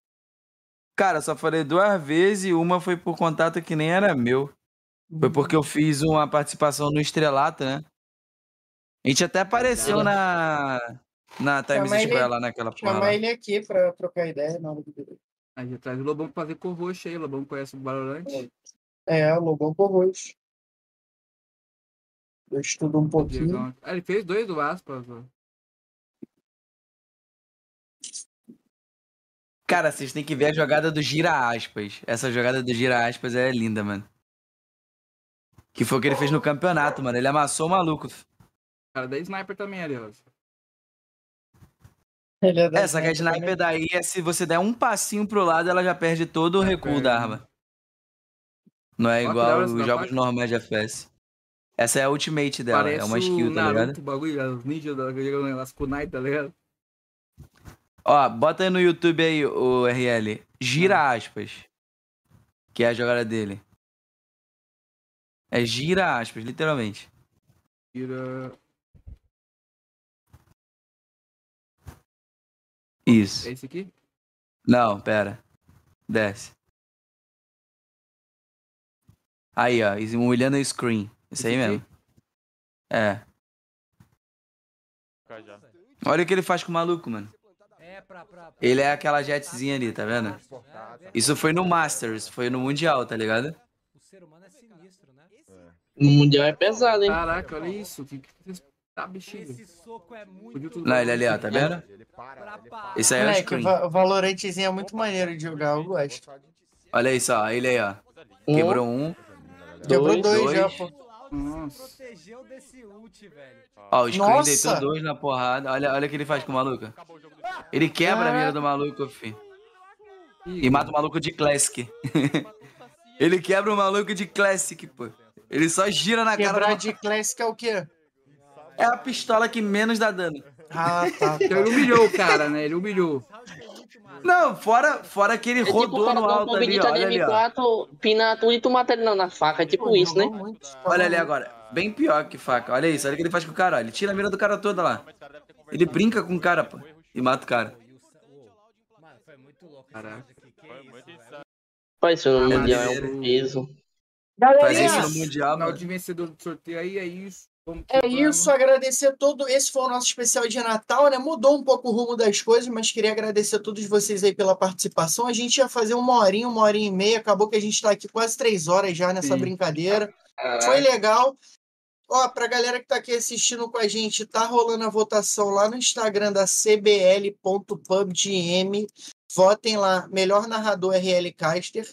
Cara, só falei duas vezes e uma foi por contato que nem era meu. Foi porque eu fiz uma participação no Estrelato, né? A gente até apareceu na. Na Times Chama ele- Square lá naquela porra. Chamar ele aqui pra trocar ideia na hora do. Aí já traz o Lobão pra fazer cor roxa aí. O Lobão conhece o Valorant. É, o Lobão hoje. Eu estudo um pouquinho. Ah, ele fez dois do aspas, ó. Cara, vocês têm que ver a jogada do gira aspas. Essa jogada do gira aspas é linda, mano. Que foi o que ele fez no campeonato, mano. Ele amassou o maluco. Cara da Sniper também, ali, ó. Ele é Essa que a sniper daí é se você der um passinho pro lado, ela já perde todo o recuo perde, da né? arma. Não é igual os jogos normais de FPS. Essa é a ultimate dela, Parece é uma skill, tá Naruto, ligado? o bagulho, os ninjas da jogando as kunai, tá ligado? Ó, bota aí no YouTube aí, o RL. Gira aspas. Que é a jogada dele. É gira aspas, literalmente. Tira. Isso. É esse aqui? Não, pera. Desce. Aí, ó. Olhando o screen. Isso aí Esse aqui? mesmo. É. Olha o que ele faz com o maluco, mano. Ele é aquela jetzinha ali, tá vendo? Isso foi no Masters, foi no Mundial, tá ligado? No Mundial é pesado, hein? Caraca, olha isso. Que que você tá bexiga? Não, do ele ali, ó, tá vendo? Esse aí é o o screen. O Valorantezinho é muito maneiro de jogar, eu gosto. Olha isso, ó. Ele aí, ó. Quebrou um. Quebrou dois, dois. já, pô. Nossa. Protegeu desse ult, velho. Ó, o screen deitou dois na porrada. Olha, olha o que ele faz com o maluco. Ele quebra a mira do maluco, fi. E mata o maluco de Classic. [LAUGHS] ele quebra o maluco de Classic, pô. Ele só gira na cara Quebrar de Classic é o quê? É a pistola que menos dá dano. Ah, tá. [LAUGHS] Então ele humilhou o cara, né? Ele humilhou. Não, fora, fora que ele É tipo o rodou cara no alto ali, Olha ali, ó. M4, pina tudo e tu mata ele não na faca. É tipo isso, né? Olha ali agora. Bem pior que faca. Olha isso, olha o que ele faz com o cara, ó. Ele tira a mira do cara toda lá. Ele brinca com o cara, pô. E mata o cara. Mano, foi muito louco Caraca. velho? Faz isso no Mundial, é um peso. Faz isso no Mundial, mano. de vencedor do sorteio aí, é isso. É isso, agradecer todo. Esse foi o nosso especial de Natal, né? Mudou um pouco o rumo das coisas, mas queria agradecer a todos vocês aí pela participação. A gente ia fazer uma horinha, uma horinha e meia, acabou que a gente tá aqui quase três horas já nessa Sim. brincadeira. Caraca. Foi legal. Ó, pra galera que tá aqui assistindo com a gente, tá rolando a votação lá no Instagram da cbl.pubgm. Votem lá, melhor narrador RL Caster.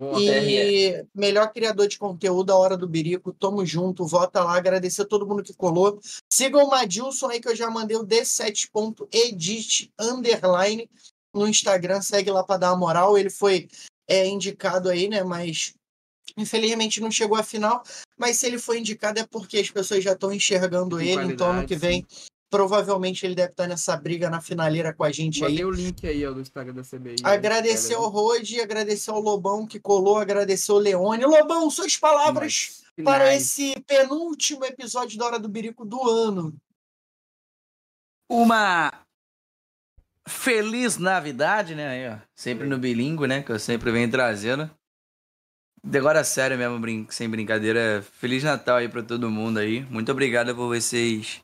Boa. E melhor criador de conteúdo, a Hora do Birico. Tamo junto, vota lá. Agradecer a todo mundo que colou. Sigam o Madilson aí, que eu já mandei o d7.edit underline no Instagram. Segue lá pra dar uma moral. Ele foi é, indicado aí, né? Mas infelizmente não chegou à final. Mas se ele foi indicado é porque as pessoas já estão enxergando Com ele. Então ano que vem, provavelmente ele deve estar nessa briga na finaleira com a gente aí. Botei o link aí, ó, do Instagram da CBI. Agradecer ao Rode, agradecer ao Lobão que colou, agradecer ao Leone. Lobão, suas palavras para esse penúltimo episódio da Hora do Birico do ano. Uma feliz Navidade, né? Aí, ó. Sempre no bilíngue, né? Que eu sempre venho trazendo. De Agora, sério mesmo, brin- sem brincadeira. Feliz Natal aí pra todo mundo aí. Muito obrigado por vocês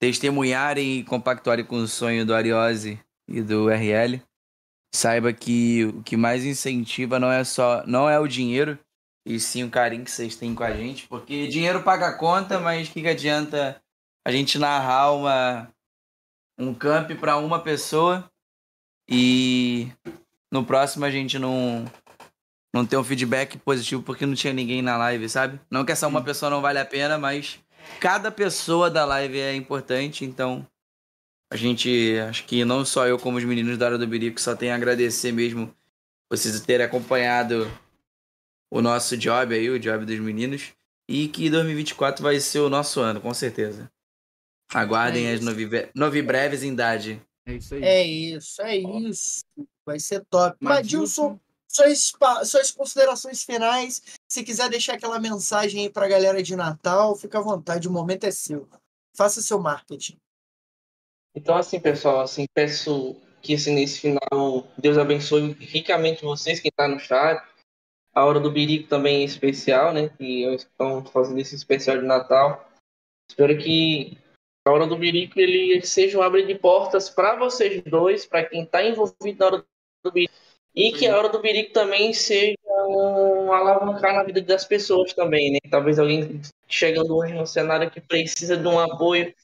testemunharem e compactuarem com o sonho do Ariose e do RL. Saiba que o que mais incentiva não é só não é o dinheiro, e sim o carinho que vocês têm com a gente. Porque dinheiro paga a conta, mas o que, que adianta a gente narrar uma, um camp para uma pessoa e no próximo a gente não não ter um feedback positivo porque não tinha ninguém na live, sabe? Não que essa uma pessoa não vale a pena, mas cada pessoa da live é importante, então a gente, acho que não só eu como os meninos da Hora do Birico só tem a agradecer mesmo vocês terem acompanhado o nosso job aí, o job dos meninos, e que 2024 vai ser o nosso ano, com certeza. Aguardem É as isso. novi- novibreves em idade. É isso aí. É isso, é isso. Vai ser top. Madilson. Suas, suas considerações finais. Se quiser deixar aquela mensagem aí pra galera de Natal, fica à vontade, o momento é seu. Faça seu marketing. Então, assim, pessoal, assim, peço que assim, nesse final Deus abençoe ricamente vocês, quem tá no chat. A hora do Birico também é especial, né? Que estamos fazendo esse especial de Natal. Espero que a hora do Birico ele seja um abre de portas para vocês dois, para quem tá envolvido na hora do Birico. E que a hora do Birico também seja um alavancar na vida das pessoas também, né? Talvez alguém chegando hoje no cenário que precisa de um apoio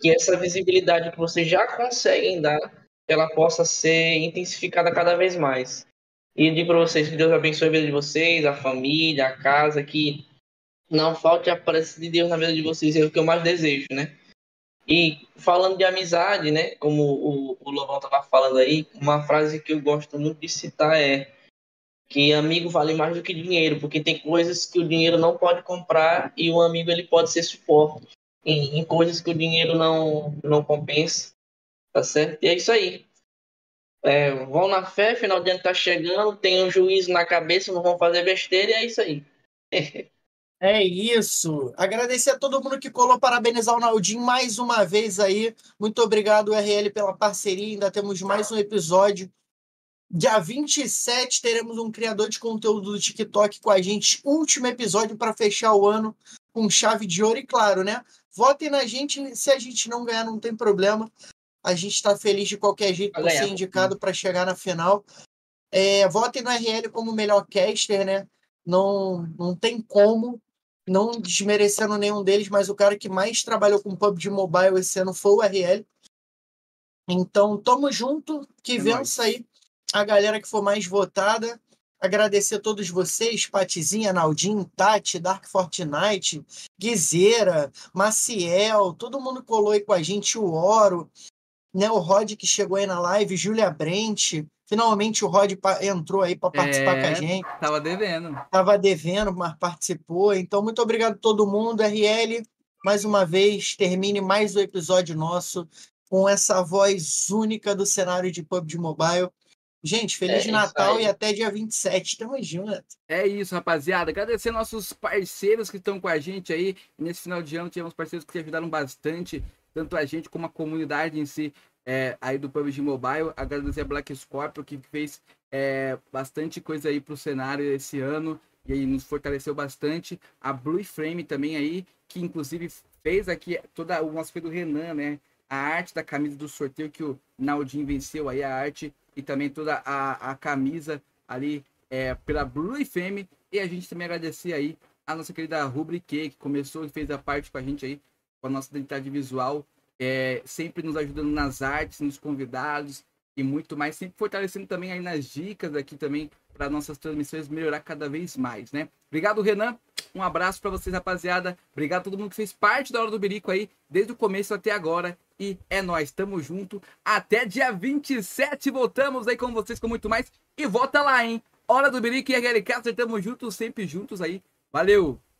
que essa visibilidade que vocês já conseguem dar, ela possa ser intensificada cada vez mais. E digo para vocês que Deus abençoe a vida de vocês, a família, a casa, que não falte a presença de Deus na vida de vocês, é o que eu mais desejo, né? E falando de amizade, né, como o, o Lobão estava falando aí, uma frase que eu gosto muito de citar é que amigo vale mais do que dinheiro, porque tem coisas que o dinheiro não pode comprar e o amigo ele pode ser suporte em, em coisas que o dinheiro não, não compensa, tá certo? E é isso aí. É, vão na fé, final de ano tá chegando, tem um juízo na cabeça, não vão fazer besteira e é isso aí. [LAUGHS] É isso. Agradecer a todo mundo que colou, parabenizar o Naldinho mais uma vez aí. Muito obrigado, RL, pela parceria. Ainda temos mais um episódio. Dia 27 teremos um criador de conteúdo do TikTok com a gente. Último episódio para fechar o ano com chave de ouro. E claro, né? Votem na gente. Se a gente não ganhar, não tem problema. A gente está feliz de qualquer jeito por ser indicado para chegar na final. É, votem no RL como melhor caster, né? Não, não tem como não desmerecendo nenhum deles, mas o cara que mais trabalhou com PUBG Mobile esse ano foi o RL. Então, tamo junto, que É vença aí a galera que for mais votada. Agradecer a todos vocês, Patizinha, Naldinho, Tati, Dark Fortnite, Guizeira, Maciel, todo mundo colou aí com a gente, o Oro, né, o Rod que chegou aí na live, Júlia Brent. Finalmente o Rod entrou aí para participar com a É, gente Tava devendo. estava devendo, mas participou. Então, muito obrigado a todo mundo. RL, mais uma vez, termine mais um episódio nosso com essa voz única do cenário de PUBG Mobile. Gente, Feliz É Natal e até dia 27. Tamo junto. É isso, rapaziada. Agradecer nossos parceiros que estão com a gente aí. Nesse final de ano tivemos parceiros que ajudaram bastante, tanto a gente como a comunidade em si, é, aí do PUBG Mobile. Agradecer a Black Scorpio que fez é, bastante coisa aí pro cenário esse ano e aí nos fortaleceu bastante. A Blue Frame também aí, que inclusive fez aqui toda o nosso querido Renan, né? A arte da camisa do sorteio que o Naldinho venceu aí, a arte e também toda a, a camisa ali é, pela Blue FM. E a gente também agradecer aí a nossa querida Rubrique, que começou e fez a parte com a gente aí, com a nossa identidade visual, é, sempre nos ajudando nas artes, nos convidados e muito mais, sempre fortalecendo também aí nas dicas aqui também para nossas transmissões melhorar cada vez mais, né? Obrigado, Renan. Um abraço para vocês, rapaziada. Obrigado a todo mundo que fez parte da Hora do Berico aí, desde o começo até agora. E é nóis, tamo junto. Até dia 27 voltamos aí com vocês com muito mais. E volta lá, hein? Hora do Berico e RLK, tamo juntos, sempre juntos aí. Valeu!